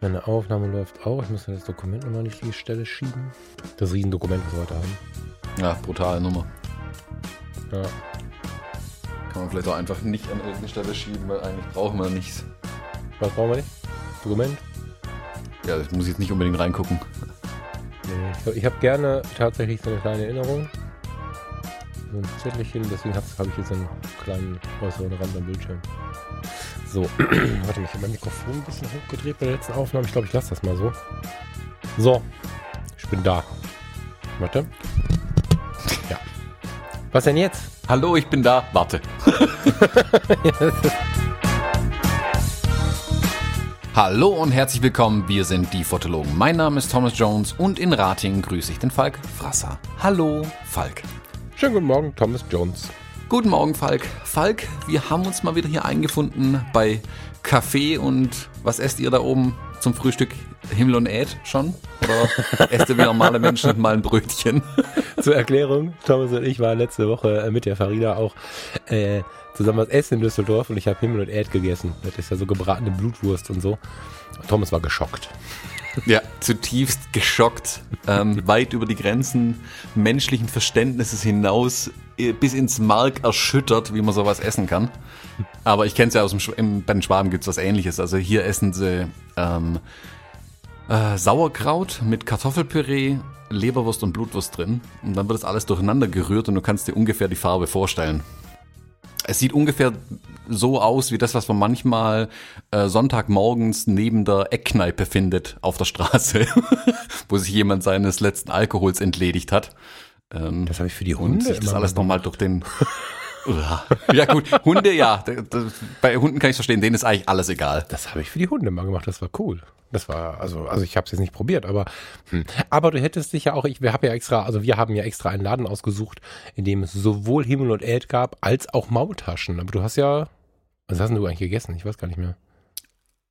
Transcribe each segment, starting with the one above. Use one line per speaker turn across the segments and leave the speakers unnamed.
Meine Aufnahme läuft auch. Ich muss das Dokument nochmal nicht die Stelle schieben. Das Riesendokument, was wir heute haben.
Ja, brutale Nummer.
Ja.
Kann man vielleicht auch einfach nicht an irgendeine Stelle schieben, weil eigentlich brauchen wir nichts.
Was brauchen wir nicht? Dokument?
Ja, das muss ich jetzt nicht unbedingt reingucken.
Nee. Ich, habe gerne tatsächlich so eine kleine Erinnerung. So ein Zettelchen, deswegen habe hab ich jetzt so einen kleinen äußeren Rand am Bildschirm. So, warte mal, ich habe mein Mikrofon ein bisschen hochgedreht bei der letzten Aufnahme. Ich glaube, ich lasse das mal so. So, ich bin da. Warte. Ja. Was denn jetzt?
Hallo, ich bin da. Warte. Hallo und herzlich willkommen. Wir sind die Fotologen. Mein Name ist Thomas Jones und in Ratingen grüße ich den Falk Frasser. Hallo, Falk.
Schönen guten Morgen, Thomas Jones.
Guten Morgen, Falk. Falk, wir haben uns mal wieder hier eingefunden bei Kaffee und was esst ihr da oben zum Frühstück? Himmel und Äd schon? Oder esst ihr wie normale Menschen mal ein Brötchen?
Zur Erklärung, Thomas und ich waren letzte Woche äh, mit der Farida auch äh, zusammen was essen in Düsseldorf und ich habe Himmel und Erd gegessen. Das ist ja so gebratene Blutwurst und so. Thomas war geschockt.
Ja, zutiefst geschockt, ähm, weit über die Grenzen menschlichen Verständnisses hinaus, bis ins Mark erschüttert, wie man sowas essen kann. Aber ich kenne es ja aus dem Sch im, bei den Schwaben gibt's was ähnliches. Also hier essen sie ähm, äh, Sauerkraut mit Kartoffelpüree, Leberwurst und Blutwurst drin. Und dann wird das alles durcheinander gerührt und du kannst dir ungefähr die Farbe vorstellen. Es sieht ungefähr so aus wie das, was man manchmal äh, Sonntagmorgens neben der Eckkneipe findet auf der Straße, wo sich jemand seines letzten Alkohols entledigt hat. Ähm,
Das habe ich für die
und
Hunde
sich das alles nochmal durch den. ja gut, Hunde ja. Bei Hunden kann ich verstehen, denen ist eigentlich alles egal.
Das habe ich für die Hunde mal gemacht, das war cool. Das war, also, also ich habe es jetzt nicht probiert, aber hm. aber du hättest dich ja auch, ich, wir haben ja extra, also wir haben ja extra einen Laden ausgesucht, in dem es sowohl Himmel und Erd gab, als auch Maultaschen. Aber du hast ja, was hast denn du eigentlich gegessen? Ich weiß gar nicht mehr.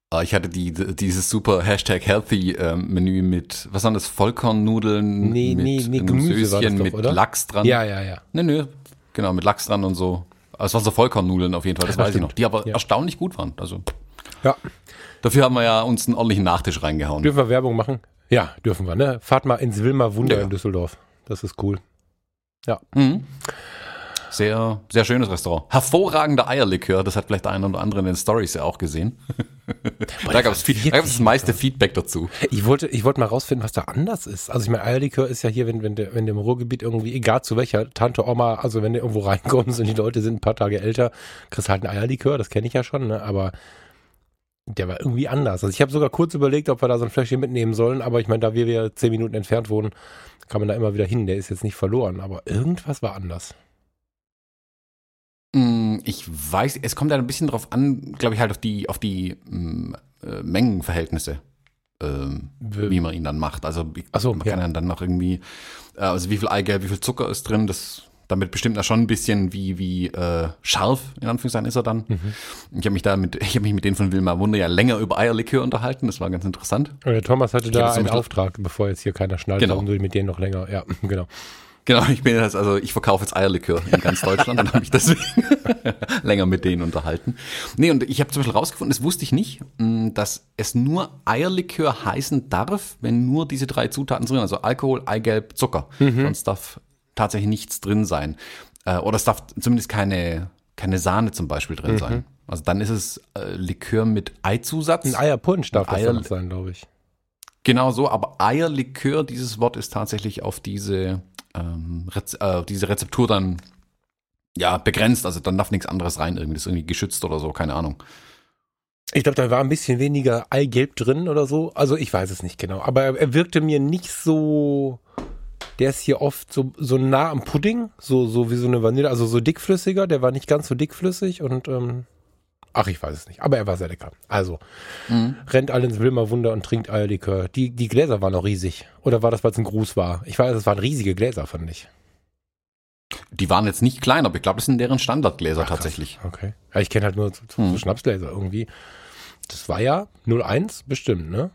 Ah, Ich hatte die, dieses super Hashtag Healthy ähm, Menü mit, was waren das, Vollkornnudeln?
Nee,
mit
nee, nee, Gemüse war das doch,
mit
oder?
Lachs dran.
Ja, ja, ja.
Nee, nee, genau, mit Lachs dran und so. Also es waren so Vollkornnudeln auf jeden Fall, das
Ja,
weiß ich
stimmt.
noch. Die aber
Ja.
erstaunlich gut waren. Also
Ja.
dafür haben wir ja uns einen ordentlichen Nachtisch reingehauen.
Dürfen wir Werbung machen? Ja, dürfen wir, ne? Fahrt mal ins Wilmer Wunder
Ja.
in Düsseldorf. Das ist cool.
Mhm. Sehr, sehr schönes Restaurant. Hervorragender Eierlikör, das hat vielleicht der eine oder andere in den Stories ja auch gesehen. da gab es viel, da gab es das meiste Feedback dazu.
Ich wollte, ich wollte mal rausfinden, was da anders ist. Also ich meine, Eierlikör ist ja hier, wenn, wenn, der, wenn du im Ruhrgebiet irgendwie, egal zu welcher Tante, Oma, also wenn du irgendwo reinkommst und die Leute sind ein paar Tage älter, kriegst halt einen Eierlikör, das kenne ich ja schon, ne? aber der war irgendwie anders. Also ich habe sogar kurz überlegt, ob wir da so ein Fläschchen mitnehmen sollen, aber ich meine, da wir ja zehn Minuten entfernt wohnen, kann man da immer wieder hin. Der ist jetzt nicht verloren, aber irgendwas war anders.
Mm, Ich weiß, es kommt ja ein bisschen drauf an, glaube ich, halt auf die, auf die mm, äh, Mengenverhältnisse, ähm, wie man ihn dann macht. Also ich-
so,
man
ja.
kann ja dann noch irgendwie, äh, also wie viel Eigelb, wie viel Zucker ist drin, das damit bestimmt er schon ein bisschen, wie, wie äh, scharf, in Anführungszeichen, ist er dann. Ich habe mich da mit, ich habe mich mit denen von Wilma Wunder ja länger über Eierlikör unterhalten, das war ganz interessant.
Und der Thomas hatte
hab
da einen Auftrag, bevor jetzt hier keiner schnallt,
Genau.
warum du mit denen noch länger, ja, genau.
Genau, ich bin jetzt, also ich verkaufe jetzt Eierlikör in ganz Deutschland und habe mich deswegen länger mit denen unterhalten. Nee, und ich habe zum Beispiel rausgefunden, das wusste ich nicht, mh, dass es nur Eierlikör heißen darf, wenn nur diese drei Zutaten drin sind, also Alkohol, Eigelb, Zucker. Sonst darf tatsächlich nichts drin sein. Äh, oder es darf zumindest keine, keine Sahne zum Beispiel drin sein. Also dann ist es äh, Likör mit Eizusatz.
Ein Eierpunsch darf das
Eier-
noch sein, glaube ich.
Genau so, aber Eierlikör, dieses Wort ist tatsächlich auf diese, ähm, Rez äh, diese Rezeptur dann ja begrenzt. Also dann darf nichts anderes rein, irgendwie das ist irgendwie geschützt oder so, keine Ahnung.
Ich glaube, da war ein bisschen weniger Eigelb drin oder so. Also ich weiß es nicht genau. Aber er, er wirkte mir nicht so. Der ist hier oft so, so nah am Pudding, so, so wie so eine Vanille, also so dickflüssiger. Der war nicht ganz so dickflüssig und ähm, ach, ich weiß es nicht. Aber er war sehr lecker. Also rennt alle ins Wilmer Wunder und trinkt Eierlikör. Die, die Gläser waren auch riesig. Oder war das, weil es ein Gruß war? Ich weiß, es waren riesige Gläser, fand ich.
Die waren jetzt nicht klein, aber ich glaube, das sind deren Standardgläser
Ach, krass.
tatsächlich.
Okay. Ja, ich kenne halt nur so, so
Hm.
Schnapsgläser irgendwie. Das war ja 01 bestimmt, ne?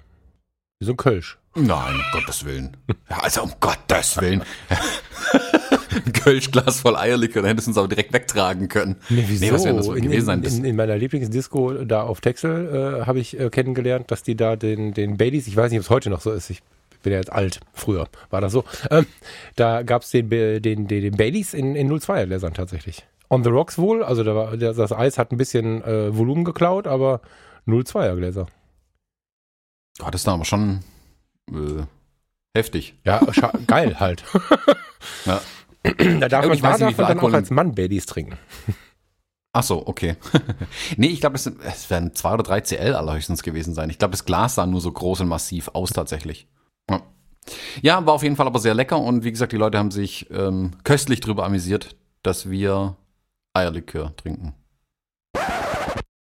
Wie so ein Kölsch.
Nein, um Gottes Willen. Ja, also um Gottes Willen. ein Kölschglas voll Eierlikör, dann hättest du uns aber direkt wegtragen können.
Nee, wieso?
Nee, was wäre das wohl
in,
gewesen sein?
in, in, in meiner Lieblingsdisco da auf Texel äh, habe ich äh, kennengelernt, dass die da den, den Baileys, ich weiß nicht, ob es heute noch so ist, ich bin ja jetzt alt, früher war das so, ähm, da gab es den, den, den, den Baileys in, in 02er Gläsern tatsächlich. On the Rocks wohl, also da war, das Eis hat ein bisschen äh, Volumen geklaut, aber 02er Gläser.
oh, das ist aber schon äh, heftig.
Ja, geil halt.
Ja.
da darf man, da darf man dann auch als Mann Baileys trinken.
Ach so, okay. nee, ich glaube, es, es werden zwei oder drei CL allerhöchstens gewesen sein. Ich glaube, das Glas sah nur so groß und massiv aus tatsächlich. Ja. ja, war auf jeden Fall aber sehr lecker und wie gesagt, die Leute haben sich ähm, köstlich drüber amüsiert, dass wir Eierlikör trinken.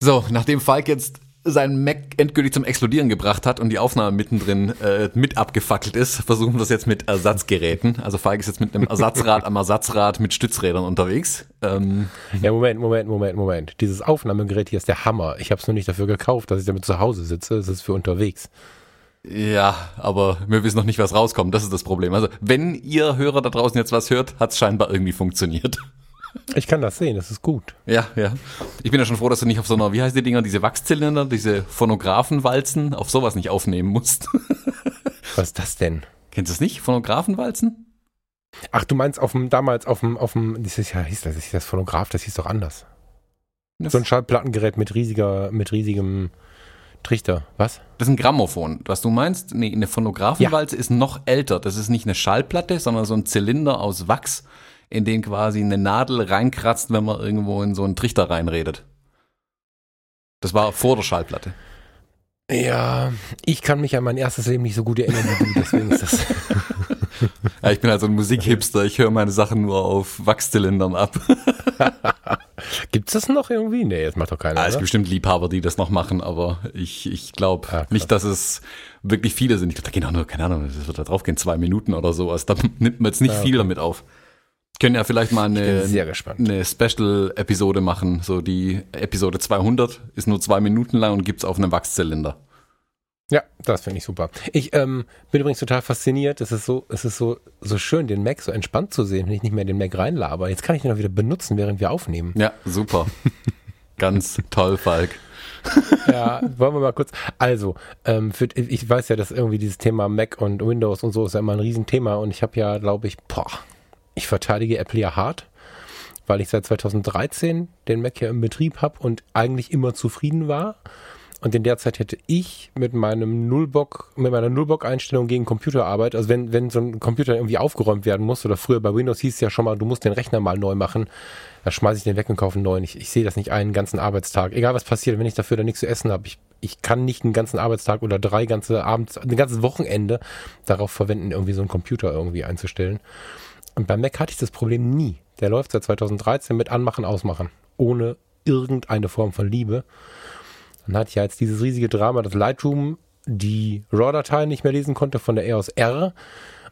So, nachdem Falk jetzt seinen Mac endgültig zum Explodieren gebracht hat und die Aufnahme mittendrin äh, mit abgefackelt ist, versuchen wir das jetzt mit Ersatzgeräten. Also Falk ist jetzt mit einem Ersatzrad am Ersatzrad mit Stützrädern unterwegs. Ähm,
Ja, Moment, Moment, Moment, Moment. Dieses Aufnahmegerät hier ist der Hammer. Ich habe es nur nicht dafür gekauft, dass ich damit zu Hause sitze. Es ist für unterwegs.
Ja, aber wir wissen noch nicht, was rauskommt. Das ist das Problem. Also, wenn ihr Hörer da draußen jetzt was hört, hat es scheinbar irgendwie funktioniert.
Ich kann das sehen, das ist gut.
Ja, ja. Ich bin ja schon froh, dass du nicht auf so einer, wie heißt die Dinger, diese Wachszylinder, diese Phonographenwalzen, auf sowas nicht aufnehmen musst.
Was ist das denn?
Kennst du es nicht? Phonographenwalzen?
Ach, du meinst auf dem, damals auf dem, auf dem, dieses Jahr hieß das, das das Phonograph, das hieß doch anders. So ein Schallplattengerät mit riesiger, mit riesigem Trichter. Was?
Das ist ein Grammophon. Was du meinst? Nee, eine Phonographenwalze ist noch älter. Das ist nicht eine Schallplatte, sondern so ein Zylinder aus Wachs, in den quasi eine Nadel reinkratzt, wenn man irgendwo in so einen Trichter reinredet. Das war vor der Schallplatte.
Ja, ich kann mich an mein erstes Leben nicht so gut erinnern wie du, deswegen ist das.
Ja, ich bin halt so ein Musikhipster. Ich höre meine Sachen nur auf Wachszylindern ab.
Gibt's das noch irgendwie? Nee, das macht doch keiner.
Ah, es gibt bestimmt Liebhaber, die das noch machen, aber ich, ich glaube
Ah,
nicht, dass es wirklich viele sind. Ich glaube, da gehen auch nur, keine Ahnung, das wird da drauf gehen, zwei Minuten oder sowas. Da nimmt man jetzt nicht
Ah,
viel damit auf. Können ja vielleicht mal eine, eine Special-Episode machen. So die Episode 200 ist nur zwei Minuten lang und gibt's auf einem Wachszylinder.
Ja, das finde ich super. Ich ähm, bin übrigens total fasziniert. Es ist so, es ist so, so schön, den Mac so entspannt zu sehen, wenn ich nicht mehr in den Mac reinlaber. Jetzt kann ich ihn auch wieder benutzen, während wir aufnehmen.
Ja, super. Ganz toll, Falk.
Ja, wollen wir mal kurz. Also, ähm, für, ich weiß ja, dass irgendwie dieses Thema Mac und Windows und so ist ja immer ein Riesenthema und ich habe ja, glaube ich, boah, ich verteidige Apple ja hart, weil ich seit 2013 den Mac ja im Betrieb habe und eigentlich immer zufrieden war. Und in der Zeit hätte ich mit meinem Nullbock, mit meiner Nullbock-Einstellung gegen Computerarbeit, also wenn, wenn so ein Computer irgendwie aufgeräumt werden muss, oder früher bei Windows hieß es ja schon mal, du musst den Rechner mal neu machen, da schmeiße ich den weg und kaufe einen neuen. Ich, ich sehe das nicht einen ganzen Arbeitstag. Egal was passiert, wenn ich dafür dann nichts zu essen habe, ich, ich kann nicht einen ganzen Arbeitstag oder drei ganze Abends, ein ganzes Wochenende darauf verwenden, irgendwie so einen Computer irgendwie einzustellen. Und beim Mac hatte ich das Problem nie. Der läuft seit 2013 mit Anmachen, Ausmachen. Ohne irgendeine Form von Liebe. Dann hatte ich ja jetzt dieses riesige Drama, dass Lightroom die RAW-Datei nicht mehr lesen konnte von der EOS R.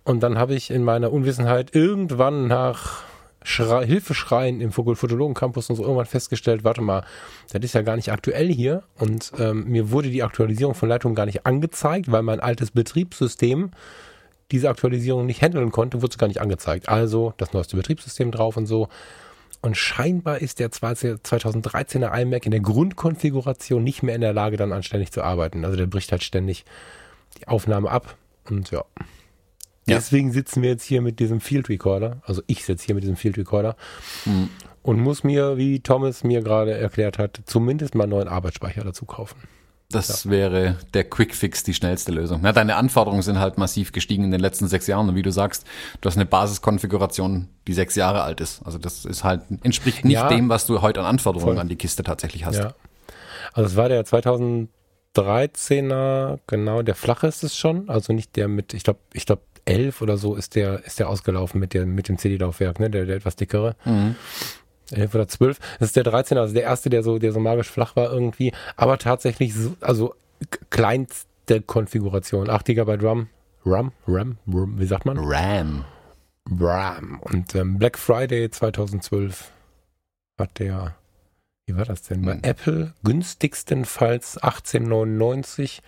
Und dann habe ich in meiner Unwissenheit irgendwann nach Schre Hilfeschreien im Fotologen Campus und so irgendwann festgestellt, warte mal, das ist ja gar nicht aktuell hier. Und ähm, mir wurde die Aktualisierung von Lightroom gar nicht angezeigt, weil mein altes Betriebssystem diese Aktualisierung nicht handeln konnte, wurde es gar nicht angezeigt. Also das neueste Betriebssystem drauf und so. Und scheinbar ist der 2013er iMac in der Grundkonfiguration nicht mehr in der Lage, dann anständig zu arbeiten. Also der bricht halt ständig die Aufnahme ab. Und ja.
Ja.
Deswegen sitzen wir jetzt hier mit diesem Field Recorder. Also ich sitze hier mit diesem Field Recorder
Hm.
und muss mir, wie Thomas mir gerade erklärt hat, zumindest mal einen neuen Arbeitsspeicher dazu kaufen.
Das wäre der Quick-Fix, die schnellste Lösung. Ja, deine Anforderungen sind halt massiv gestiegen in den letzten sechs Jahren. Und wie du sagst, du hast eine Basiskonfiguration, die sechs Jahre alt ist. Also das ist halt, entspricht nicht
Ja.
dem, was du heute an Anforderungen
Voll.
an die Kiste tatsächlich hast.
Ja. Also es war der 2013er, genau, der flache ist es schon. Also nicht der mit, ich glaube, ich glaube 11 oder so ist der, ist der ausgelaufen mit, der, mit dem CD-Laufwerk, ne, der, der etwas dickere.
Mhm.
11 oder 12. Das ist der 13er, also der erste, der so, der so magisch flach war irgendwie. Aber tatsächlich, so, also kleinste Konfiguration. 8 GB RAM. RAM? RAM? RAM? Wie sagt man?
RAM.
RAM. Und ähm, Black Friday 2012 hat der, wie war das denn? Bei
Hm.
Apple günstigstenfalls 18,99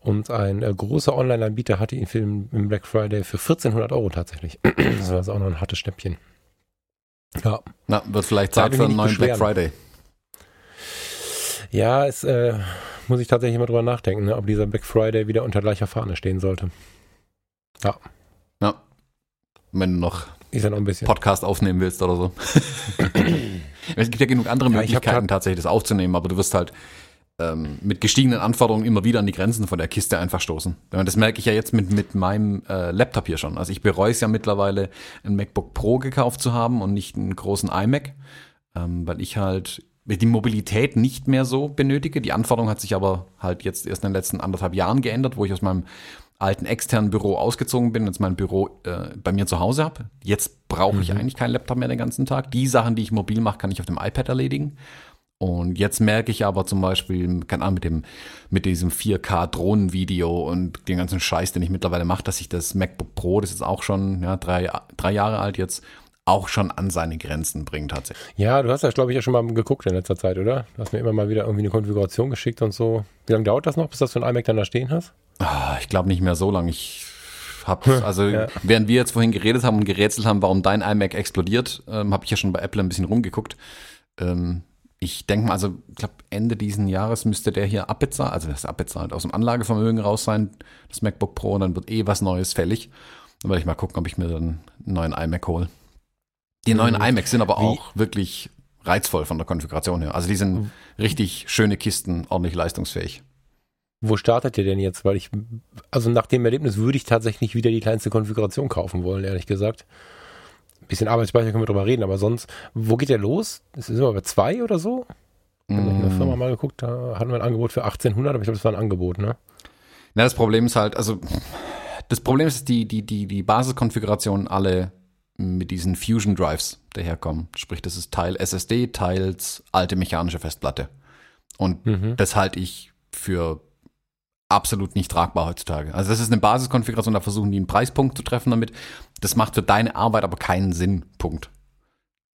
und ein äh, großer Online-Anbieter hatte ihn für den, im Black Friday für 1400 Euro tatsächlich. das war also auch noch ein hartes Schnäppchen.
Ja. Na, wird vielleicht Zeit für einen neuen. Black Friday.
Ja, es äh, muss ich tatsächlich mal drüber nachdenken, ne, ob dieser Black Friday wieder unter gleicher Fahne stehen sollte. Ja.
Ja. Wenn du noch,
noch ein bisschen.
Podcast aufnehmen willst oder so. es gibt ja genug andere ja, Möglichkeiten, tatsächlich das aufzunehmen, aber du wirst halt ähm, mit gestiegenen Anforderungen immer wieder an die Grenzen von der Kiste einfach stoßen. Das merke ich ja jetzt mit, mit meinem äh, Laptop hier schon. Also ich bereue es ja mittlerweile, ein MacBook Pro gekauft zu haben und nicht einen großen iMac, ähm, weil ich halt die Mobilität nicht mehr so benötige. Die Anforderung hat sich aber halt jetzt erst in den letzten anderthalb Jahren geändert, wo ich aus meinem alten externen Büro ausgezogen bin und jetzt mein Büro äh, bei mir zu Hause habe. Jetzt brauche ich mhm. eigentlich keinen Laptop mehr den ganzen Tag. Die Sachen, die ich mobil mache, kann ich auf dem iPad erledigen. Und jetzt merke ich aber zum Beispiel, keine Ahnung, mit dem, mit diesem 4K-Drohnenvideo und den ganzen Scheiß, den ich mittlerweile mache, dass ich das MacBook Pro, das ist auch schon ja, drei, drei Jahre alt jetzt, auch schon an seine Grenzen bringt tatsächlich.
Ja, du hast das, glaube ich, ja schon mal geguckt in letzter Zeit, oder? Du hast mir immer mal wieder irgendwie eine Konfiguration geschickt und so. Wie lange dauert das noch, bis du das für ein iMac dann da stehen hast?
Ah, ich glaube nicht mehr so lange. Ich habe, also ja. während wir jetzt vorhin geredet haben und gerätselt haben, warum dein iMac explodiert, ähm, habe ich ja schon bei Apple ein bisschen rumgeguckt. Ähm, ich denke mal, also ich glaube, Ende diesen Jahres müsste der hier abbezahlt, also das abbezahlt, aus dem Anlagevermögen raus sein, das MacBook Pro, und dann wird eh was Neues fällig. Dann werde ich mal gucken, ob ich mir dann einen neuen iMac hole. Die neuen mhm. iMacs sind aber auch Wie? wirklich reizvoll von der Konfiguration her. Also die sind mhm. richtig schöne Kisten, ordentlich leistungsfähig.
Wo startet ihr denn jetzt? Weil ich, also nach dem Erlebnis würde ich tatsächlich wieder die kleinste Konfiguration kaufen wollen, ehrlich gesagt. Bisschen Arbeitsspeicher können wir drüber reden, aber sonst, wo geht der los? Ist es immer bei zwei oder so? Ich habe in der Firma mal geguckt, da hatten wir ein Angebot für 1800, aber ich glaube, das war ein Angebot, ne?
Na, das Problem ist halt, also, das Problem ist, dass die, die, die, die Basiskonfigurationen alle mit diesen Fusion Drives daherkommen. Sprich, das ist Teil SSD, teils alte mechanische Festplatte. Und mhm. das halte ich für absolut nicht tragbar heutzutage. Also das ist eine Basiskonfiguration, da versuchen die einen Preispunkt zu treffen damit. Das macht für deine Arbeit aber keinen Sinn. Punkt.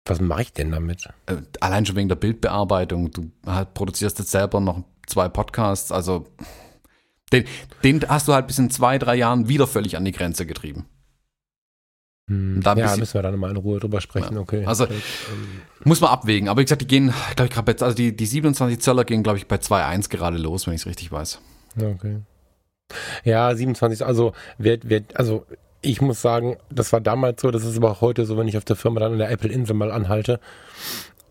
Was mache ich denn damit?
Äh, allein schon wegen der Bildbearbeitung. Du halt produzierst jetzt selber noch zwei Podcasts, also den, den hast du halt bis in zwei, drei Jahren wieder völlig an die Grenze getrieben.
Hm, da ja, müssen wir dann mal in Ruhe drüber sprechen, ja. okay.
Also ähm, muss man abwägen. Aber wie gesagt, die gehen, glaube ich, gerade also die, die 27 Zöller gehen, glaube ich, bei 2,1 gerade los, wenn ich es richtig weiß.
Okay. Ja, 27, also wer, wer, also ich muss sagen, das war damals so, das ist aber auch heute so, wenn ich auf der Firma dann in der Apple-Insel mal anhalte.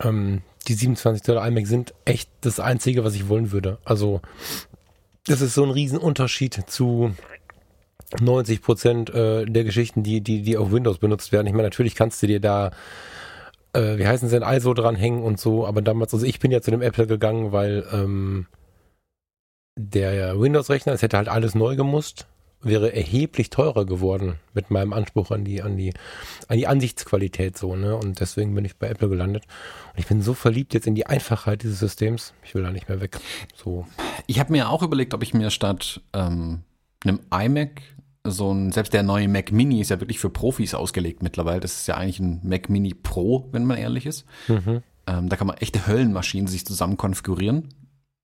Ähm, die 27 Zoll iMac sind echt das Einzige, was ich wollen würde. Also das ist so ein Riesenunterschied zu 90 Prozent äh, der Geschichten, die, die, die auf Windows benutzt werden. Ich meine, natürlich kannst du dir da, äh, wie heißen sie denn, ISO dranhängen und so, aber damals, also ich bin ja zu dem Apple gegangen, weil ähm, der Windows-Rechner, es hätte halt alles neu gemusst, wäre erheblich teurer geworden mit meinem Anspruch an die, an die, an die Ansichtsqualität so, ne? Und deswegen bin ich bei Apple gelandet. Und ich bin so verliebt jetzt in die Einfachheit dieses Systems. Ich will da nicht mehr weg. So.
Ich habe mir auch überlegt, ob ich mir statt ähm, einem iMac so ein, selbst der neue Mac Mini ist ja wirklich für Profis ausgelegt mittlerweile. Das ist ja eigentlich ein Mac Mini Pro, wenn man ehrlich ist. Mhm. Ähm, da kann man echte Höllenmaschinen sich zusammen konfigurieren.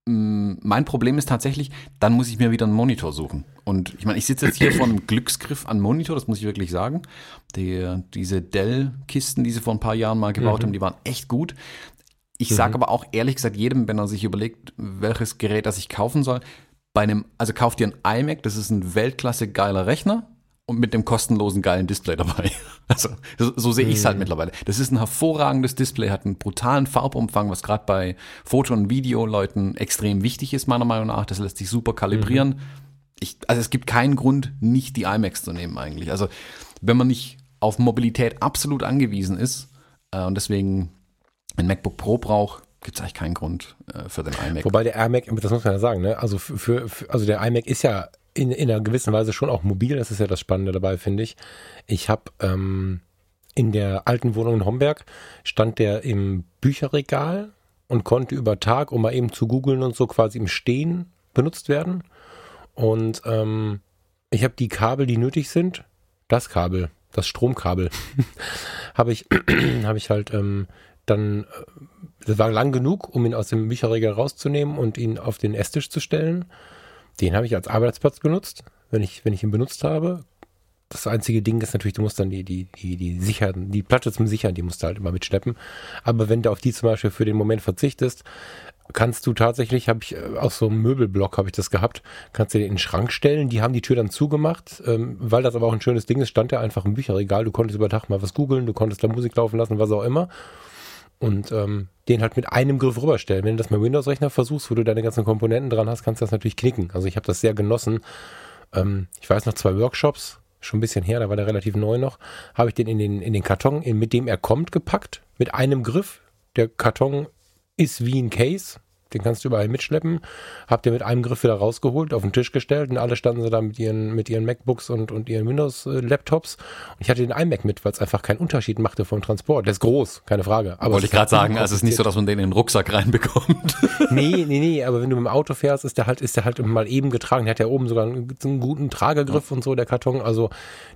Mm, mein Problem ist tatsächlich, dann muss ich mir wieder einen Monitor suchen. Und ich meine, ich sitze jetzt hier vor einem Glücksgriff an Monitor, das muss ich wirklich sagen. Die, diese Dell-Kisten, die sie vor ein paar Jahren mal gebaut mhm. haben, die waren echt gut. Ich mhm. sage aber auch ehrlich gesagt jedem, wenn er sich überlegt, welches Gerät er sich kaufen soll, bei einem, also kauft dir ein iMac, das ist ein Weltklasse geiler Rechner und mit dem kostenlosen geilen Display dabei. Also so, so sehe ich es halt mhm. mittlerweile. Das ist ein hervorragendes Display, hat einen brutalen Farbumfang, was gerade bei Foto- und Videoleuten extrem wichtig ist, meiner Meinung nach. Das lässt sich super kalibrieren. Mhm. Ich, also es gibt keinen Grund, nicht die iMacs zu nehmen eigentlich. Also wenn man nicht auf Mobilität absolut angewiesen ist äh, und deswegen ein MacBook Pro braucht, gibt es eigentlich keinen Grund äh, für den iMac.
Wobei der iMac, das muss man ja sagen, ne? Also für, für also der iMac ist ja in, in einer gewissen Weise schon auch mobil. Das ist ja das Spannende dabei, finde ich. Ich habe ähm, in der alten Wohnung in Homberg stand der im Bücherregal und konnte über Tag, um mal eben zu googeln und so quasi im Stehen benutzt werden. Und ähm, ich habe die Kabel, die nötig sind, das Kabel, das Stromkabel, habe ich, habe ich halt ähm, dann, äh, das war lang genug, um ihn aus dem Bücherregal rauszunehmen und ihn auf den Esstisch zu stellen. Den habe ich als Arbeitsplatz genutzt, wenn ich, wenn ich ihn benutzt habe. Das einzige Ding ist natürlich, du musst dann die, die, die, die sichern, die Platte zum Sichern, die musst du halt immer mitschleppen. Aber wenn du auf die zum Beispiel für den Moment verzichtest, kannst du tatsächlich, habe ich äh, aus so einem Möbelblock habe ich das gehabt, kannst du den in den Schrank stellen. Die haben die Tür dann zugemacht, ähm, weil das aber auch ein schönes Ding ist, stand der einfach im Bücherregal. Du konntest über Tag mal was googeln, du konntest da Musik laufen lassen, was auch immer. Und ähm, den halt mit einem Griff rüberstellen. Wenn du das mit Windows-Rechner versuchst, wo du deine ganzen Komponenten dran hast, kannst du das natürlich knicken. Also ich habe das sehr genossen. Ähm, ich weiß noch zwei Workshops, schon ein bisschen her, da war der relativ neu noch, habe ich den in den, in den Karton, in, mit dem er kommt, gepackt, mit einem Griff. Der Karton ist wie ein Case, den kannst du überall mitschleppen. Habt ihr mit einem Griff wieder rausgeholt, auf den Tisch gestellt und alle standen sie da mit ihren, mit ihren MacBooks und, und ihren Windows-Laptops. Und ich hatte den iMac mit, weil es einfach keinen Unterschied machte vom Transport. Der ist groß, keine Frage.
Aber Wollte ich gerade sagen, also es ist nicht so, dass man den in den Rucksack reinbekommt.
nee, nee, nee, aber wenn du mit dem Auto fährst, ist der halt, ist der halt mal eben getragen. Der hat ja oben sogar einen, einen guten Tragegriff ja. und so, der Karton. Also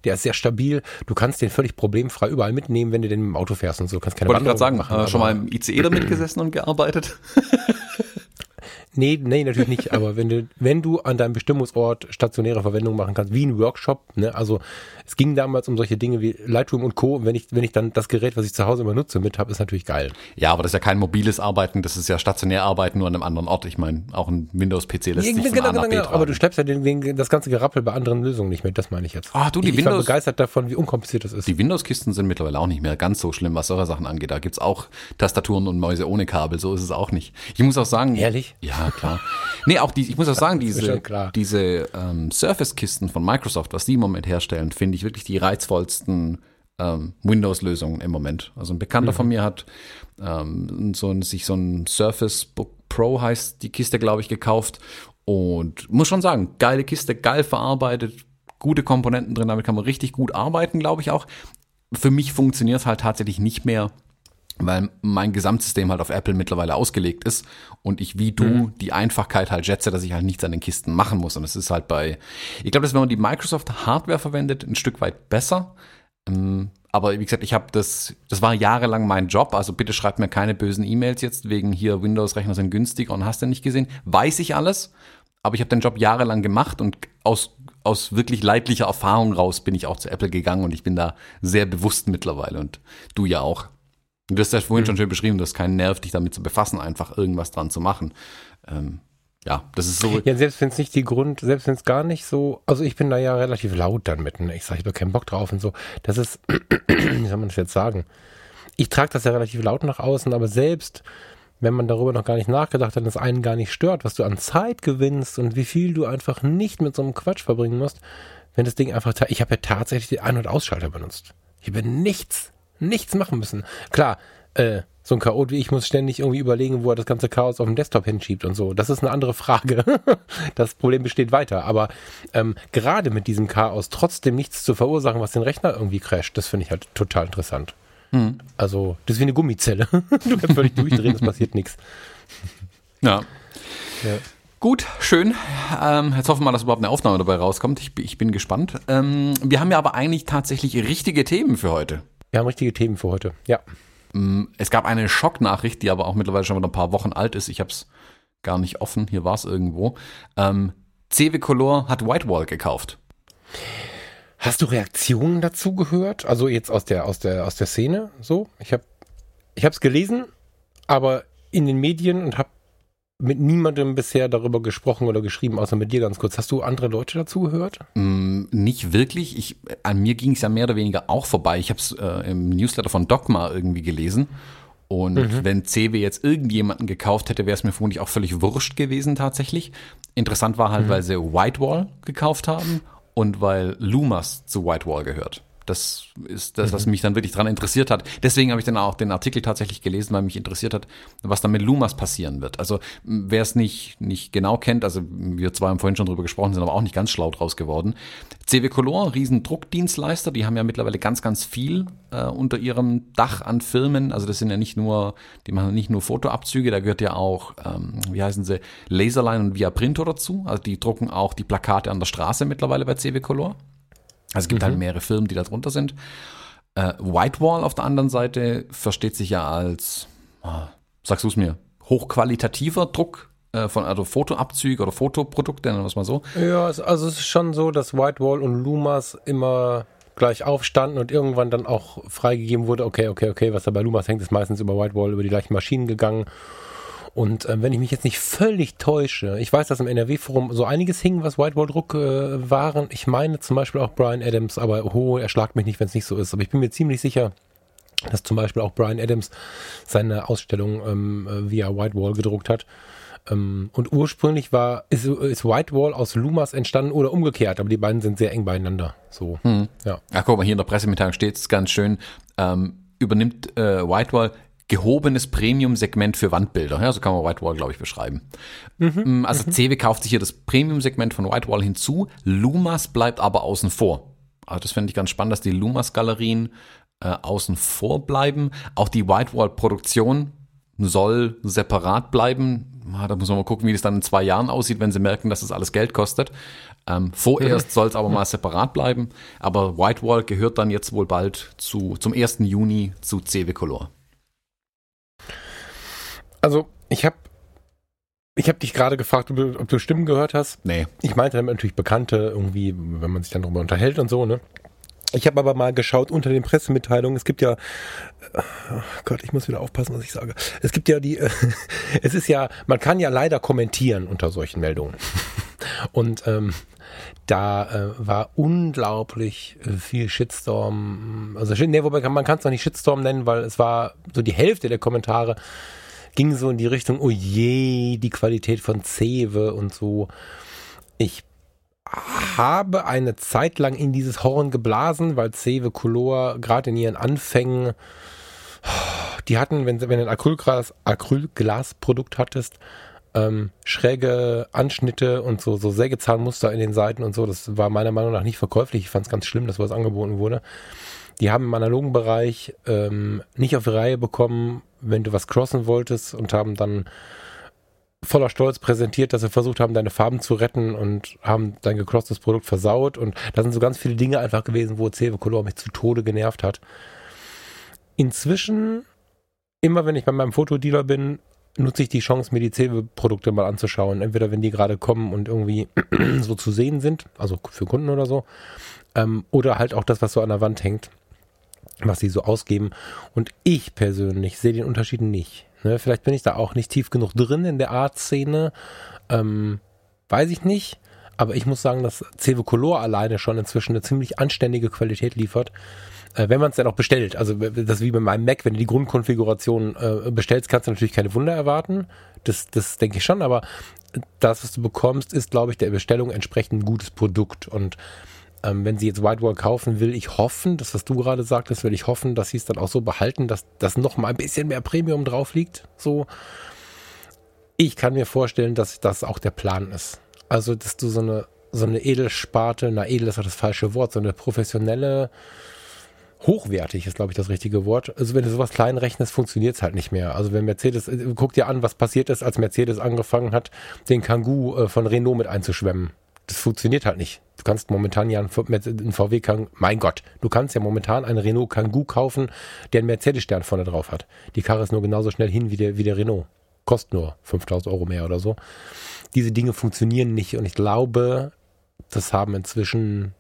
der ist sehr stabil. Du kannst den völlig problemfrei überall mitnehmen, wenn du den mit dem Auto fährst und so. Du kannst keine
Wollte ich gerade sagen, machen, äh, schon mal im ICE damit gesessen und gearbeitet?
Nee, nee, natürlich nicht. Aber wenn du, wenn du an deinem Bestimmungsort stationäre Verwendung machen kannst, wie ein Workshop, ne, also es ging damals um solche Dinge wie Lightroom und Co. Und wenn ich, wenn ich dann das Gerät, was ich zu Hause immer nutze, mit habe, ist natürlich geil.
Ja, aber das ist ja kein mobiles Arbeiten, das ist ja stationär Arbeiten nur an einem anderen Ort. Ich meine, auch ein Windows-PC lässt ja, sich von genau, A nach B genau,
Aber du schleppst ja den, den, das ganze Gerappel bei anderen Lösungen nicht mit, das meine ich jetzt.
Ah, du, die
ich,
Windows.
War begeistert davon, wie unkompliziert das ist.
Die Windows-Kisten sind mittlerweile auch nicht mehr ganz so schlimm, was solche Sachen angeht. Da gibt's auch Tastaturen und Mäuse ohne Kabel, so ist es auch nicht. Ich muss auch sagen.
Ehrlich?
Ja, klar. Nee, auch die, ich muss auch sagen, diese, diese ähm, Surface-Kisten von Microsoft, was die im Moment herstellen, finde ich wirklich die reizvollsten ähm, Windows-Lösungen im Moment. Also ein Bekannter mhm. von mir hat ähm, so ein, sich so ein Surface Book Pro heißt die Kiste, glaube ich, gekauft. Und muss schon sagen, geile Kiste, geil verarbeitet, gute Komponenten drin, damit kann man richtig gut arbeiten, glaube ich auch. Für mich funktioniert es halt tatsächlich nicht mehr weil mein Gesamtsystem halt auf Apple mittlerweile ausgelegt ist und ich wie du mhm. die Einfachkeit halt schätze, dass ich halt nichts an den Kisten machen muss. Und es ist halt bei, ich glaube, dass wenn man die Microsoft Hardware verwendet, ein Stück weit besser. Ähm, aber wie gesagt, ich habe das, das war jahrelang mein Job, also bitte schreibt mir keine bösen E-Mails jetzt wegen hier Windows-Rechner sind günstiger und hast du nicht gesehen. Weiß ich alles, aber ich habe den Job jahrelang gemacht und aus, aus wirklich leidlicher Erfahrung raus bin ich auch zu Apple gegangen und ich bin da sehr bewusst mittlerweile und du ja auch. Du hast ja vorhin mhm. schon schön beschrieben, du hast keinen Nerv, dich damit zu befassen, einfach irgendwas dran zu machen. Ähm, ja, das ist so.
Ja, selbst wenn es nicht die Grund, selbst wenn es gar nicht so, also ich bin da ja relativ laut dann mit, ne? ich sage, ich habe keinen Bock drauf und so. Das ist, wie soll man das jetzt sagen? Ich trage das ja relativ laut nach außen, aber selbst wenn man darüber noch gar nicht nachgedacht hat, dass einen gar nicht stört, was du an Zeit gewinnst und wie viel du einfach nicht mit so einem Quatsch verbringen musst, wenn das Ding einfach, ich habe ja tatsächlich die Ein- und Ausschalter benutzt. Ich habe nichts nichts machen müssen. Klar, äh, so ein Chaot wie ich muss ständig irgendwie überlegen, wo er das ganze Chaos auf dem Desktop hinschiebt und so. Das ist eine andere Frage. das Problem besteht weiter. Aber ähm, gerade mit diesem Chaos trotzdem nichts zu verursachen, was den Rechner irgendwie crasht, das finde ich halt total interessant. Hm. Also, das ist wie eine Gummizelle. du kannst völlig durchdrehen, es passiert nichts.
Ja. ja. Gut, schön. Ähm, jetzt hoffen wir mal, dass überhaupt eine Aufnahme dabei rauskommt. Ich, ich bin gespannt. Ähm, wir haben ja aber eigentlich tatsächlich richtige Themen für heute.
Wir haben richtige Themen für heute, ja.
Mm, es gab eine Schocknachricht, die aber auch mittlerweile schon wieder ein paar Wochen alt ist. Ich habe es gar nicht offen. Hier war es irgendwo. Ähm, CW Color hat Whitewall gekauft.
Hast du Reaktionen dazu gehört? Also jetzt aus der aus der aus der Szene so? Ich habe ich habe es gelesen, aber in den Medien und habe mit niemandem bisher darüber gesprochen oder geschrieben, außer mit dir ganz kurz. Hast du andere Leute dazu gehört?
Mm, nicht wirklich. Ich, an mir ging es ja mehr oder weniger auch vorbei. Ich habe es äh, im Newsletter von Dogma irgendwie gelesen. Und mhm. wenn CW jetzt irgendjemanden gekauft hätte, wäre es mir vermutlich auch völlig wurscht gewesen tatsächlich. Interessant war halt, mhm. weil sie Whitewall gekauft haben und weil Lumas zu Whitewall gehört. Das ist das, was mhm. mich dann wirklich daran interessiert hat. Deswegen habe ich dann auch den Artikel tatsächlich gelesen, weil mich interessiert hat, was dann mit Lumas passieren wird. Also wer es nicht, nicht genau kennt, also wir zwei haben vorhin schon drüber gesprochen, sind aber auch nicht ganz schlau draus geworden. CW Color, Riesendruckdienstleister, die haben ja mittlerweile ganz, ganz viel äh, unter ihrem Dach an Firmen. Also das sind ja nicht nur, die machen nicht nur Fotoabzüge, da gehört ja auch, ähm, wie heißen sie, Laserline und Via Printo dazu. Also die drucken auch die Plakate an der Straße mittlerweile bei CW Color. Also es gibt halt mhm. halt mehrere Firmen, die da drunter sind. Äh, Whitewall auf der anderen Seite versteht sich ja als, oh, sagst du es mir, hochqualitativer Druck, äh, äh, von also Fotoabzüge oder Fotoprodukte, nennen wir es mal so.
Ja, also es ist schon so, dass Whitewall und Lumas immer gleich aufstanden und irgendwann dann auch freigegeben wurde, okay, okay, okay, was da bei Lumas hängt, ist meistens über Whitewall, über die gleichen Maschinen gegangen. Und äh, wenn ich mich jetzt nicht völlig täusche, ich weiß, dass im NRW-Forum so einiges hing, was Whitewall-Druck äh, waren. Ich meine zum Beispiel auch Brian Adams, aber oh, er schlagt mich nicht, wenn es nicht so ist. Aber ich bin mir ziemlich sicher, dass zum Beispiel auch Brian Adams seine Ausstellung ähm, äh, via Whitewall gedruckt hat. Ähm, und ursprünglich war, ist, ist Whitewall aus Lumas entstanden oder umgekehrt, aber die beiden sind sehr eng beieinander. So,
hm. ja. Ach, guck mal, hier in der Pressemitteilung steht es ganz schön, ähm, übernimmt äh, Whitewall gehobenes Premium-Segment für Wandbilder. Ja, so kann man Whitewall, glaube ich, beschreiben. Mhm, also mhm. CW kauft sich hier das Premium-Segment von Whitewall hinzu. Lumas bleibt aber außen vor. Also das finde ich ganz spannend, dass die Lumas-Galerien äh, außen vor bleiben. Auch die Whitewall-Produktion soll separat bleiben. Da muss man mal gucken, wie das dann in zwei Jahren aussieht, wenn sie merken, dass das alles Geld kostet. Ähm, vorerst soll es aber mal separat bleiben. Aber Whitewall gehört dann jetzt wohl bald zu, zum 1. Juni zu CW Color.
Also, ich habe ich habe dich gerade gefragt, ob du, ob du, Stimmen gehört hast.
Nee.
Ich meinte damit natürlich Bekannte, irgendwie, wenn man sich dann darüber unterhält und so, ne? Ich habe aber mal geschaut unter den Pressemitteilungen. Es gibt ja, oh Gott, ich muss wieder aufpassen, was ich sage. Es gibt ja die, es ist ja, man kann ja leider kommentieren unter solchen Meldungen. Und ähm, da äh, war unglaublich äh, viel Shitstorm. Also, nee, wobei man kann es noch nicht Shitstorm nennen, weil es war so die Hälfte der Kommentare ging so in die Richtung, oh je, die Qualität von Cewe und so. Ich habe eine Zeit lang in dieses Horn geblasen, weil Cewe Color gerade in ihren Anfängen, die hatten, wenn, wenn du ein Acrylglas, Acrylglasprodukt hattest, ähm, schräge Anschnitte und so, so Sägezahnmuster in den Seiten und so. Das war meiner Meinung nach nicht verkäuflich. Ich fand es ganz schlimm, dass was angeboten wurde. Die haben im analogen Bereich ähm, nicht auf die Reihe bekommen, wenn du was crossen wolltest und haben dann voller Stolz präsentiert, dass sie versucht haben, deine Farben zu retten und haben dein gecrosstes Produkt versaut. Und da sind so ganz viele Dinge einfach gewesen, wo Cewe Color mich zu Tode genervt hat. Inzwischen, immer wenn ich bei meinem Fotodealer bin, nutze ich die Chance, mir die Cewe-Produkte mal anzuschauen. Entweder wenn die gerade kommen und irgendwie so zu sehen sind, also für Kunden oder so, ähm, oder halt auch das, was so an der Wand hängt was sie so ausgeben. Und ich persönlich sehe den Unterschied nicht. Ne? Vielleicht bin ich da auch nicht tief genug drin in der Art-Szene. Ähm, weiß ich nicht. Aber ich muss sagen, dass Cevo Color alleine schon inzwischen eine ziemlich anständige Qualität liefert. Äh, wenn man es dann auch bestellt. Also das ist wie bei meinem Mac, wenn du die Grundkonfiguration äh, bestellst, kannst du natürlich keine Wunder erwarten. Das, das denke ich schon, aber das, was du bekommst, ist, glaube ich, der Bestellung entsprechend ein gutes Produkt. Und ähm, wenn sie jetzt Whitewall kaufen, will ich hoffen, das was du gerade sagtest, will ich hoffen, dass sie es dann auch so behalten, dass das noch mal ein bisschen mehr Premium drauf liegt. So, ich kann mir vorstellen, dass das auch der Plan ist. Also, dass du so eine so eine Edelsparte, na edel ist auch das falsche Wort, so eine professionelle hochwertig ist, glaube ich, das richtige Wort. Also wenn du sowas klein rechnest, funktioniert es halt nicht mehr. Also wenn Mercedes, äh, guck dir an, was passiert ist, als Mercedes angefangen hat, den Kangoo äh, von Renault mit einzuschwemmen das funktioniert halt nicht. Du kannst momentan ja einen VW Kangoo, mein Gott, du kannst ja momentan einen Renault Kangoo kaufen, der einen Mercedes-Stern vorne drauf hat. Die Karre ist nur genauso schnell hin wie der, wie der Renault. Kostet nur 5000 Euro mehr oder so. Diese Dinge funktionieren nicht und ich glaube, das haben inzwischen,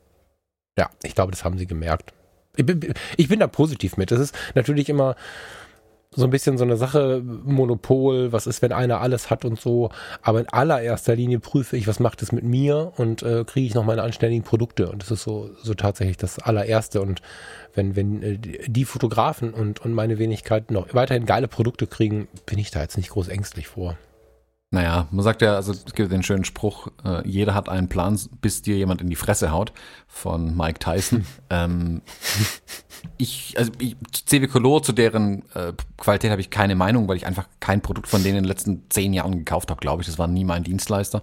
ja, ich glaube, das haben sie gemerkt. Ich bin, ich bin da positiv mit. Das ist natürlich immer, so ein bisschen so eine Sache, Monopol, was ist, wenn einer alles hat und so. Aber in allererster Linie prüfe ich, was macht es mit mir und äh, kriege ich noch meine anständigen Produkte. Und das ist so, so tatsächlich das allererste. Und wenn, wenn äh, die Fotografen und, und meine Wenigkeit noch weiterhin geile Produkte kriegen, bin ich da jetzt nicht groß ängstlich vor.
Naja, man sagt ja, also es gibt den schönen Spruch, äh, jeder hat einen Plan, bis dir jemand in die Fresse haut, von Mike Tyson. ähm, ich, also ich, CW Color, zu deren äh, Qualität habe ich keine Meinung, weil ich einfach kein Produkt von denen in den letzten zehn Jahren gekauft habe, glaube ich. Das war nie mein Dienstleister.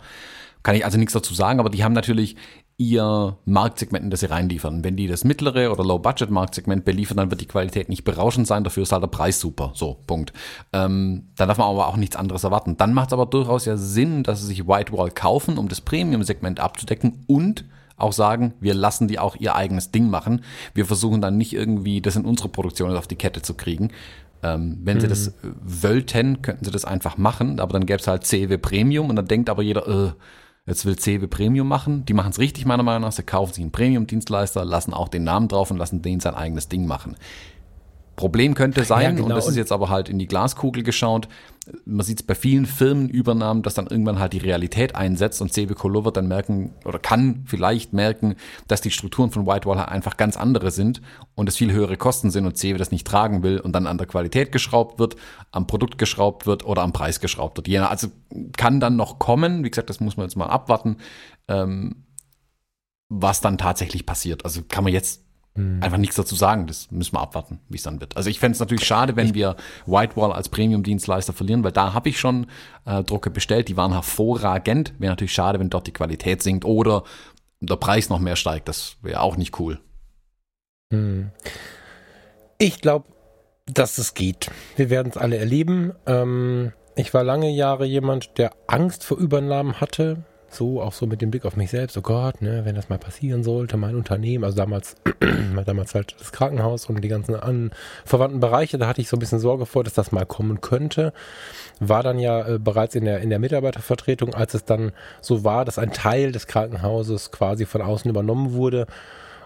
Kann ich also nichts dazu sagen, aber die haben natürlich ihr Marktsegment, in das sie reinliefern. Wenn die das mittlere oder Low-Budget-Marktsegment beliefern, dann wird die Qualität nicht berauschend sein, dafür ist halt der Preis super. So, Punkt. Ähm, dann darf man aber auch nichts anderes erwarten. Dann macht es aber durchaus ja Sinn, dass sie sich Whitewall kaufen, um das Premium-Segment abzudecken und auch sagen, wir lassen die auch ihr eigenes Ding machen. Wir versuchen dann nicht irgendwie das in unsere Produktion auf die Kette zu kriegen. Ähm, wenn mhm. sie das wollten, könnten sie das einfach machen, aber dann gäbe es halt CW Premium und dann denkt aber jeder, äh, jetzt will CW Premium machen. Die machen es richtig meiner Meinung nach. Sie kaufen sich einen Premium-Dienstleister, lassen auch den Namen drauf und lassen den sein eigenes Ding machen. Problem könnte sein, ja, genau. und das ist jetzt aber halt in die Glaskugel geschaut, man sieht es bei vielen Firmenübernahmen, dass dann irgendwann halt die Realität einsetzt und Colo wird dann merken oder kann vielleicht merken, dass die Strukturen von Whitewall halt einfach ganz andere sind und es viel höhere Kosten sind und CB das nicht tragen will und dann an der Qualität geschraubt wird, am Produkt geschraubt wird oder am Preis geschraubt wird. Also kann dann noch kommen, wie gesagt, das muss man jetzt mal abwarten, ähm, was dann tatsächlich passiert. Also kann man jetzt hm. Einfach nichts dazu sagen. Das müssen wir abwarten, wie es dann wird. Also ich fände es natürlich schade, wenn wir Whitewall als Premium-Dienstleister verlieren, weil da habe ich schon äh, Drucke bestellt, die waren hervorragend. Wäre natürlich schade, wenn dort die Qualität sinkt oder der Preis noch mehr steigt. Das wäre auch nicht cool.
Hm. Ich glaube, dass es geht. Wir werden es alle erleben. Ähm, ich war lange Jahre jemand, der Angst vor Übernahmen hatte so, auch so mit dem Blick auf mich selbst, oh Gott, ne, wenn das mal passieren sollte, mein Unternehmen, also damals, damals halt das Krankenhaus und die ganzen an, verwandten Bereiche, da hatte ich so ein bisschen Sorge vor, dass das mal kommen könnte. War dann ja äh, bereits in der, in der Mitarbeitervertretung, als es dann so war, dass ein Teil des Krankenhauses quasi von außen übernommen wurde.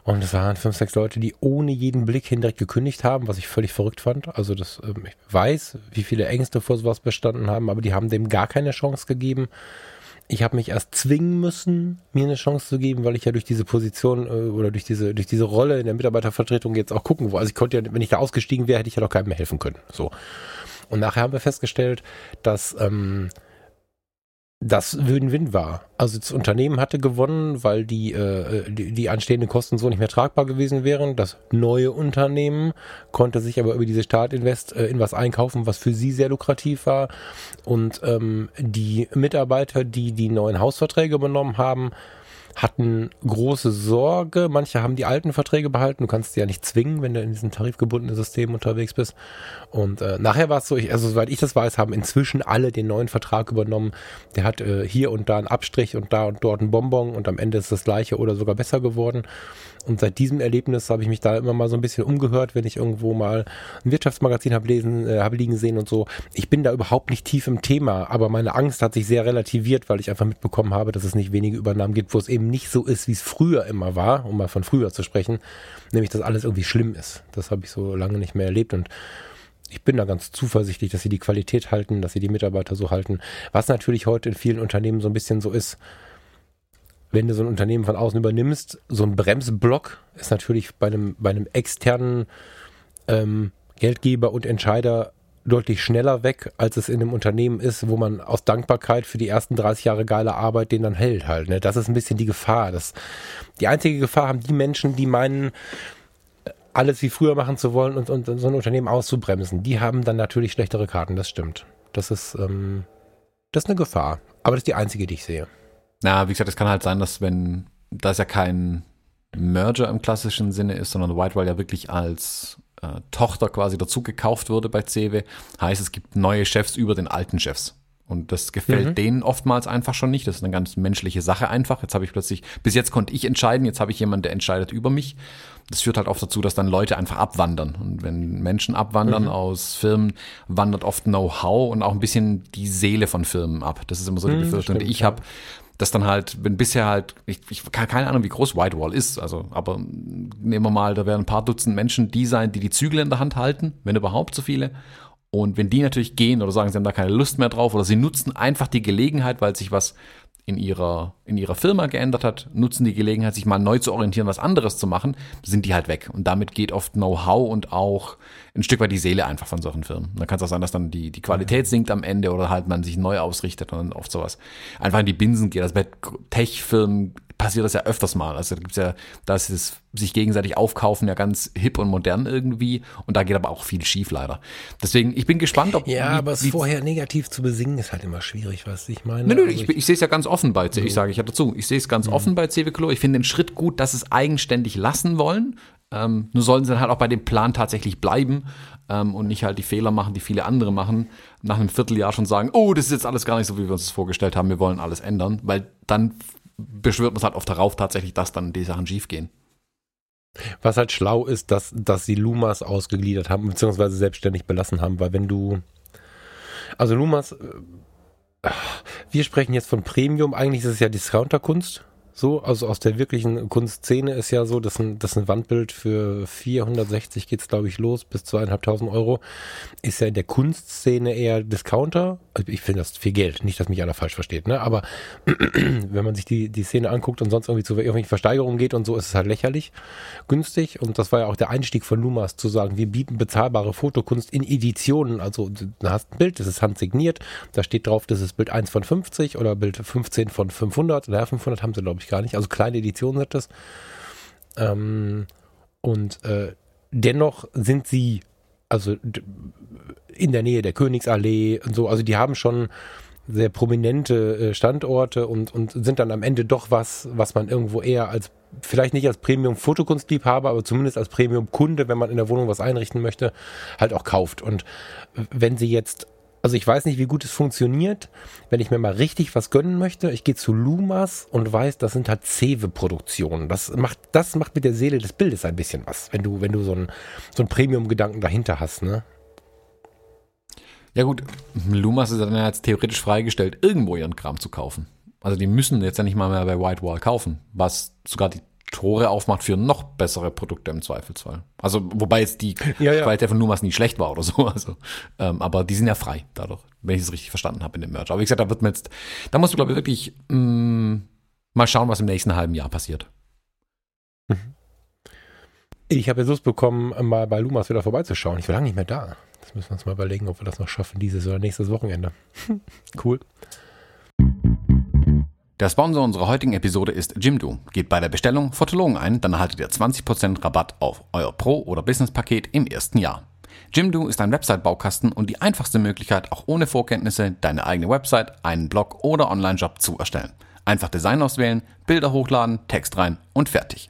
Und es waren fünf, sechs Leute, die ohne jeden Blick hin direkt gekündigt haben, was ich völlig verrückt fand. Also das, ähm, ich weiß, wie viele Ängste vor sowas bestanden haben, aber die haben dem gar keine Chance gegeben ich habe mich erst zwingen müssen, mir eine Chance zu geben, weil ich ja durch diese Position äh, oder durch diese durch diese Rolle in der Mitarbeitervertretung jetzt auch gucken wo. Also ich konnte ja, wenn ich da ausgestiegen wäre, hätte ich ja doch keinem mehr helfen können. So. Und nachher haben wir festgestellt, dass ähm, das Win-Win war. Also das Unternehmen hatte gewonnen, weil die, äh, die, die anstehenden Kosten so nicht mehr tragbar gewesen wären. Das neue Unternehmen konnte sich aber über diese Startinvest äh, in was einkaufen, was für sie sehr lukrativ war. Und ähm, die Mitarbeiter, die die neuen Hausverträge übernommen haben, hatten große Sorge. Manche haben die alten Verträge behalten. Du kannst sie ja nicht zwingen, wenn du in diesem tarifgebundenen System unterwegs bist. Und äh, nachher war es so, ich, also soweit ich das weiß, haben inzwischen alle den neuen Vertrag übernommen. Der hat äh, hier und da einen Abstrich und da und dort einen Bonbon und am Ende ist das gleiche oder sogar besser geworden. Und seit diesem Erlebnis habe ich mich da immer mal so ein bisschen umgehört, wenn ich irgendwo mal ein Wirtschaftsmagazin habe lesen, äh, habe liegen sehen und so. Ich bin da überhaupt nicht tief im Thema, aber meine Angst hat sich sehr relativiert, weil ich einfach mitbekommen habe, dass es nicht wenige Übernahmen gibt, wo es eben nicht so ist, wie es früher immer war, um mal von früher zu sprechen, nämlich dass alles irgendwie schlimm ist. Das habe ich so lange nicht mehr erlebt und ich bin da ganz zuversichtlich, dass sie die Qualität halten, dass sie die Mitarbeiter so halten. Was natürlich heute in vielen Unternehmen so ein bisschen so ist, wenn du so ein Unternehmen von außen übernimmst, so ein Bremsblock ist natürlich bei einem, bei einem externen ähm, Geldgeber und Entscheider deutlich schneller weg, als es in einem Unternehmen ist, wo man aus Dankbarkeit für die ersten 30 Jahre geile Arbeit den dann hält halt. Ne? Das ist ein bisschen die Gefahr. Das, die einzige Gefahr haben die Menschen, die meinen, alles wie früher machen zu wollen und, und so ein Unternehmen auszubremsen. Die haben dann natürlich schlechtere Karten, das stimmt. Das ist, ähm, das ist eine Gefahr. Aber das ist die einzige, die ich sehe.
Na, wie gesagt, es kann halt sein, dass wenn, da es ja kein Merger im klassischen Sinne ist, sondern Whitewall ja wirklich als äh, Tochter quasi dazu gekauft wurde bei CW, heißt es gibt neue Chefs über den alten Chefs. Und das gefällt mhm. denen oftmals einfach schon nicht. Das ist eine ganz menschliche Sache einfach. Jetzt habe ich plötzlich, bis jetzt konnte ich entscheiden, jetzt habe ich jemanden, der entscheidet über mich. Das führt halt oft dazu, dass dann Leute einfach abwandern. Und wenn Menschen abwandern mhm. aus Firmen, wandert oft Know-how und auch ein bisschen die Seele von Firmen ab. Das ist immer so die mhm, Befürchtung, die ich habe das dann halt, wenn bisher halt, ich, ich keine Ahnung, wie groß Whitewall ist, also, aber nehmen wir mal, da werden ein paar Dutzend Menschen die sein, die die Zügel in der Hand halten, wenn überhaupt so viele. Und wenn die natürlich gehen oder sagen, sie haben da keine Lust mehr drauf oder sie nutzen einfach die Gelegenheit, weil sich was in ihrer, in ihrer Firma geändert hat, nutzen die Gelegenheit, sich mal neu zu orientieren, was anderes zu machen, sind die halt weg. Und damit geht oft Know-how und auch ein Stück weit die Seele einfach von solchen Firmen. Da kann es auch sein, dass dann die, die Qualität sinkt am Ende oder halt man sich neu ausrichtet und dann oft sowas einfach in die Binsen geht. Also bei Tech-Firmen passiert das ja öfters mal. Also da gibt's ja, da ist es sich gegenseitig aufkaufen ja ganz hip und modern irgendwie und da geht aber auch viel schief leider. Deswegen, ich bin gespannt, ob
Ja, wie, aber es vorher negativ zu besingen ist halt immer schwierig, was ich meine.
Nö, nö, also ich, ich, ich sehe es ja ganz offen bei C. Ich sage, ich ja dazu, ich sehe es ganz mhm. offen bei CW Klo. Ich finde den Schritt gut, dass es eigenständig lassen wollen. Ähm, nur sollen sie dann halt auch bei dem Plan tatsächlich bleiben ähm, und nicht halt die Fehler machen, die viele andere machen, nach einem Vierteljahr schon sagen, oh, das ist jetzt alles gar nicht so, wie wir uns das vorgestellt haben, wir wollen alles ändern, weil dann beschwört man es halt oft darauf tatsächlich, dass dann die Sachen schief gehen.
Was halt schlau ist, dass, dass sie Lumas ausgegliedert haben, beziehungsweise selbstständig belassen haben, weil wenn du, also Lumas, äh, wir sprechen jetzt von Premium, eigentlich ist es ja Discounterkunst, so, also aus der wirklichen Kunstszene ist ja so, dass ein, dass ein Wandbild für 460 geht's glaube ich los bis zweieinhalbtausend Euro ist ja in der Kunstszene eher Discounter. Also ich finde das viel Geld, nicht, dass mich einer falsch versteht, ne? Aber wenn man sich die die Szene anguckt und sonst irgendwie zu irgendwelchen Versteigerungen geht und so, ist es halt lächerlich günstig. Und das war ja auch der Einstieg von Lumas zu sagen, wir bieten bezahlbare Fotokunst in Editionen. Also du hast ein Bild, das ist handsigniert, da steht drauf, das ist Bild 1 von 50 oder Bild 15 von 500. Oder 500 haben sie glaube ich gar nicht. Also kleine Editionen sind das. Ähm, und äh, dennoch sind sie also in der Nähe der Königsallee und so. Also die haben schon sehr prominente äh, Standorte und, und sind dann am Ende doch was, was man irgendwo eher als, vielleicht nicht als Premium-Fotokunstliebhaber, aber zumindest als Premium-Kunde, wenn man in der Wohnung was einrichten möchte, halt auch kauft. Und wenn sie jetzt also ich weiß nicht, wie gut es funktioniert, wenn ich mir mal richtig was gönnen möchte. Ich gehe zu Lumas und weiß, das sind halt Cewe-Produktionen. Das macht, das macht mit der Seele des Bildes ein bisschen was, wenn du, wenn du so einen so Premium-Gedanken dahinter hast, ne?
Ja gut, Lumas ist dann jetzt theoretisch freigestellt, irgendwo ihren Kram zu kaufen. Also die müssen jetzt ja nicht mal mehr bei Whitewall kaufen, was sogar die Tore aufmacht für noch bessere Produkte im Zweifelsfall. Also, wobei jetzt die
ja, ja.
Qualität von Numas nie schlecht war oder so. Also, ähm, aber die sind ja frei dadurch, wenn ich es richtig verstanden habe in dem Merch. Aber wie gesagt, da wird mir jetzt, da musst du, glaube ich, wirklich mh, mm, mal schauen, was im nächsten halben Jahr passiert.
Mhm. Ich habe jetzt Lust bekommen, mal bei Lumas wieder vorbeizuschauen. Ich war lange nicht mehr da. Das müssen wir uns mal überlegen, ob wir das noch schaffen, dieses oder nächstes Wochenende. cool.
Der Sponsor unserer heutigen Episode ist Jimdo. Geht bei der Bestellung Fotologen ein, dann erhaltet ihr 20% Rabatt auf euer Pro- oder Business-Paket im ersten Jahr. Jimdo ist ein Website-Baukasten und die einfachste Möglichkeit, auch ohne Vorkenntnisse deine eigene Website, einen Blog oder Online-Job zu erstellen. Einfach Design auswählen, Bilder hochladen, Text rein und fertig.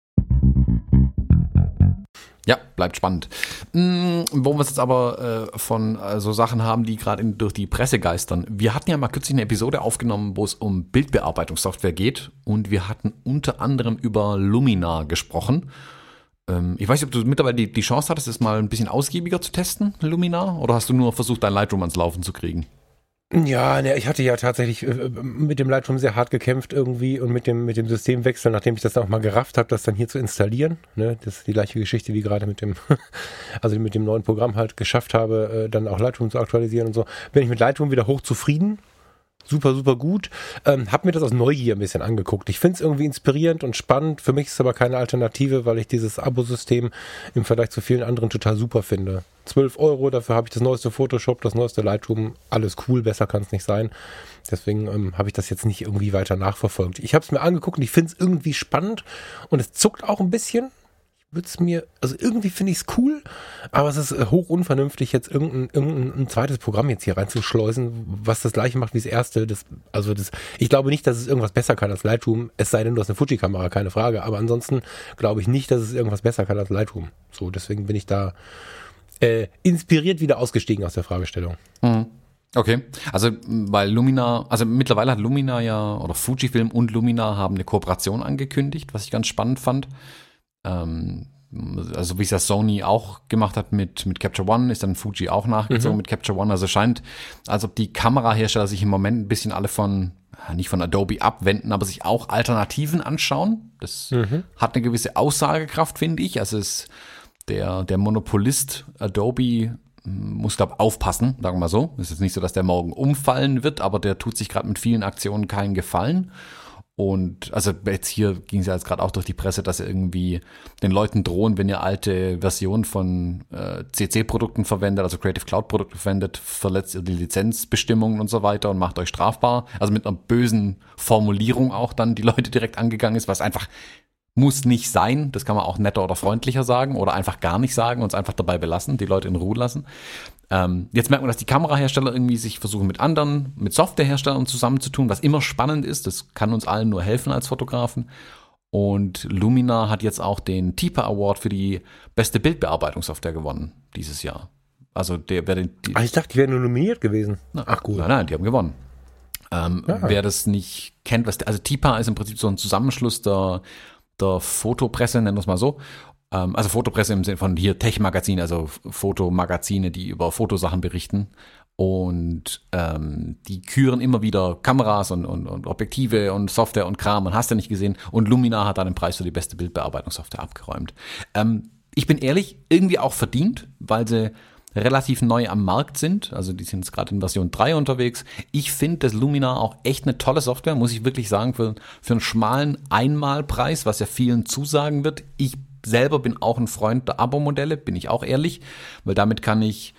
Ja, bleibt spannend. Hm, wo wir es jetzt aber äh, von äh, so Sachen haben, die gerade durch die Presse geistern. Wir hatten ja mal kürzlich eine Episode aufgenommen, wo es um Bildbearbeitungssoftware geht und wir hatten unter anderem über Luminar gesprochen. Ähm, ich weiß nicht, ob du mittlerweile die, die Chance hattest, es mal ein bisschen ausgiebiger zu testen, Luminar, oder hast du nur versucht, dein Lightroom ans Laufen zu kriegen?
Ja, ne, ich hatte ja tatsächlich äh, mit dem Lightroom sehr hart gekämpft irgendwie und mit dem mit dem Systemwechsel, nachdem ich das auch mal gerafft habe, das dann hier zu installieren. Ne, das ist die gleiche Geschichte wie gerade mit dem, also mit dem neuen Programm halt geschafft habe, äh, dann auch Lightroom zu aktualisieren und so. Bin ich mit Lightroom wieder hoch zufrieden super, super gut. Ähm, hab mir das aus Neugier ein bisschen angeguckt. Ich finde es irgendwie inspirierend und spannend. Für mich ist es aber keine Alternative, weil ich dieses Abo-System im Vergleich zu vielen anderen total super finde. 12 Euro, dafür habe ich das neueste Photoshop, das neueste Lightroom, alles cool, besser kann es nicht sein. Deswegen ähm, habe ich das jetzt nicht irgendwie weiter nachverfolgt. Ich habe es mir angeguckt und ich finde es irgendwie spannend und es zuckt auch ein bisschen würde es mir, also irgendwie finde ich es cool, aber es ist äh, hoch unvernünftig, jetzt irgendein, irgendein zweites Programm jetzt hier reinzuschleusen, was das gleiche macht wie das erste. Das, also das, ich glaube nicht, dass es irgendwas besser kann als Lightroom, es sei denn, du hast eine Fuji-Kamera, keine Frage. Aber ansonsten glaube ich nicht, dass es irgendwas besser kann als Lightroom. So, deswegen bin ich da äh, inspiriert wieder ausgestiegen aus der Fragestellung.
Mhm. Okay, also weil Lumina, also mittlerweile hat Lumina ja, oder Fujifilm und Lumina haben eine Kooperation angekündigt, was ich ganz spannend fand. Ähm, also wie es ja Sony auch gemacht hat mit, mit Capture One, ist dann Fuji auch nachgezogen mhm. mit Capture One. Also scheint, als ob die Kamerahersteller sich im Moment ein bisschen alle von, nicht von Adobe abwenden, aber sich auch Alternativen anschauen. Das mhm. hat eine gewisse Aussagekraft, finde ich. Also es, der, der Monopolist Adobe muss, glaube aufpassen, sagen wir mal so. Es ist nicht so, dass der morgen umfallen wird, aber der tut sich gerade mit vielen Aktionen keinen Gefallen. Und also jetzt hier ging es ja jetzt gerade auch durch die Presse, dass er irgendwie den Leuten drohen, wenn ihr alte Versionen von äh, CC-Produkten verwendet, also Creative Cloud-Produkte verwendet, verletzt ihr die Lizenzbestimmungen und so weiter und macht euch strafbar. Also mit einer bösen Formulierung auch dann die Leute direkt angegangen ist, was einfach muss nicht sein. Das kann man auch netter oder freundlicher sagen oder einfach gar nicht sagen und es einfach dabei belassen, die Leute in Ruhe lassen. Ähm, jetzt merkt man, dass die Kamerahersteller irgendwie sich versuchen mit anderen, mit Softwareherstellern zusammenzutun, was immer spannend ist. Das kann uns allen nur helfen als Fotografen. Und Lumina hat jetzt auch den TIPA Award für die beste Bildbearbeitungssoftware gewonnen dieses Jahr. Also der wer den,
die, Ach, ich dachte, die wären nur nominiert gewesen.
Na, Ach gut. Nein, nein, die haben gewonnen. Ähm, ja. Wer das nicht kennt, was also TIPA ist im Prinzip so ein Zusammenschluss der der Fotopresse, nennen wir es mal so. Ähm, also Fotopresse im Sinne von hier Tech-Magazin, also Fotomagazine, die über Fotosachen berichten. Und ähm, die küren immer wieder Kameras und, und, und Objektive und Software und Kram und hast du nicht gesehen. Und Lumina hat da den Preis für die beste Bildbearbeitungssoftware abgeräumt. Ähm, ich bin ehrlich, irgendwie auch verdient, weil sie relativ neu am Markt sind. Also die sind jetzt gerade in Version 3 unterwegs. Ich finde das Lumina auch echt eine tolle Software, muss ich wirklich sagen, für, für einen schmalen Einmalpreis, was ja vielen zusagen wird. Ich selber bin auch ein Freund der Abo-Modelle, bin ich auch ehrlich, weil damit kann ich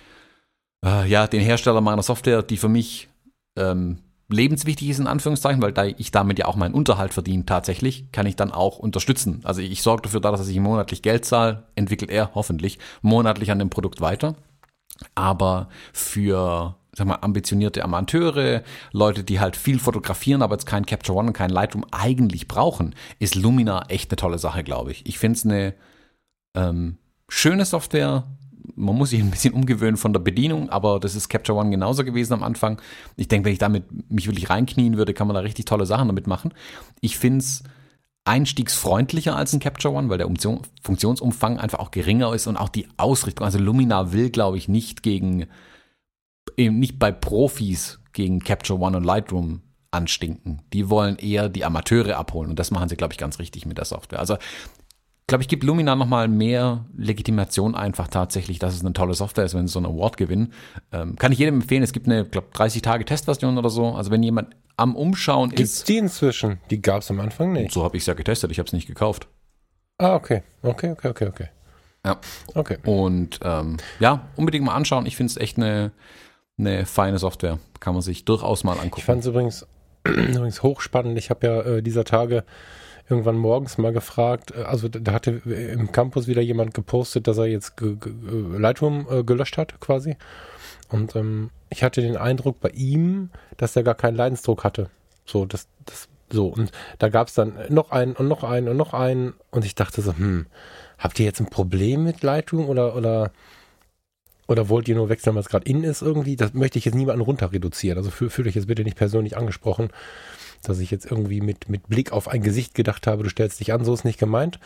äh, ja den Hersteller meiner Software, die für mich ähm, lebenswichtig ist, in Anführungszeichen, weil da ich damit ja auch meinen Unterhalt verdiene tatsächlich, kann ich dann auch unterstützen. Also ich, sorge dafür, dass ich monatlich Geld zahle, entwickelt er hoffentlich monatlich an dem Produkt weiter. Aber für sag mal, ambitionierte Amateure, Leute, die halt viel fotografieren, aber jetzt kein Capture One und kein Lightroom eigentlich brauchen, ist Lumina echt eine tolle Sache, glaube ich. Ich finde es eine ähm, schöne Software. Man muss sich ein bisschen umgewöhnen von der Bedienung, aber das ist Capture One genauso gewesen am Anfang. Ich denke, wenn ich damit mich wirklich reinknien würde, kann man da richtig tolle Sachen damit machen. Ich finde es einstiegsfreundlicher als ein Capture One, weil der Funktionsumfang einfach auch geringer ist und auch die Ausrichtung. Also Lumina will, glaube ich, nicht gegen, eben nicht bei Profis gegen Capture One und Lightroom anstinken. Die wollen eher die Amateure abholen und das machen sie, glaube ich, ganz richtig mit der Software. Also glaube ich, gibt Lumina nochmal mehr Legitimation einfach tatsächlich, dass es eine tolle Software ist, wenn sie so einen Award gewinnen. Ähm, kann ich jedem empfehlen. Es gibt eine, glaube 30 Tage Testversion oder so. Also wenn jemand am Umschauen
Gibt's ist. die inzwischen? Die gab es am Anfang nicht.
So habe ich es ja getestet. Ich habe es nicht gekauft.
Ah, okay. Okay, okay, okay, okay.
Ja. Okay. Und ähm, ja, unbedingt mal anschauen. Ich finde es echt eine, eine feine Software. Kann man sich durchaus mal angucken.
Ich fand es übrigens, übrigens hochspannend. Ich habe ja äh, dieser Tage irgendwann morgens mal gefragt, äh, also da hatte im Campus wieder jemand gepostet, dass er jetzt Lightroom äh, gelöscht hat quasi. Und ähm, ich hatte den Eindruck bei ihm, dass er gar keinen Leidensdruck hatte. So, das, das, so. Und da gab es dann noch einen und noch einen und noch einen. Und ich dachte so, hm, habt ihr jetzt ein Problem mit Lightroom oder, oder, oder wollt ihr nur wechseln, was gerade in ist irgendwie? Das möchte ich jetzt niemanden runter reduzieren. Also fühle fühl euch jetzt bitte nicht persönlich angesprochen dass ich jetzt irgendwie mit, mit Blick auf ein Gesicht gedacht habe, du stellst dich an, so ist nicht gemeint.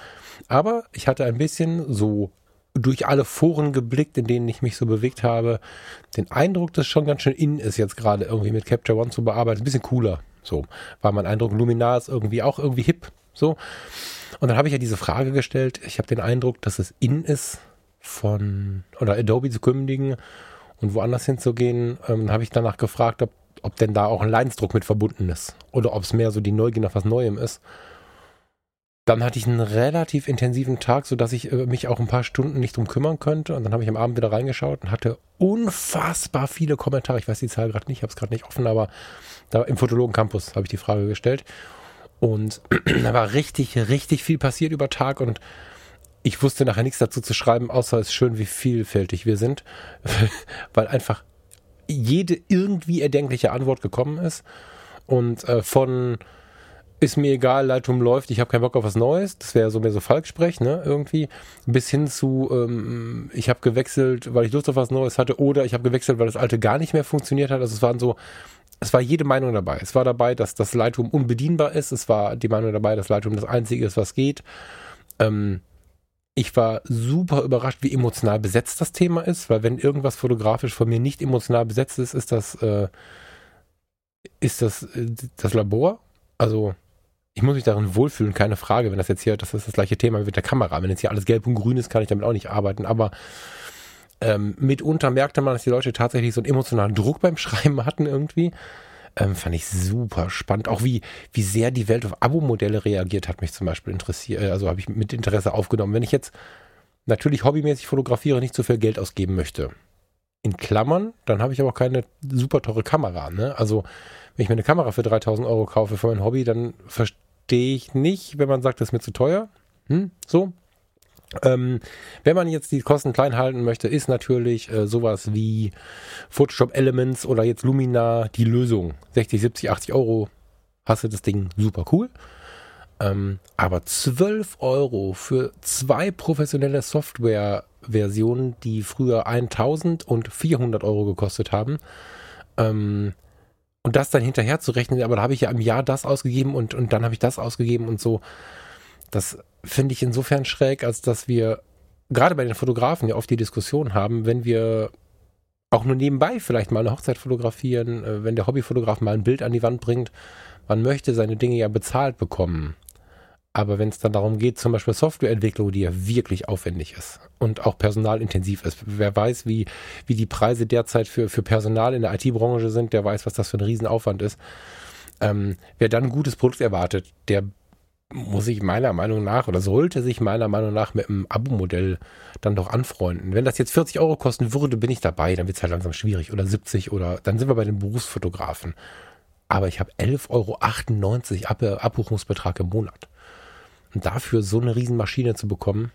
Aber ich hatte ein bisschen so durch alle Foren geblickt, in denen ich mich so bewegt habe, den Eindruck, dass schon ganz schön in ist, jetzt gerade irgendwie mit Capture One zu bearbeiten. Ein bisschen cooler. So war mein Eindruck. Luminar ist irgendwie auch irgendwie hip. So. Und dann habe ich ja diese Frage gestellt. Ich habe den Eindruck, dass es in ist, von oder Adobe zu kündigen und woanders hinzugehen. Ähm, habe ich danach gefragt, ob ob denn da auch ein Leidensdruck mit verbunden ist oder ob es mehr so die Neugier nach was Neuem ist. Dann hatte ich einen relativ intensiven Tag, sodass ich äh, mich auch ein paar Stunden nicht drum kümmern könnte. Und dann habe ich am Abend wieder reingeschaut und hatte unfassbar viele Kommentare. Ich weiß die Zahl gerade nicht, ich habe es gerade nicht offen, aber da im Fotologen Campus habe ich die Frage gestellt. Und da war richtig, richtig viel passiert über Tag und ich wusste nachher nichts dazu zu schreiben, außer es ist schön, wie vielfältig wir sind, weil einfach jede irgendwie erdenkliche Antwort gekommen ist. Und äh, von ist mir egal, Lightroom läuft, ich habe keinen Bock auf was Neues, das wäre so mehr so Falksprech, ne, irgendwie, bis hin zu, ähm, ich habe gewechselt, weil ich Lust auf was Neues hatte, oder ich habe gewechselt, weil das alte gar nicht mehr funktioniert hat. Also es waren so, es war jede Meinung dabei. Es war dabei, dass das Lightroom unbedienbar ist, es war die Meinung dabei, dass Lightroom das Einzige ist, was geht. Ähm, ich war super überrascht, wie emotional besetzt das Thema ist, weil wenn irgendwas fotografisch von mir nicht emotional besetzt ist, ist das, äh, ist das äh, das Labor. Also ich muss mich darin wohlfühlen, keine Frage. Wenn das jetzt hier, das ist das gleiche Thema mit der Kamera. Wenn jetzt hier alles gelb und grün ist, kann ich damit auch nicht arbeiten. Aber Ähm, mitunter merkte man, dass die Leute tatsächlich so einen emotionalen Druck beim Schreiben hatten irgendwie. Ähm, fand ich super spannend. Auch wie, wie sehr die Welt auf Abo-Modelle reagiert, hat mich zum Beispiel interessiert. Äh, also habe ich mit Interesse aufgenommen. Wenn ich jetzt natürlich hobbymäßig fotografiere, nicht so viel Geld ausgeben möchte. In Klammern, dann habe ich aber auch keine super teure Kamera. Ne? Also wenn ich mir eine Kamera für 3000 Euro kaufe für mein Hobby, dann verstehe ich nicht, wenn man sagt, das ist mir zu teuer. Hm? So, ähm, wenn man jetzt die Kosten klein halten möchte, ist natürlich äh, sowas wie Photoshop Elements oder jetzt Lumina die Lösung. 60, 70, 80 Euro hast du das Ding super cool. Ähm, aber 12 Euro für zwei professionelle Software-Versionen, die früher 1000 und 400 Euro gekostet haben, ähm, und das dann hinterher zu rechnen, aber da habe ich ja im Jahr das ausgegeben und, und dann habe ich das ausgegeben und so. Das finde ich insofern schräg, als dass wir gerade bei den Fotografen ja oft die Diskussion haben, wenn wir auch nur nebenbei vielleicht mal eine Hochzeit fotografieren, äh, wenn der Hobbyfotograf mal ein Bild an die Wand bringt, man möchte seine Dinge ja bezahlt bekommen. Aber wenn es dann darum geht, zum Beispiel Softwareentwicklung, die ja wirklich aufwendig ist und auch personalintensiv ist, wer weiß, wie, wie die Preise derzeit für, für Personal in der IT-Branche sind, der weiß, was das für ein Riesenaufwand ist. Ähm, wer dann ein gutes Produkt erwartet, der muss sich meiner Meinung nach oder sollte sich meiner Meinung nach mit einem Abo-Modell dann doch anfreunden. Wenn das jetzt 40 Euro kosten würde, bin ich dabei, dann wird es halt langsam schwierig oder 70 oder dann sind wir bei den Berufsfotografen. Aber ich habe 11,98 Euro Ab Abbuchungsbetrag im Monat. Und dafür so eine Riesenmaschine zu bekommen,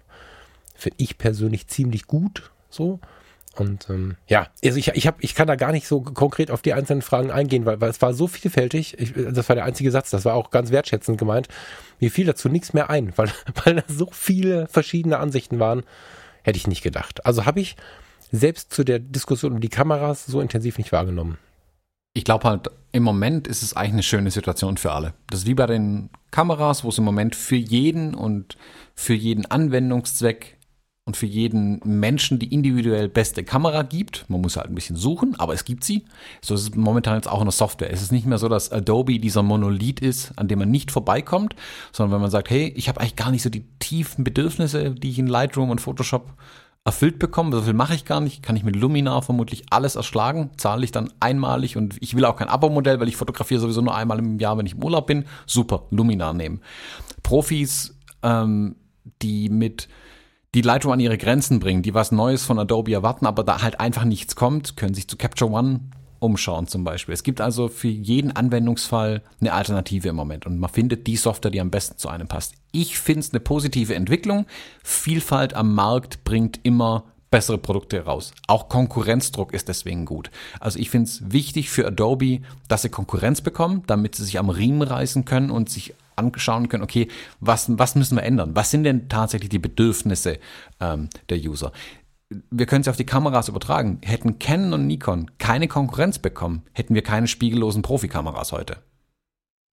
finde ich persönlich ziemlich gut. So. Und ähm, ja, also ich, ich, hab, ich kann da gar nicht so konkret auf die einzelnen Fragen eingehen, weil, weil es war so vielfältig. Ich, das war der einzige Satz, das war auch ganz wertschätzend gemeint. Mir fiel dazu nichts mehr ein, weil, weil da so viele verschiedene Ansichten waren, hätte ich nicht gedacht. Also habe ich selbst zu der Diskussion um die Kameras so intensiv nicht wahrgenommen.
Ich glaube halt, im Moment ist es eigentlich eine schöne Situation für alle. Das ist wie bei den Kameras, wo es im Moment für jeden und für jeden Anwendungszweck und für jeden Menschen die individuell beste Kamera gibt. Man muss halt ein bisschen suchen, aber es gibt sie. So ist es momentan jetzt auch in der Software. Es ist nicht mehr so, dass Adobe dieser Monolith ist, an dem man nicht vorbeikommt, sondern wenn man sagt, hey, ich habe eigentlich gar nicht so die tiefen Bedürfnisse, die ich in Lightroom und Photoshop erfüllt bekomme, so viel mache ich gar nicht, kann ich mit Luminar vermutlich alles erschlagen, zahle ich dann einmalig und ich will auch kein Abo-Modell, weil ich fotografiere sowieso nur einmal im Jahr, wenn ich im Urlaub bin. Super, Luminar nehmen. Profis, ähm, die mit die Lightroom an ihre Grenzen bringen, die was Neues von Adobe erwarten, aber da halt einfach nichts kommt, können sich zu Capture One umschauen zum Beispiel. Es gibt also für jeden Anwendungsfall eine Alternative im Moment und man findet die Software, die am besten zu einem passt. Ich finde es eine positive Entwicklung. Vielfalt am Markt bringt immer bessere Produkte raus. Auch Konkurrenzdruck ist deswegen gut. Also ich finde es wichtig für Adobe, dass sie Konkurrenz bekommen, damit sie sich am Riemen reißen können und sich anschauen können, okay, was, was müssen wir ändern? Was sind denn tatsächlich die Bedürfnisse ähm, der User? Wir können es auf die Kameras übertragen. Hätten Canon und Nikon keine Konkurrenz bekommen, hätten wir keine spiegellosen Profikameras heute.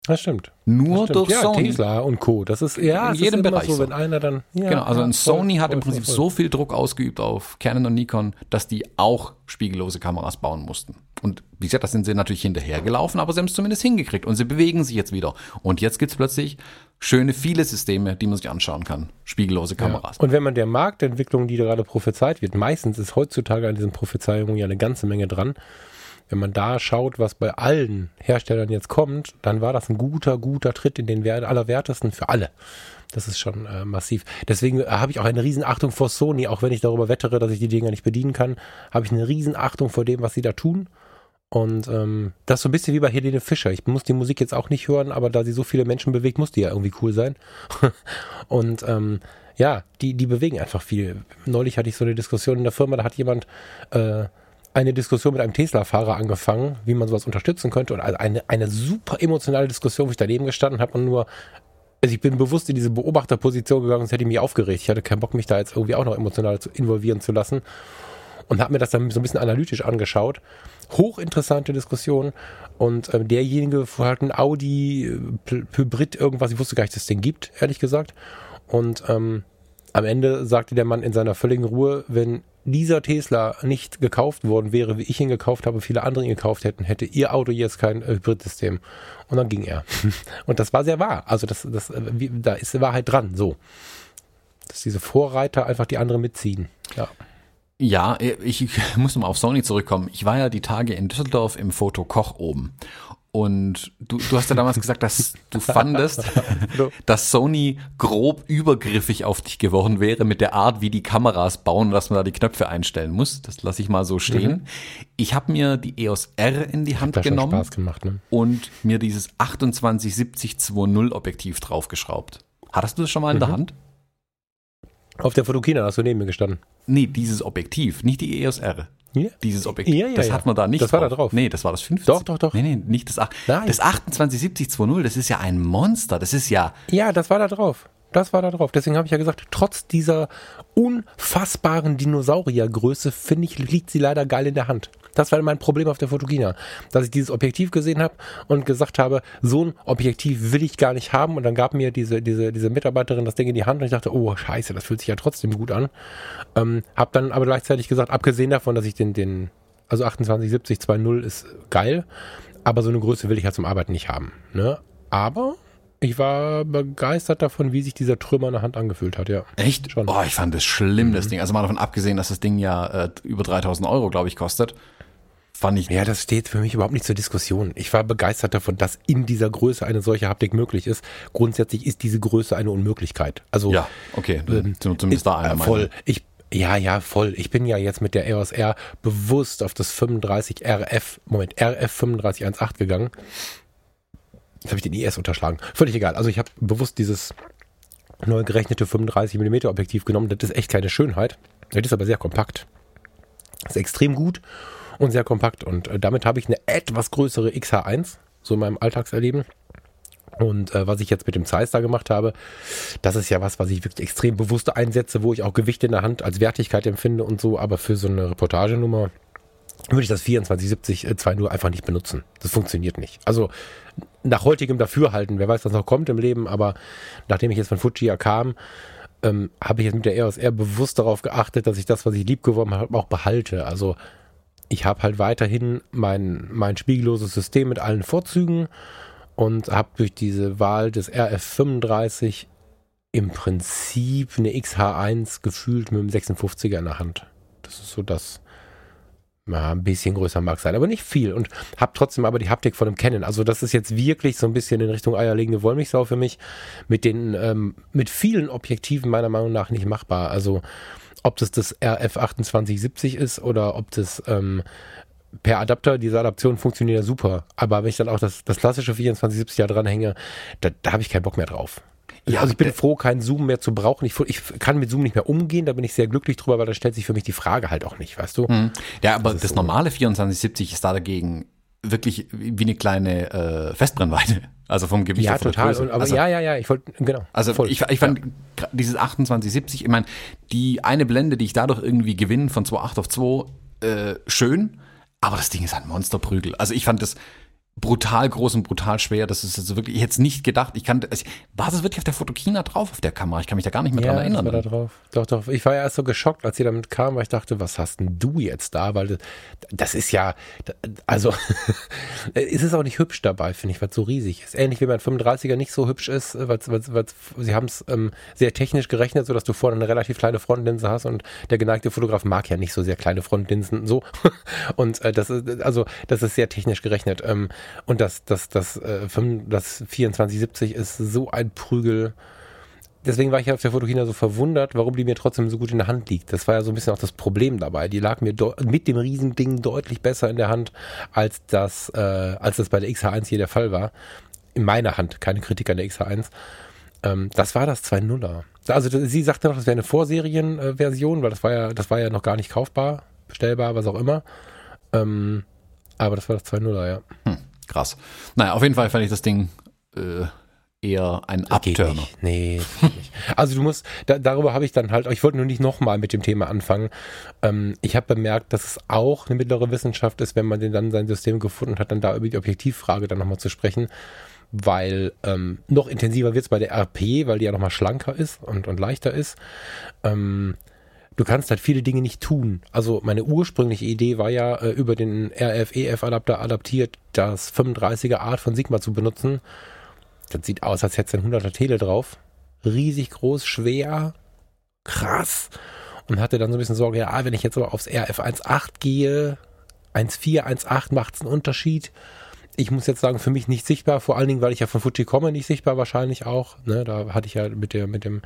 Das stimmt.
Nur
das stimmt.
durch
ja,
Sony.
Tesla und Co. Das ist ja
in jedem Bereich
so, wenn einer dann ja,
genau, also
ja,
Sony
voll,
hat im
voll,
Prinzip
voll.
so viel Druck ausgeübt auf Canon und Nikon, dass die auch spiegellose Kameras bauen mussten. Und wie gesagt, das sind sie natürlich hinterhergelaufen, aber sie haben es zumindest hingekriegt und sie bewegen sich jetzt wieder. Und jetzt gibt's plötzlich schöne viele Systeme, die man sich anschauen kann. Spiegellose Kameras.
Ja. Und wenn man der Marktentwicklung, die da gerade prophezeit wird, meistens ist heutzutage an diesen Prophezeiungen ja eine ganze Menge dran. Wenn man da schaut, was bei allen Herstellern jetzt kommt, dann war das ein guter, guter Tritt in den Wert, allerwertesten für alle. Das ist schon äh, massiv. Deswegen äh, habe ich auch eine Riesenachtung vor Sony, auch wenn ich darüber wettere, dass ich die Dinger nicht bedienen kann, habe ich eine Riesenachtung vor dem, was sie da tun. Und ähm, das ist so ein bisschen wie bei Helene Fischer. Ich muss die Musik jetzt auch nicht hören, aber da sie so viele Menschen bewegt, muss die ja irgendwie cool sein. und ähm, ja, die, die bewegen einfach viel. Neulich hatte ich so eine Diskussion in der Firma, da hat jemand äh, eine Diskussion mit einem Tesla-Fahrer angefangen, wie man sowas unterstützen könnte. Und also eine, eine super emotionale Diskussion, wo ich daneben gestanden habe und nur, also ich bin bewusst in diese Beobachterposition gegangen, sonst hätte ich mich aufgeregt. Ich hatte keinen Bock, mich da jetzt irgendwie auch noch emotional zu involvieren zu lassen. Und habe mir das dann so ein bisschen analytisch angeschaut. Hochinteressante Diskussion. Und ähm, derjenige hat ein Audi äh, Hybrid irgendwas, ich wusste gar nicht, dass es den gibt, ehrlich gesagt. Und ähm, am Ende sagte der Mann in seiner völligen Ruhe, wenn dieser Tesla nicht gekauft worden wäre, wie ich ihn gekauft habe, viele andere ihn gekauft hätten, hätte ihr Auto jetzt kein äh, Hybridsystem. Und dann ging er. Und das war sehr wahr. Also das, das, äh, da ist Wahrheit dran. So, dass diese Vorreiter einfach die anderen mitziehen. Ja.
Ja, ich, ich muss nochmal auf Sony zurückkommen. Ich war ja die Tage in Düsseldorf im Foto Koch oben. Und du, du hast ja damals gesagt, dass du fandest, dass Sony grob übergriffig auf dich geworden wäre mit der Art, wie die Kameras bauen, dass man da die Knöpfe einstellen muss. Das lasse ich mal so stehen. Mhm. Ich habe mir die EOS R in die Hand genommen
Spaß gemacht, ne?
und mir dieses 2870-2.0 Objektiv draufgeschraubt. Hattest du das schon mal in mhm. der Hand?
Auf der Fotokina hast du neben mir gestanden.
Nee, dieses Objektiv, nicht die EOS R.
Ja?
Dieses Objektiv.
Ja, ja,
das
ja.
hat man da nicht
Das war da drauf.
Nee, das war das 50.
Doch, doch, doch.
Nee, nee, nicht das 8.
Nein.
Das 2870-2.0 das ist ja ein Monster. Das ist ja,
Ja, das war da drauf. Das war da drauf. Deswegen habe ich ja gesagt, trotz dieser unfassbaren Dinosauriergröße, finde ich, liegt sie leider geil in der Hand. Das war mein Problem auf der Fotokina, dass ich dieses Objektiv gesehen habe und gesagt habe, so ein Objektiv will ich gar nicht haben. Und dann gab mir diese, diese, diese Mitarbeiterin das Ding in die Hand und ich dachte, oh scheiße, das fühlt sich ja trotzdem gut an. Ähm, habe dann aber gleichzeitig gesagt, abgesehen davon, dass ich den, den also 2870 2.0 ist geil, aber so eine Größe will ich ja zum Arbeiten nicht haben. Ne? Aber ich war begeistert davon, wie sich dieser Trümmer in der Hand angefühlt hat, ja.
echt?
Schon.
Boah, ich fand das schlimm,
Mhm.
das Ding. Also mal davon abgesehen, dass das Ding ja äh, über 3000 Euro, glaube ich, kostet. Fand ich,
Ja, das steht für mich überhaupt nicht zur Diskussion. Ich war begeistert davon, dass in dieser Größe eine solche Haptik möglich ist. Grundsätzlich ist diese Größe eine Unmöglichkeit. Also
ja, okay,
ähm,
zumindest da einer
äh, voll. Ich ja, ja, voll. Ich bin ja jetzt mit der EOS R bewusst auf das 35 RF, Moment, RF 3518 gegangen. Jetzt habe ich den IS unterschlagen. Völlig egal. Also ich habe bewusst dieses neu gerechnete 35 mm Objektiv genommen. Das ist echt keine Schönheit. Das ist aber sehr kompakt. Das ist extrem gut und sehr kompakt. Und äh, damit habe ich eine etwas größere XH1, so in meinem Alltagserleben. Und äh, was ich jetzt mit dem Zeiss da gemacht habe, das ist ja was, was ich wirklich extrem bewusst einsetze, wo ich auch Gewicht in der Hand als Wertigkeit empfinde und so. Aber für so eine Reportagenummer würde ich das 2470 äh, 2.0 einfach nicht benutzen. Das funktioniert nicht. Also nach heutigem Dafürhalten, wer weiß, was noch kommt im Leben, aber nachdem ich jetzt von Fujiya kam, ähm, habe ich jetzt mit der EOS R bewusst darauf geachtet, dass ich das, was ich lieb gewonnen habe, auch behalte. Also ich habe halt weiterhin mein, mein spiegelloses System mit allen Vorzügen und habe durch diese Wahl des RF35 im Prinzip eine XH1 gefühlt mit dem 56er in der Hand. Das ist so das, ja, ein bisschen größer mag sein, aber nicht viel und habe trotzdem aber die Haptik von einem Canon. Also das ist jetzt wirklich so ein bisschen in Richtung eierlegende Wollmilchsau für mich mit den ähm, mit vielen Objektiven meiner Meinung nach nicht machbar. Also ob das das RF 2870 ist oder ob das ähm, per Adapter, diese Adaption funktioniert ja super. Aber wenn ich dann auch das, das klassische 2470 da dranhänge, da, da habe ich keinen Bock mehr drauf.
Ja,
also ich bin
der-
froh, keinen Zoom mehr zu brauchen. Ich, ich kann mit Zoom nicht mehr umgehen, da bin ich sehr glücklich drüber, weil da stellt sich für mich die Frage halt auch nicht, weißt du?
Hm. Ja, aber
Das
das,
so.
normale 2470 ist da dagegen wirklich wie eine kleine äh, Festbrennweite. Also vom Gewicht
Ja,
her,
total. Und, aber
also,
ja, ja, ja, ich wollte, genau.
Also
voll.
ich, ich fand gra- dieses 2870, ich meine, die eine Blende, die ich dadurch irgendwie gewinne von 2.8 auf 2, äh, schön, aber das Ding ist ein Monsterprügel. Also ich fand das brutal groß und brutal schwer. Das ist also wirklich, ich hätte es nicht gedacht. Ich kann, also, war das wirklich auf der Fotokina drauf, auf der Kamera? Ich kann mich da gar nicht mehr
ja,
dran erinnern.
war da drauf. Doch, doch. Ich war ja erst so geschockt, als sie damit kam, weil ich dachte, was hast denn du jetzt da? Weil das, das ist ja, also es ist auch nicht hübsch dabei, finde ich, weil es so riesig ist. Ähnlich wie mein 35er nicht so hübsch ist, weil sie haben es ähm, sehr technisch gerechnet, sodass du vorne eine relativ kleine Frontlinse hast und der geneigte Fotograf mag ja nicht so sehr kleine Frontlinsen so. Und äh, das ist, also das ist sehr technisch gerechnet. Ähm, und das, das, das, äh, 5 das 2470 ist so ein Prügel. Deswegen war ich auf der Fotokina so verwundert, warum die mir trotzdem so gut in der Hand liegt. Das war ja so ein bisschen auch das Problem dabei. Die lag mir mit dem Riesending deutlich besser in der Hand, als das, äh, als das bei der XH1 hier der Fall war. In meiner Hand, keine Kritik an der XH1. Ähm, das war das 2.0er. Also sie sagte noch, das wäre eine Vorserienversion, weil das war ja, das war ja noch gar nicht kaufbar, bestellbar, was auch immer. Ähm, aber das war das 2.0er, ja.
Hm, krass. Naja, auf jeden Fall fand ich das Ding äh, eher ein Abturner.
Nee. Also du musst, da, darüber habe ich dann halt, ich wollte nur nicht nochmal mit dem Thema anfangen. Ähm, ich habe bemerkt, dass es auch eine mittlere Wissenschaft ist, wenn man den dann sein System gefunden hat, dann da über die Objektivfrage dann nochmal zu sprechen. Weil ähm, noch intensiver wird es bei der RP, weil die ja nochmal schlanker ist und, und leichter ist. Ähm, du kannst halt viele Dinge nicht tun. Also meine ursprüngliche Idee war ja, äh, über den RF-EF-Adapter adaptiert, das 35er Art von Sigma zu benutzen. Das sieht aus, als hätte es ein 100er Tele drauf. Riesig groß, schwer, krass. und hatte dann so ein bisschen Sorge, ja, wenn ich jetzt aber aufs RF 1.8 gehe, 1.4, 1.8 macht es einen Unterschied. Ich muss jetzt sagen, für mich nicht sichtbar, vor allen Dingen, weil ich ja von Fuji komme, nicht sichtbar wahrscheinlich auch. Ne, da hatte ich ja mit der, mit dem,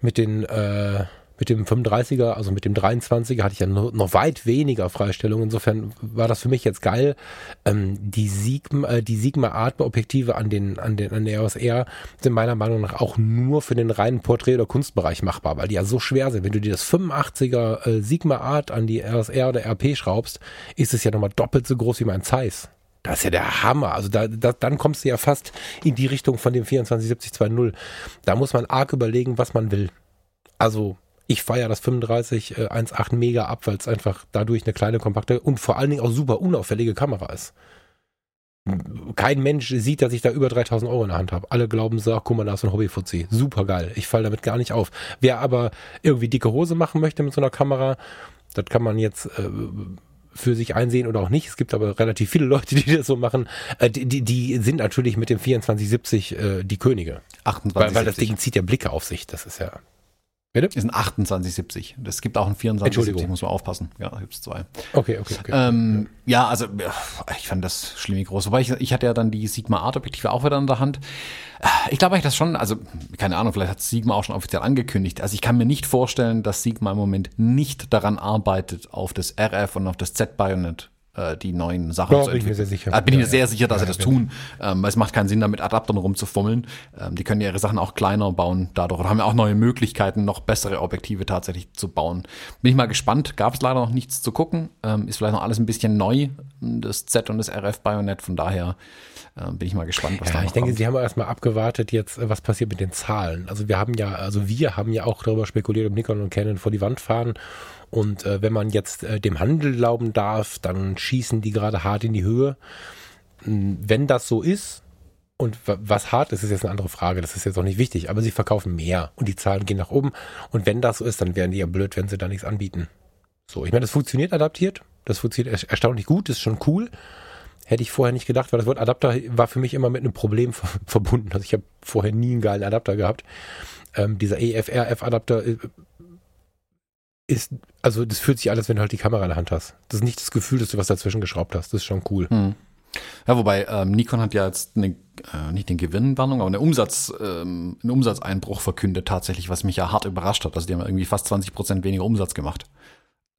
mit den, äh, mit dem 35er, also mit dem 23er hatte ich ja noch, noch weit weniger Freistellung. Insofern war das für mich jetzt geil. Ähm, die Sigma, äh, die Sigma Atme-Objektive an den, an den, an der EOS R sind meiner Meinung nach auch nur für den reinen Porträt- oder Kunstbereich machbar, weil die ja so schwer sind. Wenn du dir das 85er äh, Sigma Art an die EOS R oder RP schraubst, ist es ja nochmal doppelt so groß wie mein Zeiss. Das ist ja der Hammer. Also da, da, dann kommst du ja fast in die Richtung von dem 2470 Da muss man arg überlegen, was man will. Also ich feiere das 35 äh, 1.8 mega ab, weil es einfach dadurch eine kleine, kompakte und vor allen Dingen auch super unauffällige Kamera ist. Kein Mensch sieht, dass ich da über 3000 Euro in der Hand habe. Alle glauben so, ach, guck mal, da ist ein Hobbyfuzzi. Super geil. Ich falle damit gar nicht auf. Wer aber irgendwie dicke Hose machen möchte mit so einer Kamera, das kann man jetzt äh, für sich einsehen oder auch nicht. Es gibt aber relativ viele Leute, die das so machen. Äh, die, die, die sind natürlich mit dem 2470 äh, die Könige.
28,
weil, weil das Ding zieht ja Blicke auf sich. Das ist ja
Bitte? Ist ein 2870. Es gibt auch ein 2470, muss man aufpassen. Ja, da gibt es zwei.
Okay, okay, okay.
Ähm, ja, also ich fand das schlimm groß. Wobei ich, ich hatte ja dann die Sigma Art Objektive auch wieder in der Hand. Ich glaube eigentlich das schon, also keine Ahnung, vielleicht hat Sigma auch schon offiziell angekündigt. Also ich kann mir nicht vorstellen, dass Sigma im Moment nicht daran arbeitet, auf das RF und auf das Z-Bayonet äh, die neuen Sachen
ja, zu entwickeln. Bin ich mir sehr sicher.
Äh, bin ich mir sehr sicher, dass ja, sie das tun, ähm, weil es macht keinen Sinn, da mit Adaptern rumzufummeln. Ähm, die können ja ihre Sachen auch kleiner bauen dadurch oder haben ja auch neue Möglichkeiten, noch bessere Objektive tatsächlich zu bauen. Bin ich mal gespannt. Gab es leider noch nichts zu gucken. Ähm, ist vielleicht noch alles ein bisschen neu, das Z und das RF Bayonet. Von daher äh, bin ich mal gespannt,
was ja, da Ich denke, kommt. Sie haben erstmal abgewartet jetzt, äh, was passiert mit den Zahlen. Also wir haben ja, also wir haben ja auch darüber spekuliert, ob Nikon und Canon vor die Wand fahren und äh, wenn man jetzt äh, dem Handel glauben darf, dann schießen die gerade hart in die Höhe. Hm, wenn das so ist, und was hart ist, ist jetzt eine andere Frage. Das ist jetzt auch nicht wichtig. Aber sie verkaufen mehr und die Zahlen gehen nach oben. Und wenn das so ist, dann wären die ja blöd, wenn sie da nichts anbieten. So, ich meine, das funktioniert adaptiert. Das funktioniert erstaunlich gut. Ist schon cool. Hätte ich vorher nicht gedacht, weil das Wort Adapter war für mich immer mit einem Problem verbunden. Also ich habe vorher nie einen geilen Adapter gehabt. Ähm, dieser EFRF-Adapter äh, ist, also das fühlt sich alles, wenn du halt die Kamera in der Hand hast. Das ist nicht das Gefühl, dass du was dazwischen geschraubt hast. Das ist schon cool. Hm.
Ja, wobei ähm, Nikon hat ja jetzt eine, äh, nicht den Gewinnwarnung, aber eine Umsatz, ähm, einen Umsatzeinbruch verkündet tatsächlich, was mich ja hart überrascht hat. Also die haben irgendwie fast 20 Prozent weniger Umsatz gemacht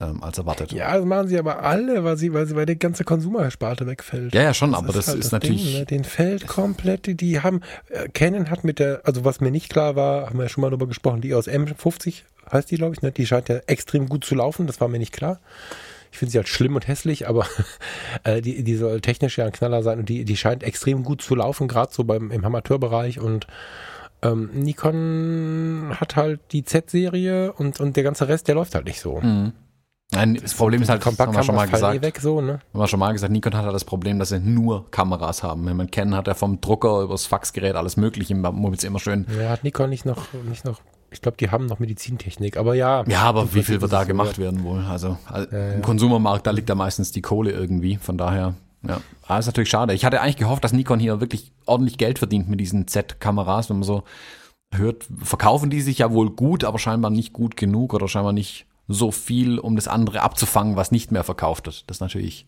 ähm, als erwartet.
Ja, das machen sie aber alle, weil sie, weil sie, weil die ganze Konsumersparte wegfällt.
Ja, ja, schon, das aber ist das halt ist, das natürlich. Ding,
ne? Den fällt komplett, die, die haben, äh, Canon hat mit der, also was mir nicht klar war, haben wir ja schon mal drüber gesprochen, die aus M50 heißt die, glaube ich, ne? Die scheint ja extrem gut zu laufen, das war mir nicht klar. Ich finde sie halt schlimm und hässlich, aber äh, die, die soll technisch ja ein Knaller sein und die, die scheint extrem gut zu laufen, gerade so beim im Amateurbereich und ähm, Nikon hat halt die Z-Serie und, und der ganze Rest, der läuft halt nicht so.
Mhm. Nein, das, das Problem ist halt,
das haben wir schon mal gesagt. Eh
weg, so, ne? Haben wir schon mal gesagt, Nikon hat halt das Problem, dass sie nur Kameras haben. Wenn man kennen, hat er vom Drucker übers Faxgerät alles mögliche, Mobil immer schön.
Ja, hat Nikon nicht noch, nicht noch, ich glaube, die haben noch Medizintechnik, aber ja.
Ja, aber wie viel wird da gemacht so werden wohl? Also, also ja, im Konsumermarkt, da liegt da meistens die Kohle irgendwie, von daher. Ja, aber ah, ist natürlich schade. Ich hatte eigentlich gehofft, dass Nikon hier wirklich ordentlich Geld verdient mit diesen Z-Kameras, wenn man so hört, verkaufen die sich ja wohl gut, aber scheinbar nicht gut genug oder scheinbar nicht so viel, um das andere abzufangen, was nicht mehr verkauft wird. Das ist natürlich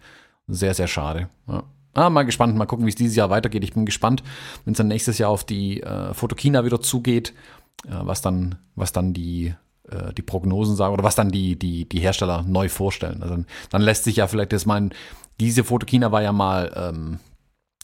sehr, sehr schade. Ja. Ah, mal gespannt, mal gucken, wie es dieses Jahr weitergeht. Ich bin gespannt, wenn es dann nächstes Jahr auf die äh, Fotokina wieder zugeht, äh, was dann, was dann die, äh, die Prognosen sagen oder was dann die, die, die Hersteller neu vorstellen. Also dann lässt sich ja vielleicht das meinen, diese Fotokina war ja mal ähm,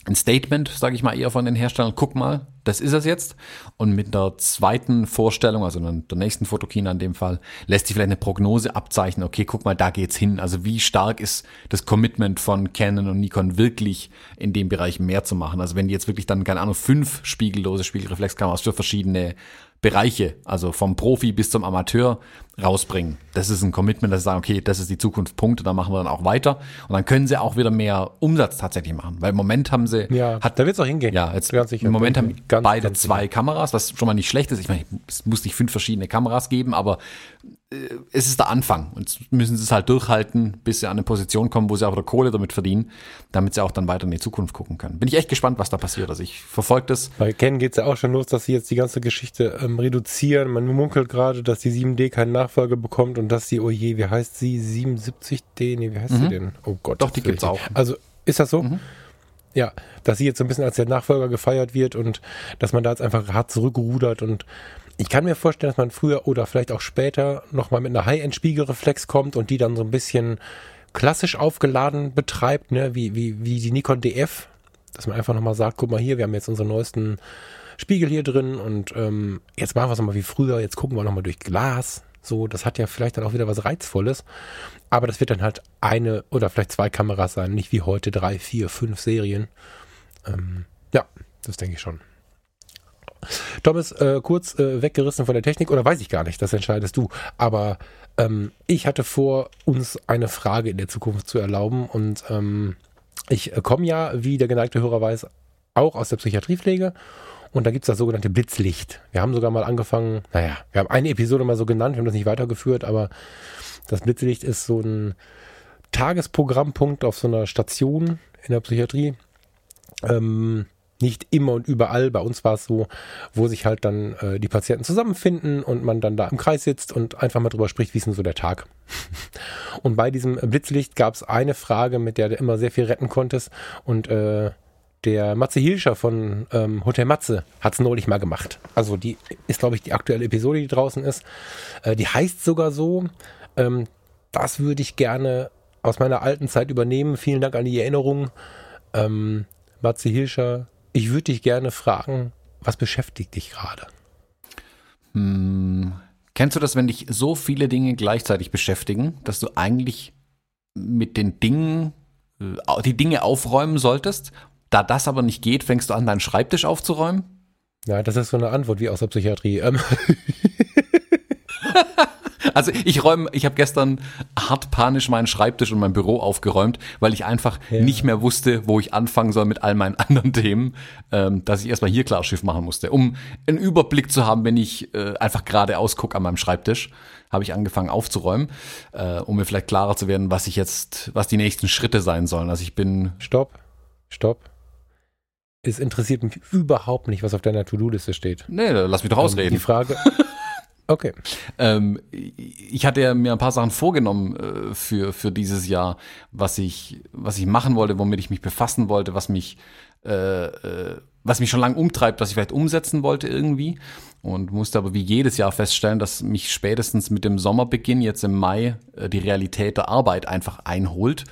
ein Statement, sage ich mal, eher von den Herstellern, guck mal, das ist es jetzt. Und mit der zweiten Vorstellung, also der nächsten Fotokina in dem Fall, lässt sich vielleicht eine Prognose abzeichnen, okay, guck mal, da geht's hin. Also wie stark ist das Commitment von Canon und Nikon wirklich in dem Bereich mehr zu machen? Also wenn die jetzt wirklich dann, keine Ahnung, fünf spiegellose Spiegelreflexkameras für verschiedene Bereiche, also vom Profi bis zum Amateur rausbringen. Das ist ein Commitment, dass sie sagen, okay, das ist die Zukunft, Punkte, da machen wir dann auch weiter. Und dann können sie auch wieder mehr Umsatz tatsächlich machen. Weil im Moment haben sie.
Ja, hat, da wird es auch hingehen.
Ja, jetzt ganz sicher. im Moment haben ganz, beide ganz zwei. Kameras, was schon mal nicht schlecht ist. Ich meine, es muss nicht fünf verschiedene Kameras geben, aber es ist der Anfang und müssen sie es halt durchhalten, bis sie an eine Position kommen, wo sie auch wieder Kohle damit verdienen, damit sie auch dann weiter in die Zukunft gucken können. Bin ich echt gespannt, was da passiert. Also ich verfolge das.
Bei Ken geht es ja auch schon los, dass sie jetzt die ganze Geschichte ähm, reduzieren. Man munkelt gerade, dass die 7D keinen Nachfolger bekommt und dass sie, oh je, wie heißt sie? 77D? Nee, wie heißt mhm. sie denn? Oh Gott.
Doch, die gibt's auch.
Also ist das so? Mhm. Ja, dass sie jetzt so ein bisschen als der Nachfolger gefeiert wird und dass man da jetzt einfach hart zurückrudert und ich kann mir vorstellen, dass man früher oder vielleicht auch später nochmal mit einer High-End-Spiegelreflex kommt und die dann so ein bisschen klassisch aufgeladen betreibt, ne, wie, wie, wie die Nikon DF, dass man einfach nochmal sagt, guck mal hier, wir haben jetzt unseren neuesten Spiegel hier drin und ähm, jetzt machen wir es nochmal wie früher, jetzt gucken wir nochmal durch Glas. So, das hat ja vielleicht dann auch wieder was Reizvolles. Aber das wird dann halt eine oder vielleicht zwei Kameras sein, nicht wie heute drei, vier, fünf Serien. Ähm, ja, das denke ich schon. Thomas, äh, kurz äh, weggerissen von der Technik oder weiß ich gar nicht, das entscheidest du. Aber ähm, ich hatte vor, uns eine Frage in der Zukunft zu erlauben und ähm, ich äh, komme ja, wie der geneigte Hörer weiß, auch aus der Psychiatriepflege und da gibt es das sogenannte Blitzlicht. Wir haben sogar mal angefangen, naja, wir haben eine Episode mal so genannt, wir haben das nicht weitergeführt, aber das Blitzlicht ist so ein Tagesprogrammpunkt auf so einer Station in der Psychiatrie. Ähm, nicht immer und überall. Bei uns war es so, wo sich halt dann äh, die Patienten zusammenfinden und man dann da im Kreis sitzt und einfach mal drüber spricht, wie ist denn so der Tag. und bei diesem Blitzlicht gab es eine Frage, mit der du immer sehr viel retten konntest und äh, der Matze Hilscher von ähm, Hotel Matze hat es neulich mal gemacht. Also die ist, glaube ich, die aktuelle Episode, die draußen ist. Äh, die heißt sogar so. Ähm, das würde ich gerne aus meiner alten Zeit übernehmen. Vielen Dank an die Erinnerung. Ähm, Matze Hilscher ich würde dich gerne fragen, was beschäftigt dich gerade?
Hm, kennst du das, wenn dich so viele Dinge gleichzeitig beschäftigen, dass du eigentlich mit den Dingen, äh, die Dinge aufräumen solltest? Da das aber nicht geht, fängst du an, deinen Schreibtisch aufzuräumen?
Ja, das ist so eine Antwort wie aus der Psychiatrie. Ähm.
Also ich räume, ich habe gestern hart panisch meinen Schreibtisch und mein Büro aufgeräumt, weil ich einfach ja. nicht mehr wusste, wo ich anfangen soll mit all meinen anderen Themen, ähm, dass ich erstmal hier Klarschiff machen musste. Um einen Überblick zu haben, wenn ich äh, einfach geradeaus gucke an meinem Schreibtisch, habe ich angefangen aufzuräumen, äh, um mir vielleicht klarer zu werden, was ich jetzt, was die nächsten Schritte sein sollen. Also ich bin.
Stopp, stopp. Es interessiert mich überhaupt nicht, was auf deiner To-Do-Liste steht.
Nee, lass mich doch ähm, ausreden.
Die Frage, Okay.
Ähm, ich hatte ja mir ein paar Sachen vorgenommen äh, für, für dieses Jahr, was ich, was ich machen wollte, womit ich mich befassen wollte, was mich, äh, äh, was mich schon lange umtreibt, was ich vielleicht umsetzen wollte irgendwie. Und musste aber wie jedes Jahr feststellen, dass mich spätestens mit dem Sommerbeginn jetzt im Mai äh, die Realität der Arbeit einfach einholt.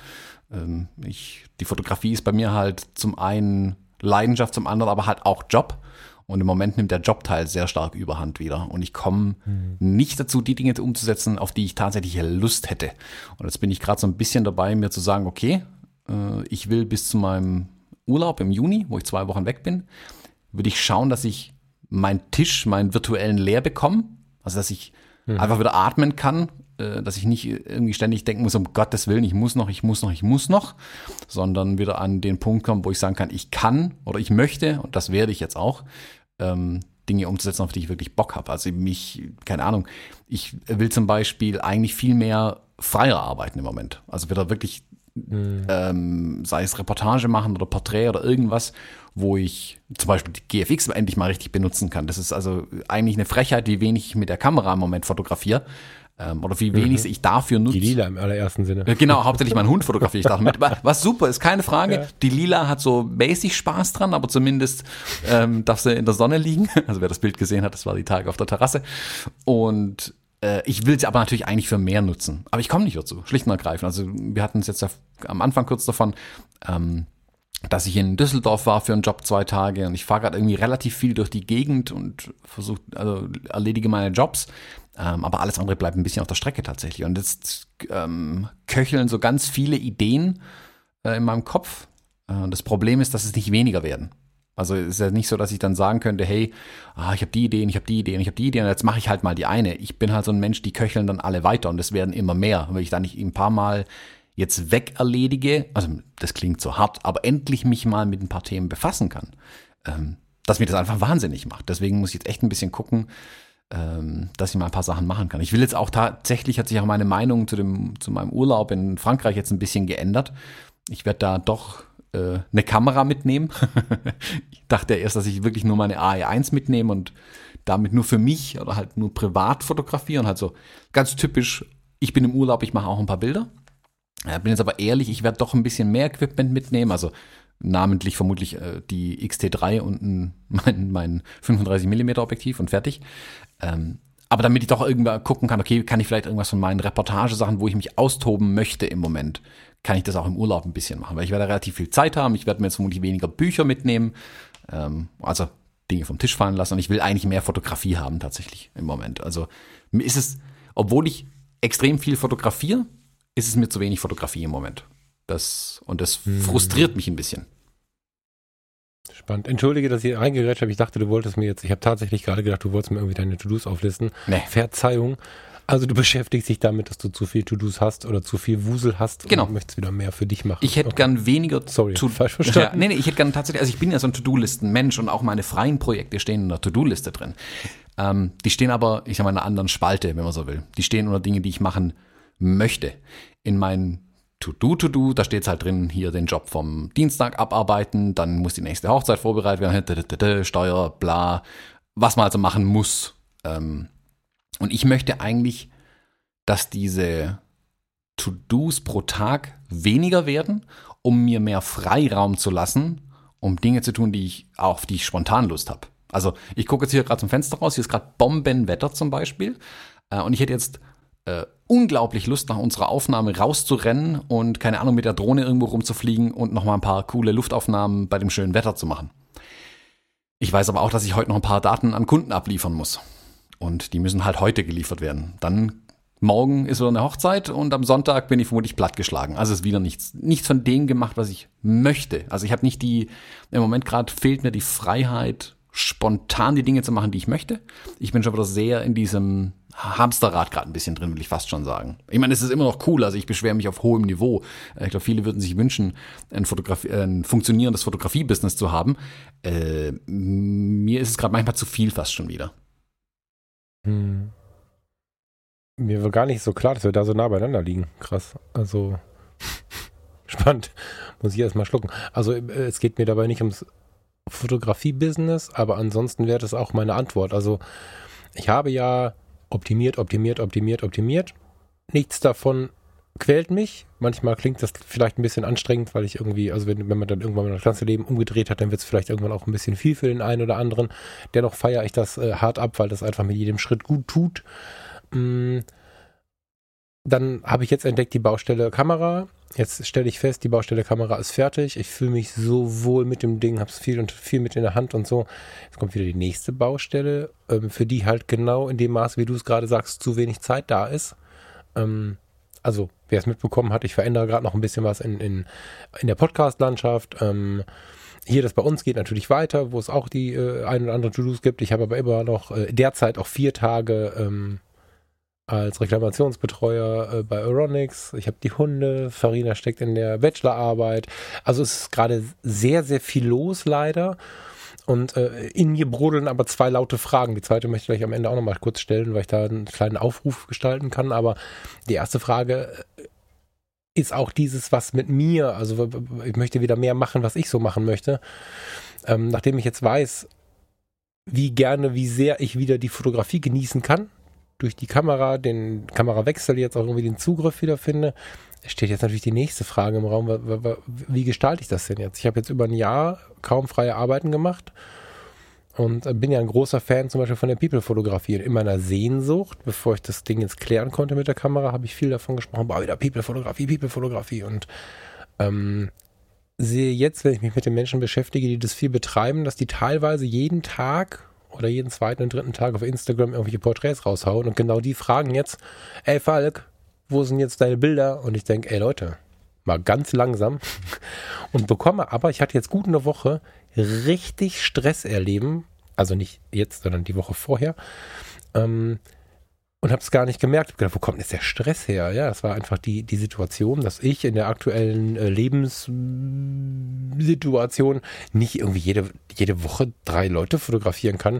Ähm, ich, die Fotografie ist bei mir halt zum einen Leidenschaft, zum anderen aber halt auch Job. Und im Moment nimmt der Jobteil sehr stark überhand wieder. Und ich komme mhm. nicht dazu, die Dinge umzusetzen, auf die ich tatsächlich Lust hätte. Und jetzt bin ich gerade so ein bisschen dabei, mir zu sagen, okay, äh, ich will bis zu meinem Urlaub im Juni, wo ich zwei Wochen weg bin, würde ich schauen, dass ich meinen Tisch, meinen virtuellen leer bekomme. Also dass ich mhm. einfach wieder atmen kann, äh, dass ich nicht irgendwie ständig denken muss, um Gottes Willen, ich muss noch, ich muss noch, ich muss noch, sondern wieder an den Punkt kommen, wo ich sagen kann, ich kann oder ich möchte, und das werde ich jetzt auch, ähm, Dinge umzusetzen, auf die ich wirklich Bock habe. Also mich, keine Ahnung, ich will zum Beispiel eigentlich viel mehr freier arbeiten im Moment. Also wieder wirklich, mhm. ähm, sei es Reportage machen oder Porträt oder irgendwas, wo ich zum Beispiel die GFX endlich mal richtig benutzen kann. Das ist also eigentlich eine Frechheit, wie wenig ich mit der Kamera im Moment fotografiere. Ähm, oder wie wenig mhm. ich dafür nutze.
Die Lila im allerersten Sinne.
Genau, hauptsächlich mein Hund fotografiere ich damit. Was super ist, keine Frage. Ja. Die Lila hat so basic Spaß dran, aber zumindest ähm, darf sie in der Sonne liegen. Also wer das Bild gesehen hat, das war die Tage auf der Terrasse. Und äh, ich will sie aber natürlich eigentlich für mehr nutzen. Aber ich komme nicht dazu, schlicht und ergreifend. Also wir hatten es jetzt am Anfang kurz davon, ähm, dass ich in Düsseldorf war für einen Job zwei Tage und ich fahre gerade irgendwie relativ viel durch die Gegend und versuche, also erledige meine Jobs. Ähm, aber alles andere bleibt ein bisschen auf der Strecke tatsächlich. Und jetzt ähm, köcheln so ganz viele Ideen äh, in meinem Kopf. Äh, das Problem ist, dass es nicht weniger werden. Also es ist ja nicht so, dass ich dann sagen könnte, hey, ah, ich habe die Ideen, ich habe die Ideen, ich habe die Ideen, jetzt mache ich halt mal die eine. Ich bin halt so ein Mensch, die köcheln dann alle weiter und es werden immer mehr. Wenn ich da nicht ein paar Mal jetzt weg erledige, also das klingt so hart, aber endlich mich mal mit ein paar Themen befassen kann, ähm, dass mir das einfach wahnsinnig macht. Deswegen muss ich jetzt echt ein bisschen gucken, ähm, dass ich mal ein paar Sachen machen kann. Ich will jetzt auch tatsächlich, hat sich auch meine Meinung zu, dem, zu meinem Urlaub in Frankreich jetzt ein bisschen geändert. Ich werde da doch äh, eine Kamera mitnehmen. ich dachte erst, dass ich wirklich nur meine AE1 mitnehme und damit nur für mich oder halt nur privat fotografieren. Halt so ganz typisch, ich bin im Urlaub, ich mache auch ein paar Bilder. Ja, bin jetzt aber ehrlich, ich werde doch ein bisschen mehr Equipment mitnehmen. Also namentlich vermutlich äh, die XT3 und ein, mein, mein 35 mm Objektiv und fertig. Ähm, aber damit ich doch irgendwann gucken kann, okay, kann ich vielleicht irgendwas von meinen Reportagesachen, wo ich mich austoben möchte im Moment, kann ich das auch im Urlaub ein bisschen machen, weil ich werde relativ viel Zeit haben. Ich werde mir jetzt vermutlich weniger Bücher mitnehmen, ähm, also Dinge vom Tisch fallen lassen und ich will eigentlich mehr Fotografie haben tatsächlich im Moment. Also ist es, obwohl ich extrem viel fotografiere, ist es mir zu wenig Fotografie im Moment. Das, und das hm. frustriert mich ein bisschen.
Spannend. Entschuldige, dass ich reingerätscht habe. Ich dachte, du wolltest mir jetzt, ich habe tatsächlich gerade gedacht, du wolltest mir irgendwie deine To-Dos auflisten. Nee. Verzeihung. Also du beschäftigst dich damit, dass du zu viel To-Dos hast oder zu viel Wusel hast
genau.
und möchtest wieder mehr für dich machen.
Ich hätte okay. gern weniger
Sorry, to falsch verstanden.
Ja, nee, nee, ich hätte gern tatsächlich, also ich bin ja so ein To-Do-Listen-Mensch und auch meine freien Projekte stehen in der To-Do-Liste drin. Ähm, die stehen aber, ich sag mal, in einer anderen Spalte, wenn man so will. Die stehen unter Dinge, die ich machen möchte. In meinen To-Do, To-Do, da steht halt drin, hier den Job vom Dienstag abarbeiten, dann muss die nächste Hochzeit vorbereitet werden, Steuer, bla, was man also machen muss. Ähm, und ich möchte eigentlich, dass diese To-Dos pro Tag weniger werden, um mir mehr Freiraum zu lassen, um Dinge zu tun, die ich, auf die ich spontan Lust habe. Also ich gucke jetzt hier gerade zum Fenster raus, hier ist gerade Bombenwetter zum Beispiel. Äh, und ich hätte jetzt äh, unglaublich Lust, nach unserer Aufnahme rauszurennen und keine Ahnung, mit der Drohne irgendwo rumzufliegen und nochmal ein paar coole Luftaufnahmen bei dem schönen Wetter zu machen. Ich weiß aber auch, dass ich heute noch ein paar Daten an Kunden abliefern muss. Und die müssen halt heute geliefert werden. Dann morgen ist wieder eine Hochzeit und am Sonntag bin ich vermutlich plattgeschlagen. Also ist wieder nichts, nichts von dem gemacht, was ich möchte. Also ich habe nicht die, im Moment gerade fehlt mir die Freiheit, spontan die Dinge zu machen, die ich möchte. Ich bin schon wieder sehr in diesem Hamsterrad gerade ein bisschen drin, will ich fast schon sagen. Ich meine, es ist immer noch cool, also ich beschwere mich auf hohem Niveau. Ich glaube, viele würden sich wünschen, ein, Fotografie, ein funktionierendes Fotografie-Business zu haben. Äh, mir ist es gerade manchmal zu viel fast schon wieder.
Hm. Mir war gar nicht so klar, dass wir da so nah beieinander liegen. Krass. Also spannend. Muss ich erstmal schlucken. Also äh, es geht mir dabei nicht ums Fotografie-Business, aber ansonsten wäre das auch meine Antwort. Also ich habe ja optimiert, optimiert, optimiert, optimiert. Nichts davon quält mich. Manchmal klingt das vielleicht ein bisschen anstrengend, weil ich irgendwie, also wenn, wenn man dann irgendwann mal das ganze Leben umgedreht hat, dann wird es vielleicht irgendwann auch ein bisschen viel für den einen oder anderen. Dennoch feiere ich das äh, hart ab, weil das einfach mit jedem Schritt gut tut. Mm, dann habe ich jetzt entdeckt die Baustelle Kamera. Jetzt stelle ich fest, die Baustelle Kamera ist fertig. Ich fühle mich so wohl mit dem Ding, habe es viel und viel mit in der Hand und so. Jetzt kommt wieder die nächste Baustelle, ähm, für die halt genau in dem Maß, wie du es gerade sagst, zu wenig Zeit da ist. Ähm, also, wer es mitbekommen hat, ich verändere gerade noch ein bisschen was in, in, in der Podcast-Landschaft. Ähm, hier das bei uns geht natürlich weiter, wo es auch die äh, ein oder andere To-Dos gibt. Ich habe aber immer noch äh, derzeit auch vier Tage als Reklamationsbetreuer äh, bei Euronics. Ich habe die Hunde. Farina steckt in der Bachelorarbeit. Also es ist gerade sehr, sehr viel los, leider. Und äh, in mir brodeln aber zwei laute Fragen. Die zweite möchte ich gleich am Ende auch nochmal kurz stellen, weil ich da einen kleinen Aufruf gestalten kann. Aber die erste Frage äh, ist auch dieses, was mit mir, also ich möchte wieder mehr machen, was ich so machen möchte. Ähm, nachdem ich jetzt weiß, wie gerne, wie sehr ich wieder die Fotografie genießen kann, durch die Kamera, den Kamerawechsel jetzt auch irgendwie den Zugriff wiederfinde, steht jetzt natürlich die nächste Frage im Raum, wie gestalte ich das denn jetzt? Ich habe jetzt über ein Jahr kaum freie Arbeiten gemacht und bin ja ein großer Fan zum Beispiel von der People-Fotografie. In meiner Sehnsucht, bevor ich das Ding jetzt klären konnte mit der Kamera, habe ich viel davon gesprochen, boah, wieder People-Fotografie, People-Fotografie und ähm, sehe jetzt, wenn ich mich mit den Menschen beschäftige, die das viel betreiben, dass die teilweise jeden Tag oder jeden zweiten und dritten Tag auf Instagram irgendwelche Porträts raushauen und genau die fragen jetzt, ey Falk, wo sind jetzt deine Bilder? Und ich denke, ey Leute, mal ganz langsam und bekomme aber, ich hatte jetzt gut eine Woche, richtig Stress erleben, also nicht jetzt, sondern die Woche vorher, ähm, und habe es gar nicht gemerkt. Ich gedacht, wo kommt jetzt der Stress her? Ja, das war einfach die, die Situation, dass ich in der aktuellen äh, Lebenssituation nicht irgendwie jede, jede Woche drei Leute fotografieren kann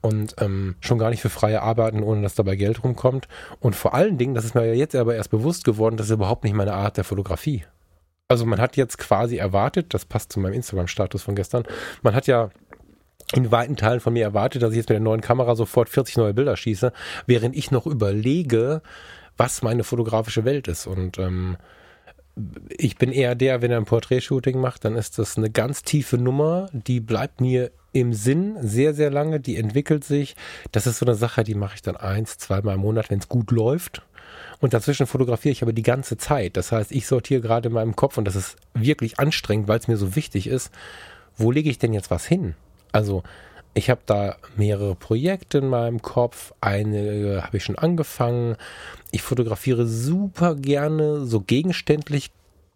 und ähm, schon gar nicht für freie Arbeiten, ohne dass dabei Geld rumkommt. Und vor allen Dingen, das ist mir ja jetzt aber erst bewusst geworden, das ist überhaupt nicht meine Art der Fotografie. Also man hat jetzt quasi erwartet, das passt zu meinem Instagram-Status von gestern, man hat ja in weiten Teilen von mir erwartet, dass ich jetzt mit der neuen Kamera sofort 40 neue Bilder schieße, während ich noch überlege, was meine fotografische Welt ist. Und ähm, ich bin eher der, wenn er ein Porträtshooting macht, dann ist das eine ganz tiefe Nummer, die bleibt mir im Sinn sehr, sehr lange, die entwickelt sich. Das ist so eine Sache, die mache ich dann eins, zweimal im Monat, wenn es gut läuft. Und dazwischen fotografiere ich aber die ganze Zeit. Das heißt, ich sortiere gerade in meinem Kopf und das ist wirklich anstrengend, weil es mir so wichtig ist, wo lege ich denn jetzt was hin? Also ich habe da mehrere Projekte in meinem Kopf. Eine habe ich schon angefangen. Ich fotografiere super gerne so gegenständlich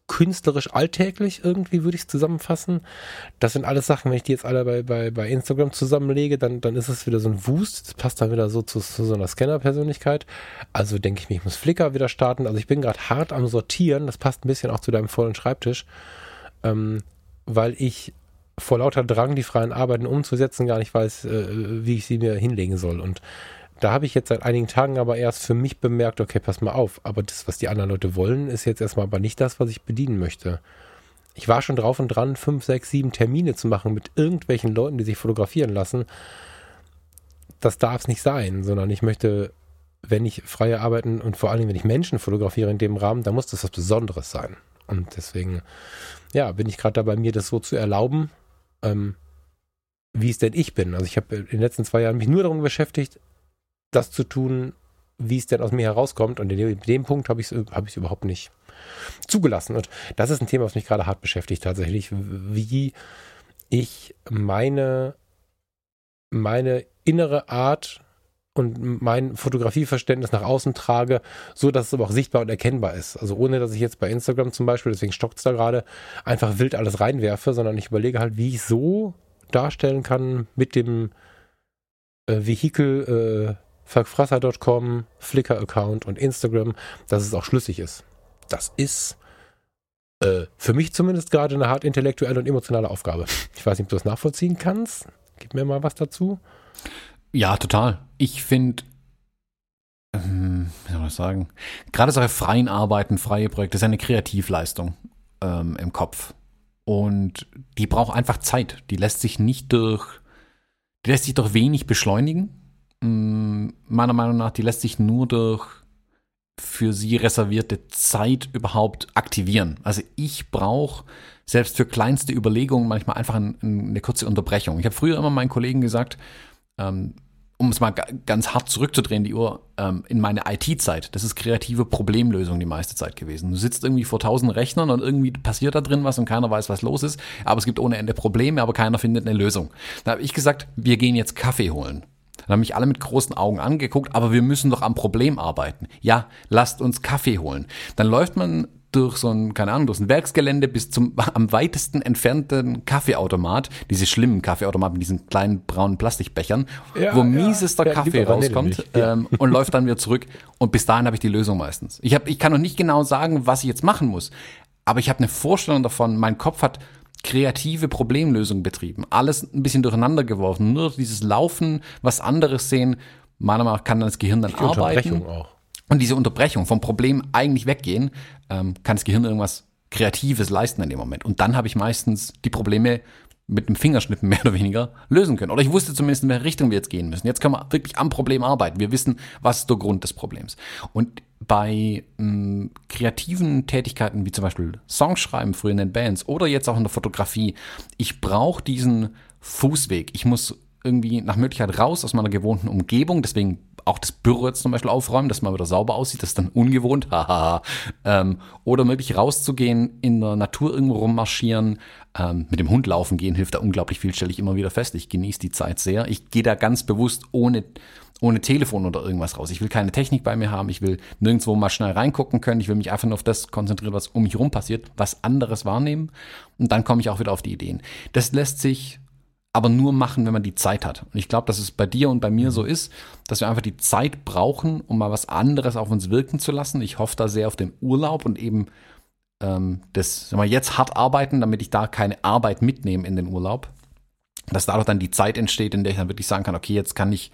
künstlerisch alltäglich irgendwie, würde ich es zusammenfassen. Das sind alles Sachen, wenn ich die jetzt alle bei, bei, bei Instagram zusammenlege, dann, dann ist es wieder so ein Wust. Das passt dann wieder so zu, zu so einer Scanner-Persönlichkeit. Also denke ich mir, ich muss Flickr wieder starten. Also ich bin gerade hart am Sortieren. Das passt ein bisschen auch zu deinem vollen Schreibtisch. Ähm, weil ich vor lauter Drang, die freien Arbeiten umzusetzen, gar nicht weiß, äh, wie ich sie mir hinlegen soll. Und da habe ich jetzt seit einigen Tagen aber erst für mich bemerkt, okay, pass mal auf, aber das, was die anderen Leute wollen, ist jetzt erstmal aber nicht das, was ich bedienen möchte. Ich war schon drauf und dran, fünf, sechs, sieben Termine zu machen mit irgendwelchen Leuten, die sich fotografieren lassen. Das darf es nicht sein, sondern ich möchte, wenn ich freie Arbeiten und vor allen Dingen, wenn ich Menschen fotografiere in dem Rahmen, dann muss das was Besonderes sein. Und deswegen, ja, bin ich gerade dabei, mir das so zu erlauben, ähm, wie es denn ich bin. Also ich habe in den letzten zwei Jahren mich nur darum beschäftigt, das zu tun, wie es denn aus mir herauskommt. Und in dem, Punkt habe ich es hab überhaupt nicht zugelassen. Und das ist ein Thema, was mich gerade hart beschäftigt tatsächlich, wie ich meine, meine innere Art und mein Fotografieverständnis nach außen trage, so dass es aber auch sichtbar und erkennbar ist. Also ohne, dass ich jetzt bei Instagram zum Beispiel, deswegen stockt es da gerade, einfach wild alles reinwerfe, sondern ich überlege halt, wie ich so darstellen kann mit dem äh, Vehikel äh, falkfrasser.com, Flickr-Account und Instagram, dass es auch schlüssig ist. Das ist äh, für mich zumindest gerade eine hart intellektuelle und emotionale Aufgabe. Ich weiß nicht, ob du das nachvollziehen kannst. Gib mir mal was dazu.
Ja, total. Ich finde, ähm, wie soll das sagen, gerade solche freien Arbeiten, freie Projekte, ist eine Kreativleistung ähm, im Kopf. Und die braucht einfach Zeit. Die lässt sich nicht durch, die lässt sich durch wenig beschleunigen Mm, meiner Meinung nach, die lässt sich nur durch für sie reservierte Zeit überhaupt aktivieren. Also ich brauche selbst für kleinste Überlegungen manchmal einfach ein, eine kurze Unterbrechung. Ich habe früher immer meinen Kollegen gesagt, ähm, um es mal ganz hart zurückzudrehen, die Uhr, ähm, in meine IT-Zeit, das ist kreative Problemlösung die meiste Zeit gewesen. Du sitzt irgendwie vor tausend Rechnern und irgendwie passiert da drin was und keiner weiß, was los ist, aber es gibt ohne Ende Probleme, aber keiner findet eine Lösung. Da habe ich gesagt, wir gehen jetzt Kaffee holen. Dann haben mich alle mit großen Augen angeguckt, aber wir müssen doch am Problem arbeiten. Ja, lasst uns Kaffee holen. Dann läuft man durch so ein, keine Ahnung, durch ein Werksgelände bis zum am weitesten entfernten Kaffeeautomat, diese schlimmen Kaffeeautomaten mit diesen kleinen braunen Plastikbechern, ja, wo miesester ja, Kaffee rauskommt ähm, und läuft dann wieder zurück. Und bis dahin habe ich die Lösung meistens. Ich, hab, ich kann noch nicht genau sagen, was ich jetzt machen muss, aber ich habe eine Vorstellung davon, mein Kopf hat kreative Problemlösung betrieben. Alles ein bisschen durcheinander geworfen. Nur dieses Laufen, was anderes sehen, meiner Meinung nach kann das Gehirn dann Die arbeiten. Auch. Und diese Unterbrechung vom Problem eigentlich weggehen, ähm, kann das Gehirn irgendwas Kreatives leisten in dem Moment. Und dann habe ich meistens die Probleme mit dem Fingerschnippen mehr oder weniger lösen können. Oder ich wusste zumindest, in welche Richtung wir jetzt gehen müssen. Jetzt können wir wirklich am Problem arbeiten. Wir wissen, was ist der Grund des Problems. Und bei mh, kreativen Tätigkeiten wie zum Beispiel Songschreiben früher in den Bands oder jetzt auch in der Fotografie, ich brauche diesen Fußweg. Ich muss irgendwie nach Möglichkeit raus aus meiner gewohnten Umgebung. Deswegen auch das Büro jetzt zum Beispiel aufräumen, dass man wieder sauber aussieht. Das ist dann ungewohnt. Haha. ähm, oder möglich rauszugehen, in der Natur irgendwo rummarschieren. Ähm, mit dem Hund laufen gehen hilft da unglaublich viel, stelle ich immer wieder fest. Ich genieße die Zeit sehr. Ich gehe da ganz bewusst ohne ohne Telefon oder irgendwas raus. Ich will keine Technik bei mir haben. Ich will nirgendwo mal schnell reingucken können. Ich will mich einfach nur auf das konzentrieren, was um mich herum passiert, was anderes wahrnehmen. Und dann komme ich auch wieder auf die Ideen. Das lässt sich aber nur machen, wenn man die Zeit hat. Und ich glaube, dass es bei dir und bei mir so ist, dass wir einfach die Zeit brauchen, um mal was anderes auf uns wirken zu lassen. Ich hoffe da sehr auf den Urlaub und eben ähm, das, sagen wir, jetzt hart arbeiten, damit ich da keine Arbeit mitnehme in den Urlaub. dass dadurch dann die Zeit entsteht, in der ich dann wirklich sagen kann, okay, jetzt kann ich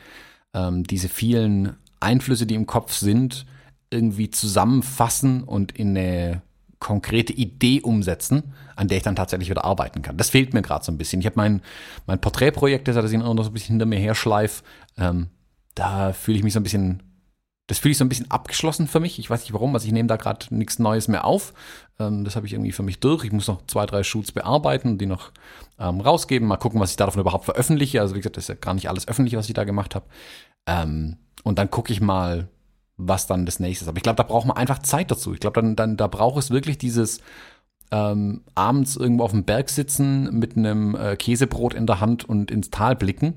ähm, diese vielen Einflüsse, die im Kopf sind, irgendwie zusammenfassen und in eine konkrete Idee umsetzen, an der ich dann tatsächlich wieder arbeiten kann. Das fehlt mir gerade so ein bisschen. Ich habe mein, mein Porträtprojekt, das ich immer noch so ein bisschen hinter mir her schleif, ähm, da fühle ich mich so ein bisschen, das fühle ich so ein bisschen abgeschlossen für mich. Ich weiß nicht warum, also ich nehme da gerade nichts Neues mehr auf. Ähm, das habe ich irgendwie für mich durch. Ich muss noch zwei, drei Shoots bearbeiten und die noch ähm, rausgeben. Mal gucken, was ich davon überhaupt veröffentliche. Also wie gesagt, das ist ja gar nicht alles öffentlich, was ich da gemacht habe. Ähm, und dann gucke ich mal, was dann das nächste ist. Aber ich glaube, da braucht man einfach Zeit dazu. Ich glaube, dann, dann da braucht es wirklich dieses ähm, abends irgendwo auf dem Berg sitzen mit einem äh, Käsebrot in der Hand und ins Tal blicken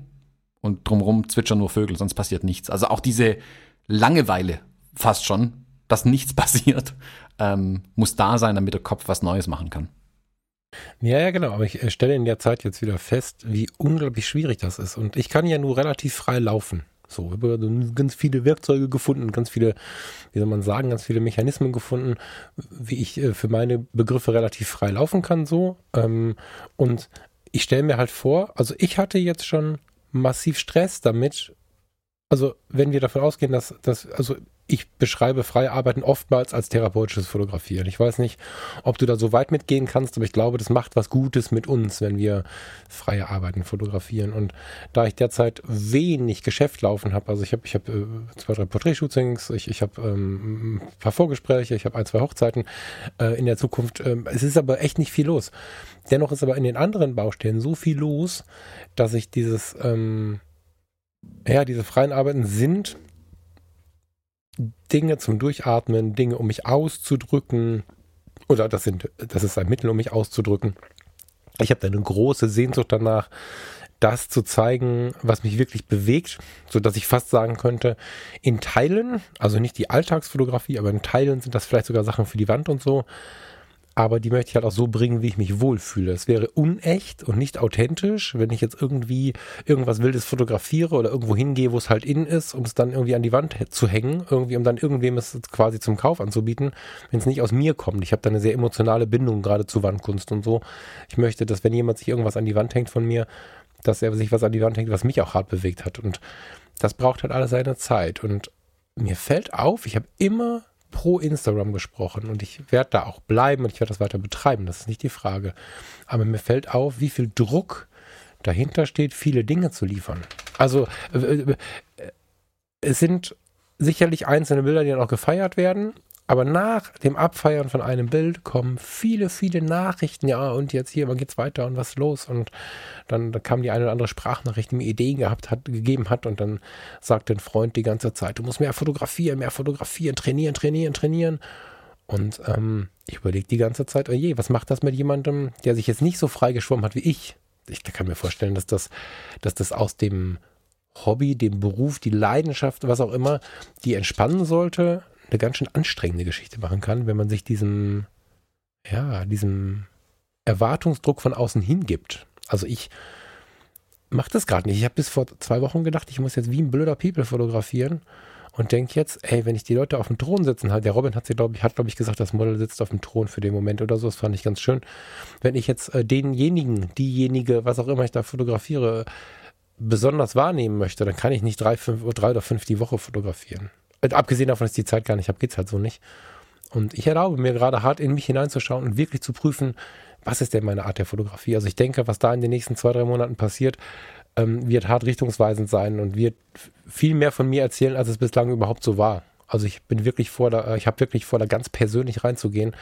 und drumherum zwitschern nur Vögel, sonst passiert nichts. Also auch diese Langeweile fast schon, dass nichts passiert, ähm, muss da sein, damit der Kopf was Neues machen kann.
Ja, ja, genau. Aber ich äh, stelle in der Zeit jetzt wieder fest, wie unglaublich schwierig das ist. Und ich kann ja nur relativ frei laufen. So, über ganz viele Werkzeuge gefunden, ganz viele, wie soll man sagen, ganz viele Mechanismen gefunden, wie ich äh, für meine Begriffe relativ frei laufen kann, so. Ähm, und ich stelle mir halt vor, also ich hatte jetzt schon massiv Stress damit, also wenn wir davon ausgehen, dass, dass also ich beschreibe freie Arbeiten oftmals als therapeutisches Fotografieren. Ich weiß nicht, ob du da so weit mitgehen kannst, aber ich glaube, das macht was Gutes mit uns, wenn wir freie Arbeiten fotografieren. Und da ich derzeit wenig Geschäft laufen habe, also ich habe ich hab, äh, zwei, drei Porträtshootings, ich, ich habe ähm, ein paar Vorgespräche, ich habe ein, zwei Hochzeiten äh, in der Zukunft. Äh, es ist aber echt nicht viel los. Dennoch ist aber in den anderen Baustellen so viel los, dass ich dieses, ähm, ja, diese freien Arbeiten sind Dinge zum Durchatmen, Dinge, um mich auszudrücken. Oder das sind, das ist ein Mittel, um mich auszudrücken. Ich habe da eine große Sehnsucht danach, das zu zeigen, was mich wirklich bewegt, so dass ich fast sagen könnte, in Teilen, also nicht die Alltagsfotografie, aber in Teilen sind das vielleicht sogar Sachen für die Wand und so, aber die möchte ich halt auch so bringen, wie ich mich wohlfühle. Es wäre unecht und nicht authentisch, wenn ich jetzt irgendwie irgendwas Wildes fotografiere oder irgendwo hingehe, wo es halt in ist, um es dann irgendwie an die Wand zu hängen, irgendwie, um dann irgendwem es quasi zum Kauf anzubieten, wenn es nicht aus mir kommt. Ich habe da eine sehr emotionale Bindung gerade zu Wandkunst und so. Ich möchte, dass wenn jemand sich irgendwas an die Wand hängt von mir, dass er sich was an die Wand hängt, was mich auch hart bewegt hat. Und das braucht halt alles seine Zeit. Und mir fällt auf, ich habe immer pro Instagram gesprochen und ich werde da auch bleiben und ich werde das weiter betreiben, das ist nicht die Frage. Aber mir fällt auf, wie viel Druck dahinter steht, viele Dinge zu liefern. Also äh, äh, es sind sicherlich einzelne Bilder, die dann auch gefeiert werden, aber nach dem Abfeiern von einem Bild kommen viele, viele Nachrichten. Ja, und jetzt hier, wann geht's weiter und was los? Und dann, dann kam die eine oder andere Sprachnachricht, die mir Ideen gehabt hat, gegeben hat. Und dann sagte ein Freund die ganze Zeit, du musst mehr fotografieren, mehr fotografieren, trainieren, trainieren, trainieren. Und ähm, ich überlege die ganze Zeit, oh je, was macht das mit jemandem, der sich jetzt nicht so frei geschwommen hat wie ich? Ich kann mir vorstellen, dass das, dass das aus dem Hobby, dem Beruf, die Leidenschaft, was auch immer, die entspannen sollte, eine ganz schön anstrengende Geschichte machen kann, wenn man sich diesem, ja, diesem Erwartungsdruck von außen hingibt. Also ich mache das gerade nicht. Ich habe bis vor zwei Wochen gedacht, ich muss jetzt wie ein blöder People fotografieren und denke jetzt, ey, wenn ich die Leute auf dem Thron sitzen habe, der Robin hat sie, glaube ich, hat, glaube ich, gesagt, das Model sitzt auf dem Thron für den Moment oder so, das fand ich ganz schön. Wenn ich jetzt äh, denjenigen, diejenige, was auch immer ich da fotografiere, besonders wahrnehmen möchte, dann kann ich nicht drei, fünf, drei oder fünf die Woche fotografieren. Äh, abgesehen davon, dass ich die Zeit gar nicht habe, geht es halt so nicht. Und ich erlaube mir gerade hart in mich hineinzuschauen und wirklich zu prüfen, was ist denn meine Art der Fotografie? Also ich denke, was da in den nächsten zwei, drei Monaten passiert, ähm, wird hart richtungsweisend sein und wird viel mehr von mir erzählen, als es bislang überhaupt so war. Also ich bin wirklich vor, da, ich habe wirklich vor, da ganz persönlich reinzugehen.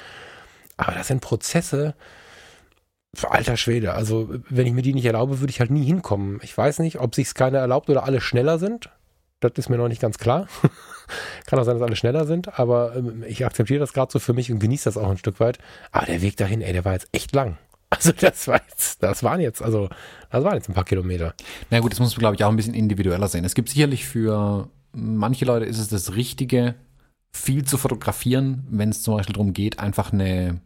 Aber das sind Prozesse, alter Schwede. Also wenn ich mir die nicht erlaube, würde ich halt nie hinkommen. Ich weiß nicht, ob sich es keiner erlaubt oder alle schneller sind. Das ist mir noch nicht ganz klar. Kann auch sein, dass alle schneller sind, aber ähm, ich akzeptiere das gerade so für mich und genieße das auch ein Stück weit. Aber der Weg dahin, ey, der war jetzt echt lang. Also das war jetzt, das waren jetzt, also das waren jetzt ein paar Kilometer.
Na gut, das muss man, glaube ich, auch ein bisschen individueller sehen. Es gibt sicherlich für manche Leute ist es das Richtige, viel zu fotografieren, wenn es zum Beispiel darum geht, einfach eine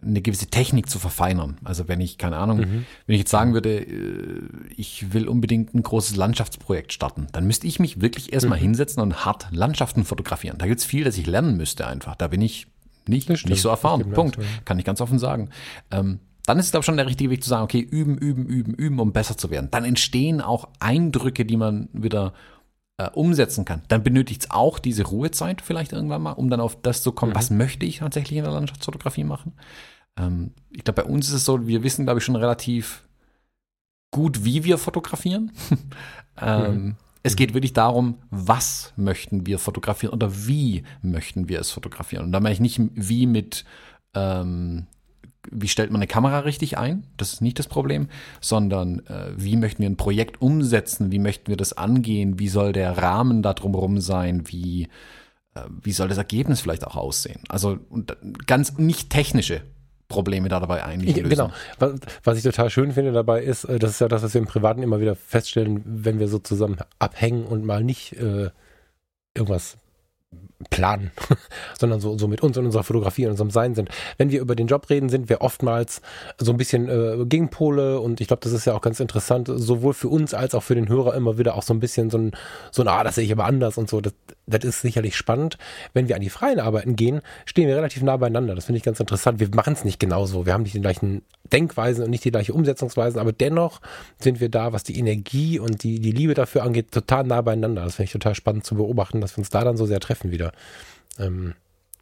eine gewisse Technik zu verfeinern. Also wenn ich, keine Ahnung, mhm. wenn ich jetzt sagen würde, äh, ich will unbedingt ein großes Landschaftsprojekt starten, dann müsste ich mich wirklich erstmal mhm. hinsetzen und hart Landschaften fotografieren. Da gibt's viel, das ich lernen müsste einfach. Da bin ich nicht, nicht so erfahren. Punkt. Kann ich ganz offen sagen. Ähm, dann ist es, glaube ich, schon der richtige Weg zu sagen, okay, üben, üben, üben, üben, um besser zu werden. Dann entstehen auch Eindrücke, die man wieder äh, umsetzen kann. Dann benötigt es auch diese Ruhezeit vielleicht irgendwann mal, um dann auf das zu kommen, mhm. was möchte ich tatsächlich in der Landschaftsfotografie machen. Ähm, ich glaube, bei uns ist es so, wir wissen, glaube ich, schon relativ gut, wie wir fotografieren. ähm, mhm. Es geht wirklich darum, was möchten wir fotografieren oder wie möchten wir es fotografieren. Und da meine ich nicht wie mit, ähm, wie stellt man eine Kamera richtig ein, das ist nicht das Problem, sondern äh, wie möchten wir ein Projekt umsetzen, wie möchten wir das angehen, wie soll der Rahmen da drumherum sein, wie, äh, wie soll das Ergebnis vielleicht auch aussehen. Also ganz nicht technische Probleme da dabei eigentlich
lösen. Genau. Was, was, ich total schön finde dabei ist, äh, das ist ja das, was wir im Privaten immer wieder feststellen, wenn wir so zusammen abhängen und mal nicht äh, irgendwas planen, sondern so, so mit uns und unserer Fotografie und unserem Sein sind. Wenn wir über den Job reden, sind wir oftmals so ein bisschen äh, Gegenpole und ich glaube, das ist ja auch ganz interessant, sowohl für uns als auch für den Hörer immer wieder auch so ein bisschen so ein, so ein ah, das sehe ich aber anders und so. Das, das ist sicherlich spannend. Wenn wir an die freien Arbeiten gehen, stehen wir relativ nah beieinander. Das finde ich ganz interessant. Wir machen es nicht genauso. Wir haben nicht die gleichen Denkweisen und nicht die gleiche Umsetzungsweisen, aber dennoch sind wir da, was die Energie und die, die Liebe dafür angeht, total nah beieinander. Das finde ich total spannend zu beobachten, dass wir uns da dann so sehr treffen wieder. Ähm,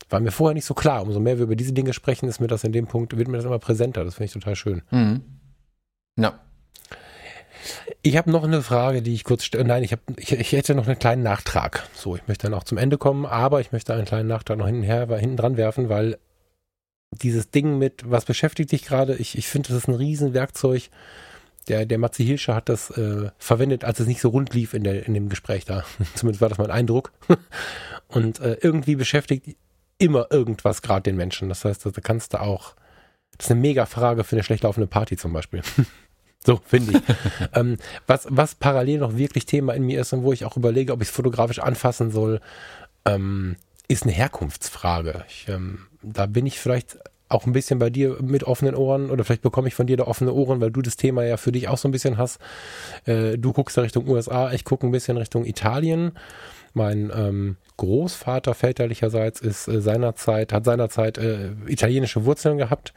war mir vorher nicht so klar. Umso mehr wir über diese Dinge sprechen, ist mir das in dem Punkt, wird mir das immer präsenter. Das finde ich total schön. Mhm.
Ja.
Ich habe noch eine Frage, die ich kurz stelle. Nein, ich, hab, ich, ich hätte noch einen kleinen Nachtrag. So, ich möchte dann auch zum Ende kommen, aber ich möchte einen kleinen Nachtrag noch hinten, hinten dran werfen, weil dieses Ding mit, was beschäftigt dich gerade? Ich, ich finde, das ist ein Riesenwerkzeug. Der, der Matze Hilscher hat das äh, verwendet, als es nicht so rund lief in, der, in dem Gespräch da. Zumindest war das mein Eindruck. Und äh, irgendwie beschäftigt immer irgendwas gerade den Menschen. Das heißt, da kannst du auch, das ist eine mega Frage für eine schlecht laufende Party zum Beispiel. so, finde ich. ähm, was, was parallel noch wirklich Thema in mir ist und wo ich auch überlege, ob ich es fotografisch anfassen soll, ähm, ist eine Herkunftsfrage. Ich, ähm, da bin ich vielleicht auch ein bisschen bei dir mit offenen Ohren oder vielleicht bekomme ich von dir da offene Ohren, weil du das Thema ja für dich auch so ein bisschen hast. Äh, du guckst da Richtung USA, ich gucke ein bisschen Richtung Italien. Mein ähm, Großvater väterlicherseits ist äh, seinerzeit, hat seinerzeit äh, italienische Wurzeln gehabt,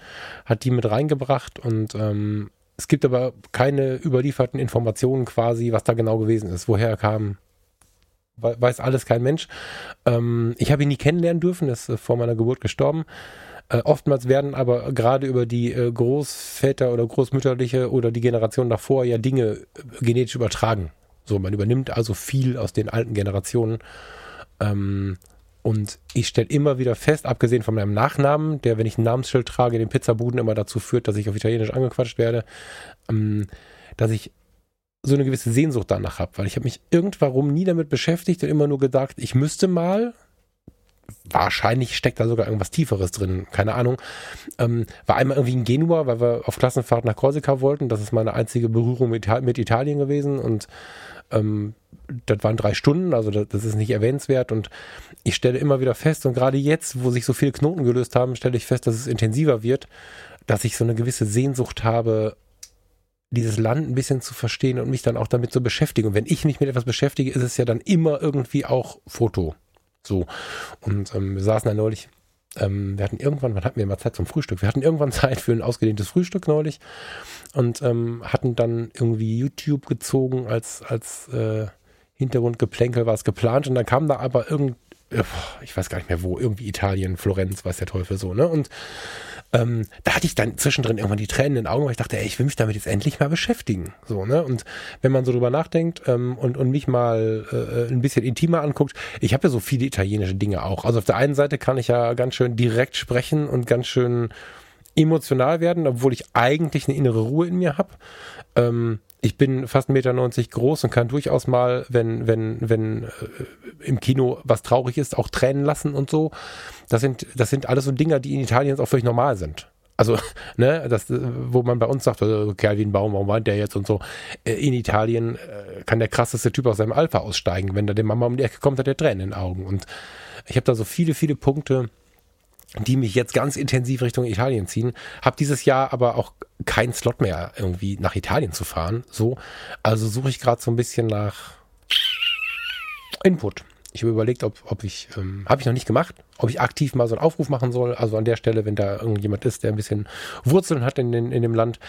hat die mit reingebracht und ähm, es gibt aber keine überlieferten Informationen quasi, was da genau gewesen ist. Woher er kam, weiß alles kein Mensch. Ähm, ich habe ihn nie kennenlernen dürfen, ist äh, vor meiner Geburt gestorben. Äh, oftmals werden aber gerade über die äh, Großväter oder Großmütterliche oder die Generation davor ja Dinge äh, genetisch übertragen. So, man übernimmt also viel aus den alten Generationen. Ähm, und ich stelle immer wieder fest, abgesehen von meinem Nachnamen, der, wenn ich ein Namensschild trage, den Pizzabuden immer dazu führt, dass ich auf Italienisch angequatscht werde, ähm, dass ich so eine gewisse Sehnsucht danach habe, weil ich habe mich irgendwann nie damit beschäftigt und immer nur gedacht, ich müsste mal, wahrscheinlich steckt da sogar irgendwas Tieferes drin, keine Ahnung. Ähm, war einmal irgendwie in Genua, weil wir auf Klassenfahrt nach Korsika wollten. Das ist meine einzige Berührung mit, mit Italien gewesen und ähm, das waren drei Stunden, also das, das, ist nicht erwähnenswert und ich stelle immer wieder fest und gerade jetzt, wo sich so viele Knoten gelöst haben, stelle ich fest, dass es intensiver wird, dass ich so eine gewisse Sehnsucht habe, dieses Land ein bisschen zu verstehen und mich dann auch damit zu beschäftigen. Und wenn ich mich mit etwas beschäftige, ist es ja dann immer irgendwie auch Foto. So. Und ähm, wir saßen da neulich, ähm, wir hatten irgendwann, wann hatten wir immer Zeit zum Frühstück? Wir hatten irgendwann Zeit für ein ausgedehntes Frühstück neulich und ähm, hatten dann irgendwie YouTube gezogen als, als äh, Hintergrundgeplänkel war es geplant und dann kam da aber irgend, ich weiß gar nicht mehr wo, irgendwie Italien, Florenz, weiß der Teufel so, ne? Und ähm, da hatte ich dann zwischendrin irgendwann die Tränen in den Augen, weil ich dachte, ey, ich will mich damit jetzt endlich mal beschäftigen. So, ne? Und wenn man so drüber nachdenkt ähm, und, und mich mal äh, ein bisschen intimer anguckt, ich habe ja so viele italienische Dinge auch. Also auf der einen Seite kann ich ja ganz schön direkt sprechen und ganz schön emotional werden, obwohl ich eigentlich eine innere Ruhe in mir habe. Ähm, ich bin fast 1,90 Meter groß und kann durchaus mal, wenn, wenn, wenn äh, im Kino was traurig ist, auch Tränen lassen und so. Das sind, das sind alles so Dinge, die in Italien auch völlig normal sind. Also, ne, das, wo man bei uns sagt, äh, Kerl wie ein Baum, warum weint der jetzt und so. Äh, in Italien äh, kann der krasseste Typ aus seinem Alpha aussteigen. Wenn da der Mama um die Ecke kommt, hat er Tränen in den Augen. Und ich habe da so viele, viele Punkte, die mich jetzt ganz intensiv Richtung Italien ziehen. Hab dieses Jahr aber auch keinen Slot mehr irgendwie nach Italien zu fahren. So, also suche ich gerade so ein bisschen nach Input. Ich habe überlegt, ob, ob ich, ähm, habe ich noch nicht gemacht, ob ich aktiv mal so einen Aufruf machen soll. Also an der Stelle, wenn da irgendjemand ist, der ein bisschen Wurzeln hat in, in, in dem Land,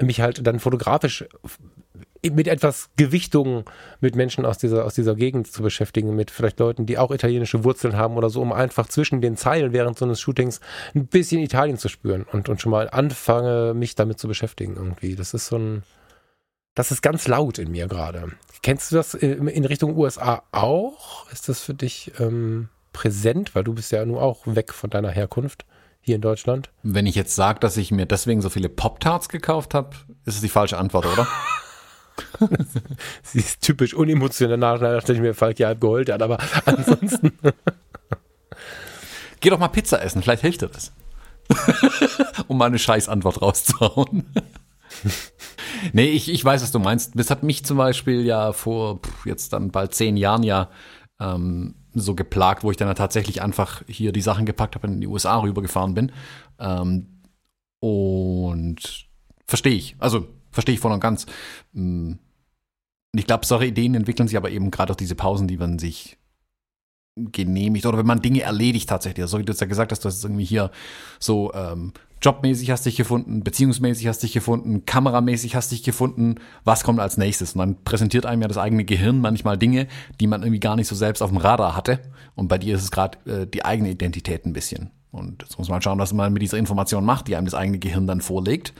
mich halt dann fotografisch mit etwas Gewichtung mit Menschen aus dieser, aus dieser Gegend zu beschäftigen, mit vielleicht Leuten, die auch italienische Wurzeln haben oder so, um einfach zwischen den Zeilen während so eines Shootings ein bisschen Italien zu spüren und, und schon mal anfange, mich damit zu beschäftigen irgendwie. Das ist so ein, das ist ganz laut in mir gerade. Kennst du das in, Richtung USA auch? Ist das für dich ähm, präsent? Weil du bist ja nur auch weg von deiner Herkunft hier in Deutschland.
Wenn ich jetzt sage, dass ich mir deswegen so viele Pop-Tarts gekauft habe, ist es die falsche Antwort, oder?
Sie ist typisch unemotional, nachdem mir Falk ja halb geheult hat, aber ansonsten.
Geh doch mal Pizza essen, vielleicht hilft dir das. um mal eine Scheißantwort rauszuhauen. nee, ich, ich weiß, was du meinst. Das hat mich zum Beispiel ja vor jetzt dann bald zehn Jahren ja ähm, so geplagt, wo ich dann tatsächlich einfach hier die Sachen gepackt habe und in die USA rübergefahren bin. Ähm, und verstehe ich. Also verstehe ich voll und ganz. Und ich glaube, solche Ideen entwickeln sich aber eben gerade auch diese Pausen, die man sich genehmigt oder wenn man Dinge erledigt tatsächlich. Also, wie du jetzt ja gesagt hast, du hast irgendwie hier so ähm, jobmäßig hast dich gefunden, beziehungsmäßig hast dich gefunden, kameramäßig hast dich gefunden, was kommt als nächstes? Und dann präsentiert einem ja das eigene Gehirn manchmal Dinge, die man irgendwie gar nicht so selbst auf dem Radar hatte. Und bei dir ist es gerade äh, die eigene Identität ein bisschen. Und jetzt muss man schauen, was man mit dieser Information macht, die einem das eigene Gehirn dann vorlegt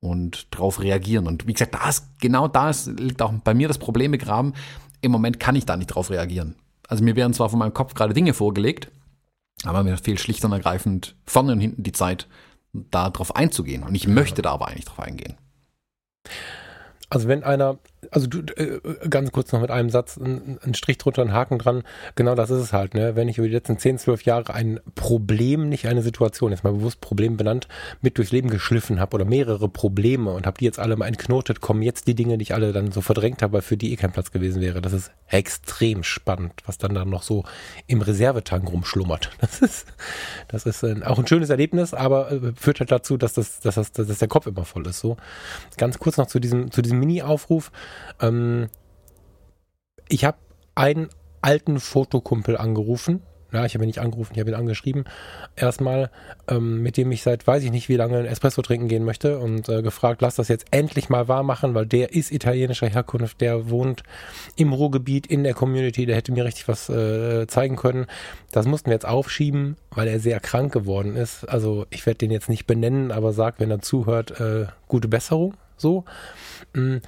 und darauf reagieren. Und wie gesagt, da ist, genau da liegt auch bei mir das Problem begraben. Im Moment kann ich da nicht drauf reagieren. Also mir werden zwar von meinem Kopf gerade Dinge vorgelegt, aber mir fehlt schlicht und ergreifend vorne und hinten die Zeit, da drauf einzugehen. Und ich möchte da aber eigentlich drauf eingehen.
Also wenn einer, also du, äh, ganz kurz noch mit einem Satz, ein, ein, Strich drunter, ein Haken dran, genau das ist es halt, ne? Wenn ich über die letzten 10, 12 Jahre ein Problem, nicht eine Situation, jetzt mal bewusst Problem benannt, mit durchs Leben geschliffen habe oder mehrere Probleme und habe die jetzt alle mal entknotet, kommen jetzt die Dinge, die ich alle dann so verdrängt habe, weil für die eh kein Platz gewesen wäre. Das ist extrem spannend, was dann dann noch so im Reservetank rumschlummert. Das ist, das ist ein, auch ein schönes Erlebnis, aber äh, führt halt dazu, dass das, dass das, dass der Kopf immer voll ist. So ganz kurz noch zu diesem, zu diesem Mini-Aufruf. Ähm, ich habe einen alten Fotokumpel angerufen. Ja, ich habe ihn nicht angerufen, ich habe ihn angeschrieben. Erstmal, ähm, mit dem ich seit weiß ich nicht wie lange ein Espresso trinken gehen möchte und äh, gefragt, lass das jetzt endlich mal wahr machen, weil der ist italienischer Herkunft, der wohnt im Ruhrgebiet in der Community, der hätte mir richtig was äh, zeigen können. Das mussten wir jetzt aufschieben, weil er sehr krank geworden ist. Also ich werde den jetzt nicht benennen, aber sag, wenn er zuhört, äh, gute Besserung. So. Mm,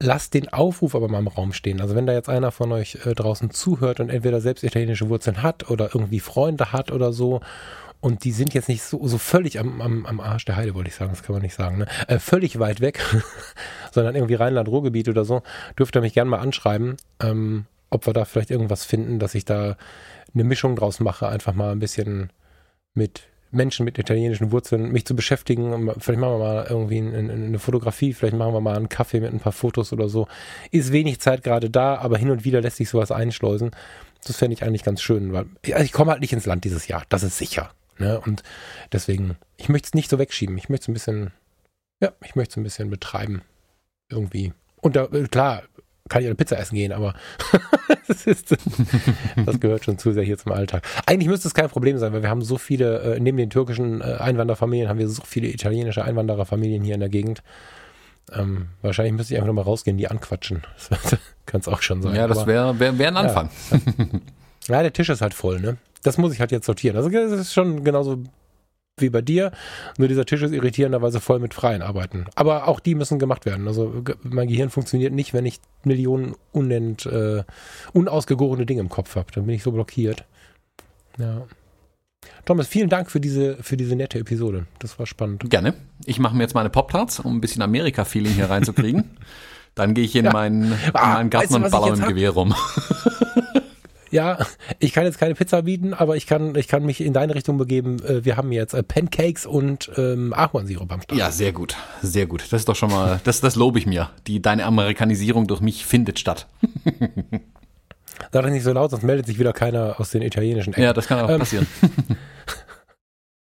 lasst den Aufruf aber mal im Raum stehen. Also wenn da jetzt einer von euch äh, draußen zuhört und entweder selbst italienische Wurzeln hat oder irgendwie Freunde hat oder so und die sind jetzt nicht so, so völlig am, am, am Arsch der Heide, wollte ich sagen, das kann man nicht sagen, ne? Äh, völlig weit weg, sondern irgendwie Rheinland-Ruhrgebiet oder so, dürft ihr mich gerne mal anschreiben, ähm, ob wir da vielleicht irgendwas finden, dass ich da eine Mischung draus mache, einfach mal ein bisschen mit Menschen mit italienischen Wurzeln, mich zu beschäftigen. Vielleicht machen wir mal irgendwie eine, Fotografie, vielleicht machen wir mal einen Kaffee mit ein paar Fotos oder so. Ist wenig Zeit gerade da, aber hin und wieder lässt sich sowas einschleusen. Das fände ich eigentlich ganz schön, weil ich komme halt nicht ins Land dieses Jahr, das ist sicher. Ne? Und deswegen, ich möchte es nicht so wegschieben. Ich möchte es ein bisschen, ja, ich möchte es ein bisschen betreiben. Irgendwie. Und da, klar, kann ich eine Pizza essen gehen, aber das, ist, das, gehört schon zu sehr hier zum Alltag. Eigentlich müsste es kein Problem sein, weil wir haben so viele, äh, neben den türkischen äh, Einwanderfamilien haben wir so viele italienische Einwandererfamilien hier in der Gegend. Ähm, wahrscheinlich müsste ich einfach nochmal rausgehen, die anquatschen. Das kann es auch schon sein.
Ja, das wäre wär, wär ein Anfang.
Ja, ja, der Tisch ist halt voll, ne? Das muss ich halt jetzt sortieren. Also das ist schon genauso wie bei dir. Nur dieser Tisch ist irritierenderweise voll mit freien Arbeiten. Aber auch die müssen gemacht werden. Also mein Gehirn funktioniert nicht, wenn ich Millionen unent, äh, unausgegorene Dinge im Kopf habe. Dann bin ich so blockiert. Ja. Thomas, vielen Dank für diese, für diese nette Episode. Das war spannend.
Gerne. Ich mache mir jetzt meine Pop-Tarts, um ein bisschen Amerika-Feeling hier reinzukriegen. Dann gehe ich in, ja. meinen, in ah, meinen Garten weißt du, und baller im Gewehr rum.
ja, ich kann jetzt keine Pizza bieten, aber ich kann, ich kann mich in deine Richtung begeben. Äh, wir haben jetzt äh, Pancakes und ähm, Ahornsirup am
Start. Ja, sehr gut, sehr gut. Das ist doch schon mal, das, das lobe ich mir. Die, deine Amerikanisierung durch mich findet statt.
Sag das nicht so laut, sonst meldet sich wieder keiner aus den italienischen
Ecken. Ja, das kann auch ähm, passieren.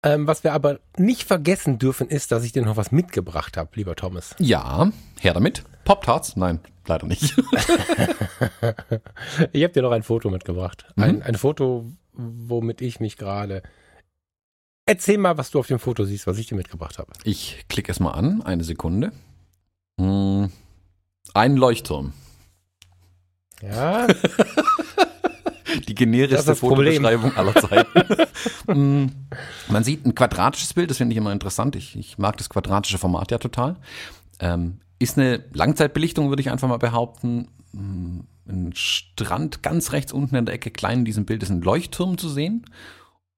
ähm, was wir aber nicht vergessen dürfen, ist, dass ich dir noch was mitgebracht habe, lieber Thomas.
Ja, her damit. Pop-Tarts? Nein, leider nicht.
ich habe dir noch ein Foto mitgebracht. Ein, mhm. ein Foto, womit ich mich gerade. Erzähl mal, was du auf dem Foto siehst, was ich dir mitgebracht habe.
Ich klicke es mal an, eine Sekunde. Hm, ein Leuchtturm.
Ja.
Die generischste Fotobeschreibung aller Zeiten. Hm, man sieht ein quadratisches Bild, das finde ich immer interessant. Ich, ich, mag das quadratische Format ja total. Ähm, ist eine Langzeitbelichtung, würde ich einfach mal behaupten. Hm, ein Strand ganz rechts unten in der Ecke, klein in diesem Bild, ist ein Leuchtturm zu sehen.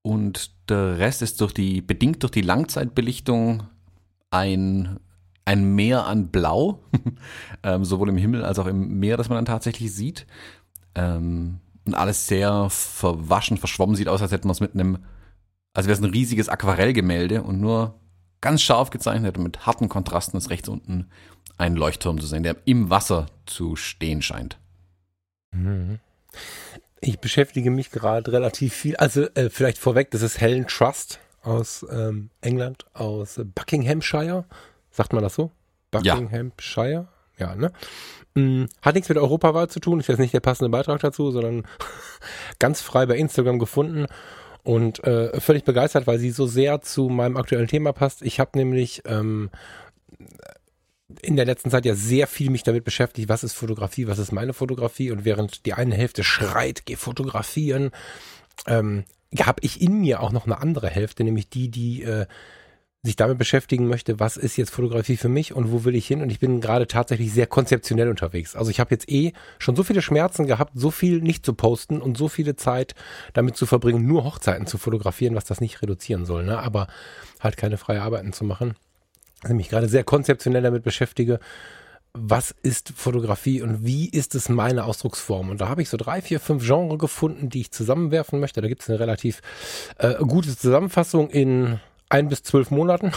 Und der Rest ist durch die, bedingt durch die Langzeitbelichtung ein, ein Meer an Blau, ähm, sowohl im Himmel als auch im Meer, das man dann tatsächlich sieht. Ähm, und alles sehr verwaschen, verschwommen, sieht aus, als hätten wir es mit einem, als wäre es ein riesiges Aquarellgemälde und nur ganz scharf gezeichnet und mit harten Kontrasten ist rechts unten ein Leuchtturm zu sehen, der im Wasser zu stehen scheint.
Mhm. Ich beschäftige mich gerade relativ viel, also äh, vielleicht vorweg, das ist Helen Trust aus ähm, England, aus Buckinghamshire. Sagt man das so? Buckinghamshire? Ja, ja ne? Hm, hat nichts mit Europawahl zu tun, ist jetzt nicht der passende Beitrag dazu, sondern ganz frei bei Instagram gefunden und äh, völlig begeistert, weil sie so sehr zu meinem aktuellen Thema passt. Ich habe nämlich ähm, in der letzten Zeit ja sehr viel mich damit beschäftigt, was ist Fotografie, was ist meine Fotografie und während die eine Hälfte schreit, geh fotografieren, ähm, habe ich in mir auch noch eine andere Hälfte, nämlich die, die äh, sich damit beschäftigen möchte, was ist jetzt Fotografie für mich und wo will ich hin? Und ich bin gerade tatsächlich sehr konzeptionell unterwegs. Also ich habe jetzt eh schon so viele Schmerzen gehabt, so viel nicht zu posten und so viele Zeit damit zu verbringen, nur Hochzeiten zu fotografieren, was das nicht reduzieren soll, ne? aber halt keine freie Arbeiten zu machen. Also mich gerade sehr konzeptionell damit beschäftige, was ist Fotografie und wie ist es meine Ausdrucksform? Und da habe ich so drei, vier, fünf Genres gefunden, die ich zusammenwerfen möchte. Da gibt es eine relativ äh, gute Zusammenfassung in ein bis zwölf Monaten.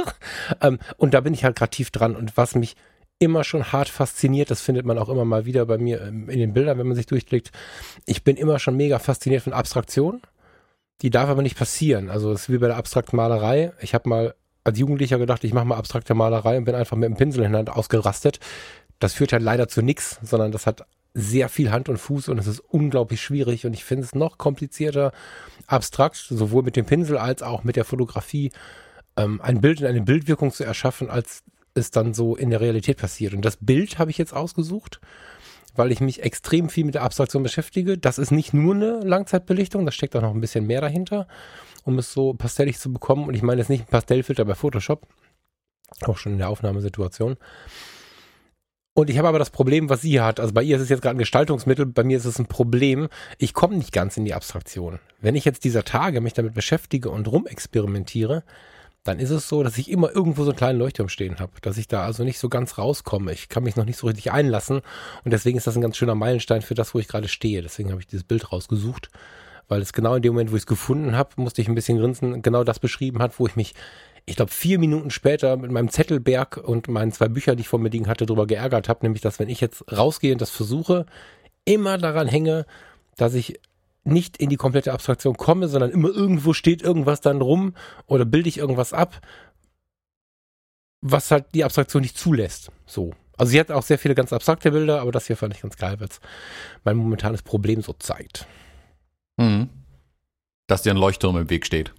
ähm, und da bin ich halt tief dran. Und was mich immer schon hart fasziniert, das findet man auch immer mal wieder bei mir ähm, in den Bildern, wenn man sich durchklickt. Ich bin immer schon mega fasziniert von Abstraktion. Die darf aber nicht passieren. Also es ist wie bei der abstrakten Malerei. Ich habe mal als Jugendlicher gedacht, ich mache mal abstrakte Malerei und bin einfach mit dem Pinsel in der Hand ausgerastet. Das führt halt leider zu nichts, sondern das hat sehr viel Hand und Fuß und es ist unglaublich schwierig und ich finde es noch komplizierter, abstrakt, sowohl mit dem Pinsel als auch mit der Fotografie, ähm, ein Bild in eine Bildwirkung zu erschaffen, als es dann so in der Realität passiert. Und das Bild habe ich jetzt ausgesucht, weil ich mich extrem viel mit der Abstraktion beschäftige. Das ist nicht nur eine Langzeitbelichtung, da steckt auch noch ein bisschen mehr dahinter, um es so pastellig zu bekommen. Und ich meine jetzt nicht ein Pastellfilter bei Photoshop, auch schon in der Aufnahmesituation, und ich habe aber das Problem, was sie hat. Also bei ihr ist es jetzt gerade ein Gestaltungsmittel, bei mir ist es ein Problem. Ich komme nicht ganz in die Abstraktion. Wenn ich jetzt dieser Tage mich damit beschäftige und rumexperimentiere, dann ist es so, dass ich immer irgendwo so einen kleinen Leuchtturm stehen habe, dass ich da also nicht so ganz rauskomme. Ich kann mich noch nicht so richtig einlassen und deswegen ist das ein ganz schöner Meilenstein für das, wo ich gerade stehe. Deswegen habe ich dieses Bild rausgesucht, weil es genau in dem Moment, wo ich es gefunden habe, musste ich ein bisschen grinsen, genau das beschrieben hat, wo ich mich ich glaube, vier Minuten später mit meinem Zettelberg und meinen zwei Büchern, die ich vor mir liegen hatte, darüber geärgert habe, nämlich, dass wenn ich jetzt rausgehe und das versuche, immer daran hänge, dass ich nicht in die komplette Abstraktion komme, sondern immer irgendwo steht irgendwas dann rum oder bilde ich irgendwas ab, was halt die Abstraktion nicht zulässt. So. Also sie hat auch sehr viele ganz abstrakte Bilder, aber das hier fand ich ganz geil, weil es mein momentanes Problem so zeigt.
Mhm. Dass dir ein Leuchtturm im Weg steht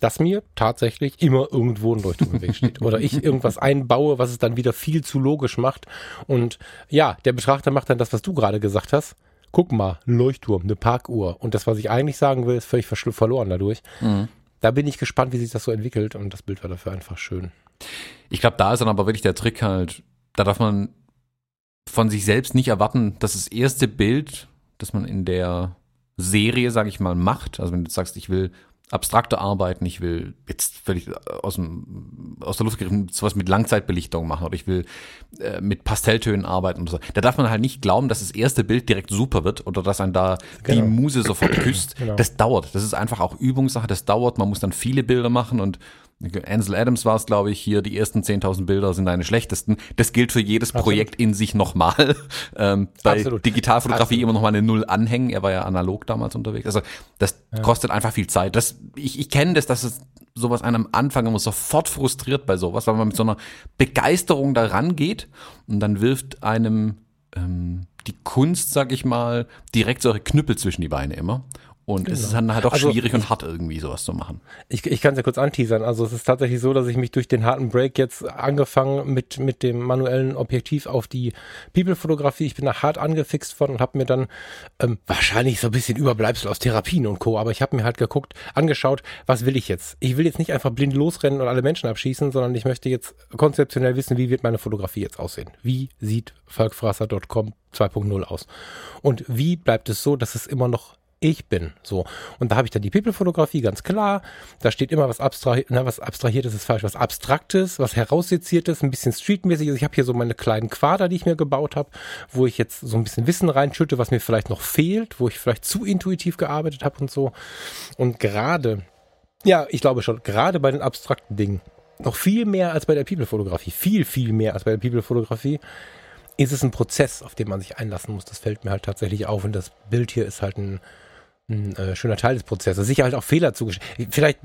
dass mir tatsächlich immer irgendwo ein Leuchtturm im Weg steht. Oder ich irgendwas einbaue, was es dann wieder viel zu logisch macht. Und ja, der Betrachter macht dann das, was du gerade gesagt hast. Guck mal, ein Leuchtturm, eine Parkuhr. Und das, was ich eigentlich sagen will, ist völlig verloren dadurch. Mhm. Da bin ich gespannt, wie sich das so entwickelt. Und das Bild war dafür einfach schön.
Ich glaube, da ist dann aber wirklich der Trick halt, da darf man von sich selbst nicht erwarten, dass das erste Bild, das man in der Serie, sage ich mal, macht, also wenn du sagst, ich will abstrakter arbeiten, ich will jetzt völlig aus, dem, aus der Luft gegriffen sowas mit Langzeitbelichtung machen oder ich will äh, mit Pastelltönen arbeiten und so. Da darf man halt nicht glauben, dass das erste Bild direkt super wird oder dass ein da genau. die Muse sofort küsst. genau. Das dauert. Das ist einfach auch Übungssache, das dauert. Man muss dann viele Bilder machen und Ansel Adams war es, glaube ich, hier, die ersten 10.000 Bilder sind deine schlechtesten. Das gilt für jedes Absolut. Projekt in sich nochmal. Ähm, bei Absolut. Digitalfotografie Absolut. immer nochmal eine Null anhängen. Er war ja analog damals unterwegs. Also das ja. kostet einfach viel Zeit. Das, ich ich kenne das, dass es sowas einem am Anfang immer sofort frustriert bei sowas, weil man mit so einer Begeisterung da rangeht und dann wirft einem ähm, die Kunst, sag ich mal, direkt solche Knüppel zwischen die Beine immer. Und genau. es ist genau. dann halt auch also schwierig und hart irgendwie sowas zu machen.
Ich, ich kann es ja kurz anteasern. Also es ist tatsächlich so, dass ich mich durch den harten Break jetzt angefangen mit mit dem manuellen Objektiv auf die People-Fotografie. Ich bin da hart angefixt worden und habe mir dann ähm, wahrscheinlich so ein bisschen Überbleibsel aus Therapien und Co. Aber ich habe mir halt geguckt, angeschaut, was will ich jetzt? Ich will jetzt nicht einfach blind losrennen und alle Menschen abschießen, sondern ich möchte jetzt konzeptionell wissen, wie wird meine Fotografie jetzt aussehen? Wie sieht falkfrasser.com 2.0 aus? Und wie bleibt es so, dass es immer noch ich bin. So. Und da habe ich dann die People-Fotografie, ganz klar. Da steht immer was, abstrahi na, was abstrahiertes ist falsch, was abstraktes, was herausseziertes, ein bisschen streetmäßig. Also ich habe hier so meine kleinen Quader, die ich mir gebaut habe, wo ich jetzt so ein bisschen Wissen reinschütte, was mir vielleicht noch fehlt, wo ich vielleicht zu intuitiv gearbeitet habe und so. Und gerade, ja, ich glaube schon, gerade bei den abstrakten Dingen, noch viel mehr als bei der People-Fotografie, viel, viel mehr als bei der People-Fotografie, ist es ein Prozess, auf den man sich einlassen muss. Das fällt mir halt tatsächlich auf. Und das Bild hier ist halt ein ein äh, schöner Teil des Prozesses. Sicher halt auch Fehler zugestehen. Vielleicht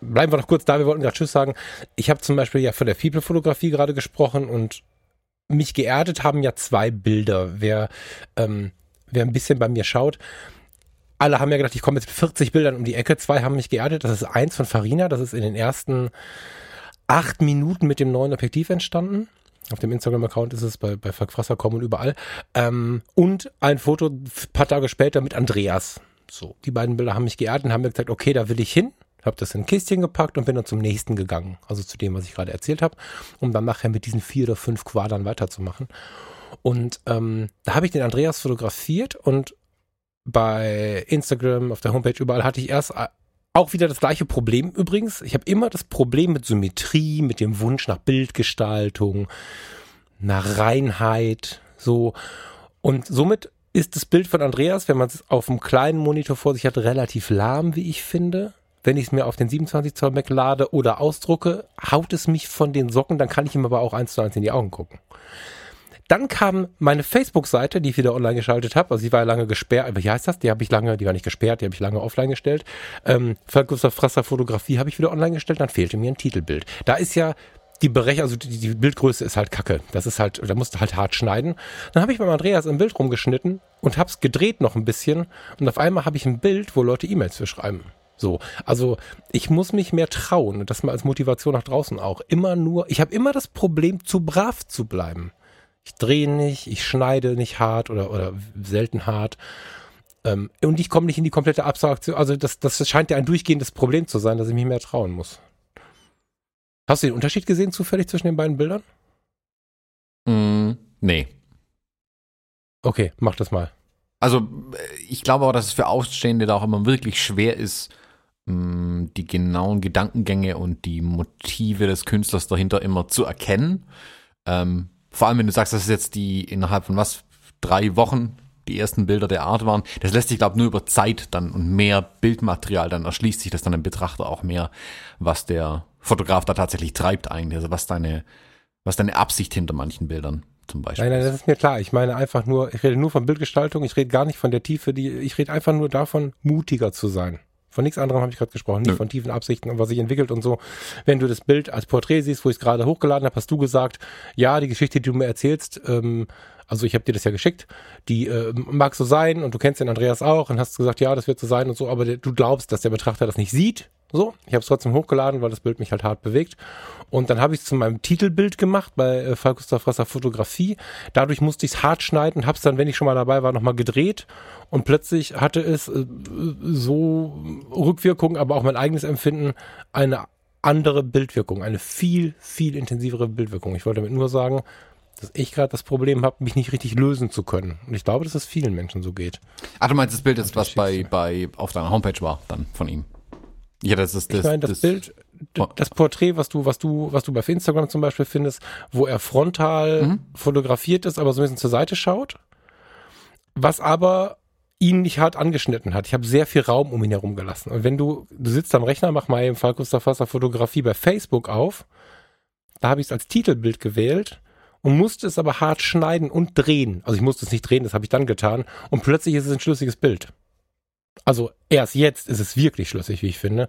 bleiben wir noch kurz da, wir wollten gerade Tschüss sagen. Ich habe zum Beispiel ja von der People-Fotografie gerade gesprochen und mich geerdet haben ja zwei Bilder. Wer, ähm, wer ein bisschen bei mir schaut, alle haben ja gedacht, ich komme jetzt mit 40 Bildern um die Ecke. Zwei haben mich geerdet. Das ist eins von Farina, das ist in den ersten acht Minuten mit dem neuen Objektiv entstanden. Auf dem Instagram-Account ist es bei, bei Verfrasser.com und überall. Ähm, und ein Foto ein paar Tage später mit Andreas. So, die beiden Bilder haben mich geehrt und haben mir gesagt, okay, da will ich hin. Habe das in ein Kistchen gepackt und bin dann zum nächsten gegangen. Also zu dem, was ich gerade erzählt habe, um dann nachher mit diesen vier oder fünf Quadern weiterzumachen. Und ähm, da habe ich den Andreas fotografiert und bei Instagram, auf der Homepage, überall hatte ich erst äh, auch wieder das gleiche Problem übrigens. Ich habe immer das Problem mit Symmetrie, mit dem Wunsch nach Bildgestaltung, nach Reinheit, so. Und somit ist das Bild von Andreas, wenn man es auf einem kleinen Monitor vor sich hat, relativ lahm, wie ich finde. Wenn ich es mir auf den 27 Zoll Mac lade oder ausdrucke, haut es mich von den Socken, dann kann ich ihm aber auch eins zu eins in die Augen gucken. Dann kam meine Facebook-Seite, die ich wieder online geschaltet habe. Also die war ja lange gesperrt. Aber wie heißt das? Die habe ich lange, die war nicht gesperrt, die habe ich lange offline gestellt. Ähm, Gustav Frasser Fotografie habe ich wieder online gestellt. Dann fehlte mir ein Titelbild. Da ist ja die Berechnung, also die, die, Bildgröße ist halt kacke. Das ist halt, da musst du halt hart schneiden. Dann habe ich beim Andreas ein Bild rumgeschnitten und hab's gedreht noch ein bisschen und auf einmal habe ich ein Bild, wo Leute E-Mails für schreiben. So, also ich muss mich mehr trauen und das mal als Motivation nach draußen auch. Immer nur, ich habe immer das Problem, zu brav zu bleiben. Ich drehe nicht, ich schneide nicht hart oder, oder selten hart. Ähm, und ich komme nicht in die komplette Abstraktion. Also das, das scheint ja ein durchgehendes Problem zu sein, dass ich mich mehr trauen muss. Hast du den Unterschied gesehen zufällig zwischen den beiden Bildern?
Mm, nee.
Okay, mach das mal.
Also ich glaube auch, dass es für Ausstehende da auch immer wirklich schwer ist, mm, die genauen Gedankengänge und die Motive des Künstlers dahinter immer zu erkennen. Ähm, vor allem, wenn du sagst, das ist jetzt die innerhalb von was, drei Wochen die ersten Bilder der Art waren. Das lässt sich, glaube ich, nur über Zeit dann und mehr Bildmaterial, dann erschließt sich das dann im Betrachter auch mehr, was der Fotograf da tatsächlich treibt eigentlich. Also was deine, was deine Absicht hinter manchen Bildern zum Beispiel.
Nein, nein, das ist mir klar. Ich meine einfach nur, ich rede nur von Bildgestaltung, ich rede gar nicht von der Tiefe, die, ich rede einfach nur davon, mutiger zu sein. Von nichts anderem habe ich gerade gesprochen, nicht Nö. von tiefen Absichten und was sich entwickelt und so. Wenn du das Bild als Porträt siehst, wo ich es gerade hochgeladen habe, hast du gesagt, ja, die Geschichte, die du mir erzählst, ähm, also ich habe dir das ja geschickt, die äh, mag so sein und du kennst den Andreas auch und hast gesagt, ja, das wird so sein und so, aber du glaubst, dass der Betrachter das nicht sieht so, ich habe es trotzdem hochgeladen, weil das Bild mich halt hart bewegt. Und dann habe ich es zu meinem Titelbild gemacht bei äh, Falk Gustav Rasser Fotografie. Dadurch musste ich es hart schneiden, habe es dann, wenn ich schon mal dabei war, nochmal gedreht. Und plötzlich hatte es äh, so Rückwirkungen, aber auch mein eigenes Empfinden, eine andere Bildwirkung, eine viel, viel intensivere Bildwirkung. Ich wollte damit nur sagen, dass ich gerade das Problem habe, mich nicht richtig lösen zu können. Und ich glaube, dass es vielen Menschen so geht.
Ach, du meinst das Bild ist, was bei, bei auf deiner Homepage war, dann von ihm?
Ja, das ist das. Ich meine, das, das Bild, oh. das Porträt, was du, was du, was du bei Instagram zum Beispiel findest, wo er frontal mhm. fotografiert ist, aber so ein bisschen zur Seite schaut. Was aber ihn nicht hart angeschnitten hat. Ich habe sehr viel Raum um ihn herum gelassen. Und wenn du, du sitzt am Rechner, mach mal eben Fall Gustav Fasser Fotografie bei Facebook auf, da habe ich es als Titelbild gewählt und musste es aber hart schneiden und drehen. Also ich musste es nicht drehen, das habe ich dann getan. Und plötzlich ist es ein schlüssiges Bild. Also erst jetzt ist es wirklich schlüssig, wie ich finde.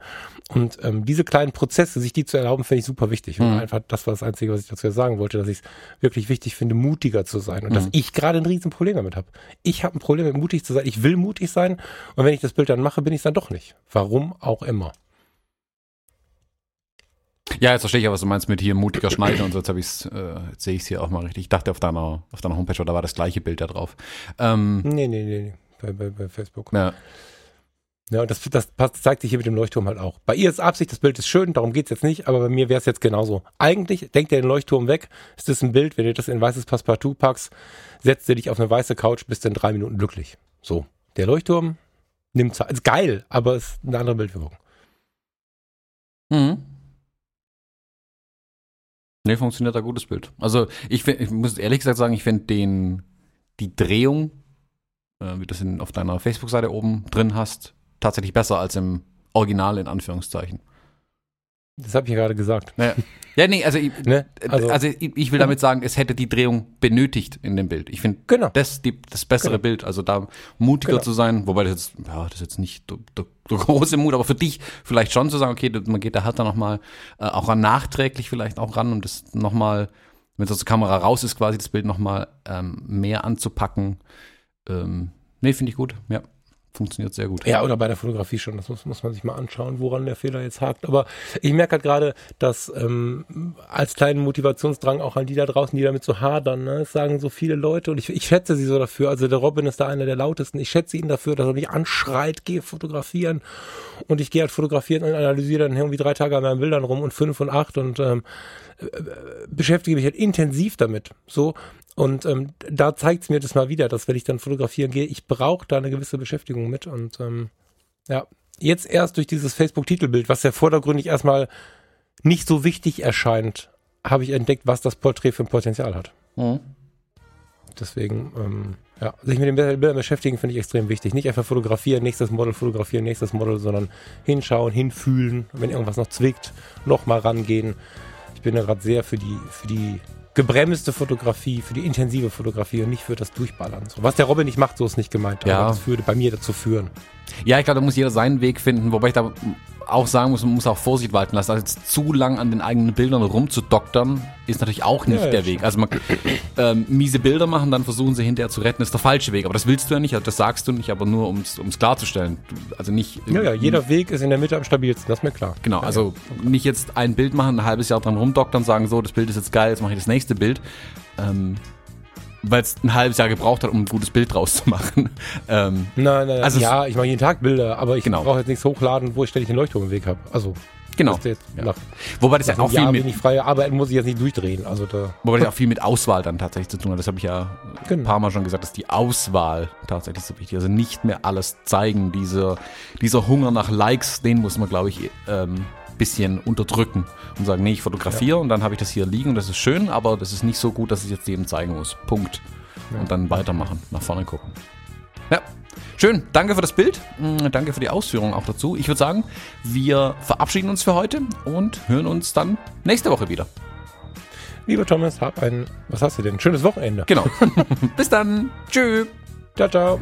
Und ähm, diese kleinen Prozesse, sich die zu erlauben, finde ich super wichtig. Und
Mhm.
einfach, das war das Einzige, was ich dazu sagen wollte, dass ich es wirklich wichtig finde, mutiger zu sein. Und dass
Mhm.
ich gerade ein Riesenproblem damit habe. Ich habe ein Problem mit mutig zu sein. Ich will mutig sein. Und wenn ich das Bild dann mache, bin ich es dann doch nicht. Warum auch immer.
Ja, jetzt verstehe ich ja, was du meinst mit hier mutiger Schneiden und so. Jetzt, hab ich's, äh, jetzt sehe ich es hier auch mal richtig. Ich dachte, auf deiner, auf deiner Homepage da war das gleiche Bild da drauf. Ähm,
Nee, nee, nee, nee. Bei, bei, bei Facebook.
ja.
Ja, und das, das passt, zeigt sich hier mit dem Leuchtturm halt auch. Bei ihr ist Absicht, das Bild ist schön, darum geht's jetzt nicht, aber bei mir wäre es jetzt genauso. Eigentlich denkt ihr den Leuchtturm weg, ist das ein Bild, wenn du das in weißes Passepartout packst, setzt du dich auf eine weiße Couch, bist in drei Minuten glücklich. So. Der Leuchtturm nimmt Zeit. Ist geil, aber ist eine andere Bildwirkung.
Mhm. Nee, funktioniert da gutes Bild. Also ich, ich muss ehrlich gesagt sagen, ich finde den die Drehung, äh, wie du das in, auf deiner Facebook-Seite oben drin hast, tatsächlich besser als im Original in Anführungszeichen.
Das habe ich ja gerade gesagt.
Ja, ja nee, also, ich,
Ne?
also,
Also,
ich, ich will damit sagen, es hätte die Drehung benötigt in dem Bild. Ich finde
genau.
das die, das bessere
Genau.
Bild, also da mutiger
Genau.
zu sein, wobei das jetzt, ja, das ist jetzt nicht der, der, der große Mut, aber für dich vielleicht schon zu sagen, okay, man geht da da nochmal äh, auch ran, nachträglich vielleicht auch ran und das nochmal, wenn es aus der Kamera raus ist, quasi das Bild nochmal ähm, mehr anzupacken. Ähm, nee, finde ich gut, ja. Funktioniert sehr gut.
Ja, oder bei der Fotografie schon. Das muss, muss man sich mal anschauen, woran der Fehler jetzt hakt. Aber ich merke halt gerade, dass ähm, als kleinen Motivationsdrang auch an die da draußen, die damit so hadern, ne, das sagen so viele Leute und ich, ich schätze sie so dafür. Also der Robin ist da einer der lautesten. Ich schätze ihn dafür, dass er mich anschreit, gehe fotografieren und ich gehe halt fotografieren und analysiere dann irgendwie drei Tage an meinen Bildern rum und fünf und acht und ähm, äh, beschäftige mich halt intensiv damit. So. Und ähm, da zeigt es mir das mal wieder, dass wenn ich dann fotografieren gehe, ich brauche da eine gewisse Beschäftigung mit. Und ähm, ja, jetzt erst durch dieses Facebook-Titelbild, was ja vordergründig erstmal nicht so wichtig erscheint, habe ich entdeckt, was das Porträt für ein Potenzial hat.
Mhm.
Deswegen, ähm, ja, sich mit den Bildern beschäftigen, finde ich extrem wichtig. Nicht einfach fotografieren, nächstes Model fotografieren, nächstes Model, sondern hinschauen, hinfühlen, wenn irgendwas noch zwickt, nochmal rangehen. Ich bin da gerade sehr für die, für die gebremste Fotografie, für die intensive Fotografie und nicht für das Durchballern. So, was der Robin nicht macht, so ist nicht gemeint.
Ja.
Aber das würde bei mir dazu führen.
Ja, ich glaube, da muss jeder seinen Weg finden, wobei ich da auch sagen muss, man muss auch Vorsicht walten lassen. Also jetzt zu lang an den eigenen Bildern rumzudoktern, ist natürlich auch nicht
Ja, ja,
der Weg. Also man ähm, miese Bilder machen, dann versuchen sie hinterher zu retten, ist der falsche Weg. Aber das willst du ja nicht, also das sagst du nicht, aber nur um es klarzustellen. Du, also nicht.
Ja, ja, jeder Weg ist in der Mitte am stabilsten, das ist mir klar.
Genau,
ja,
also nicht jetzt ein Bild machen, ein halbes Jahr dran rumdoktern, sagen so, das Bild ist jetzt geil, jetzt mache ich das nächste Bild. Ähm, Weil es ein halbes Jahr gebraucht hat, um ein gutes Bild draus zu machen. Ähm,
Nein, nein.
Also
ja, ich mache jeden Tag Bilder, aber ich
Genau.
brauche jetzt nichts hochladen, wo ich ständig den Leuchtturm im Weg habe. Also,
genau. Ja.
nach,
Wobei das ja
nach
auch viel mit,
frei arbeiten muss, ich jetzt nicht durchdrehen. Also da,
Wobei das auch viel mit Auswahl dann tatsächlich zu tun hat. Das habe ich ja ein
Genau.
paar Mal schon gesagt, dass die Auswahl tatsächlich so wichtig ist. Also nicht mehr alles zeigen. Dieser, dieser Hunger nach Likes, den muss man, glaube ich, ähm, bisschen unterdrücken und sagen, nee, ich fotografiere und dann habe ich das hier liegen und das ist schön, aber das ist nicht so gut, dass ich es jetzt jedem zeigen muss. Punkt. Und dann weitermachen, nach vorne gucken. Ja, schön. Danke für das Bild. Mm, Danke für die Ausführungen auch dazu. Ich würde sagen, wir verabschieden uns für heute und hören uns dann nächste Woche wieder.
lieber Thomas, hab ein, was hast du denn? Schönes Wochenende.
Genau. Bis dann. Tschüss.
Ciao, ciao.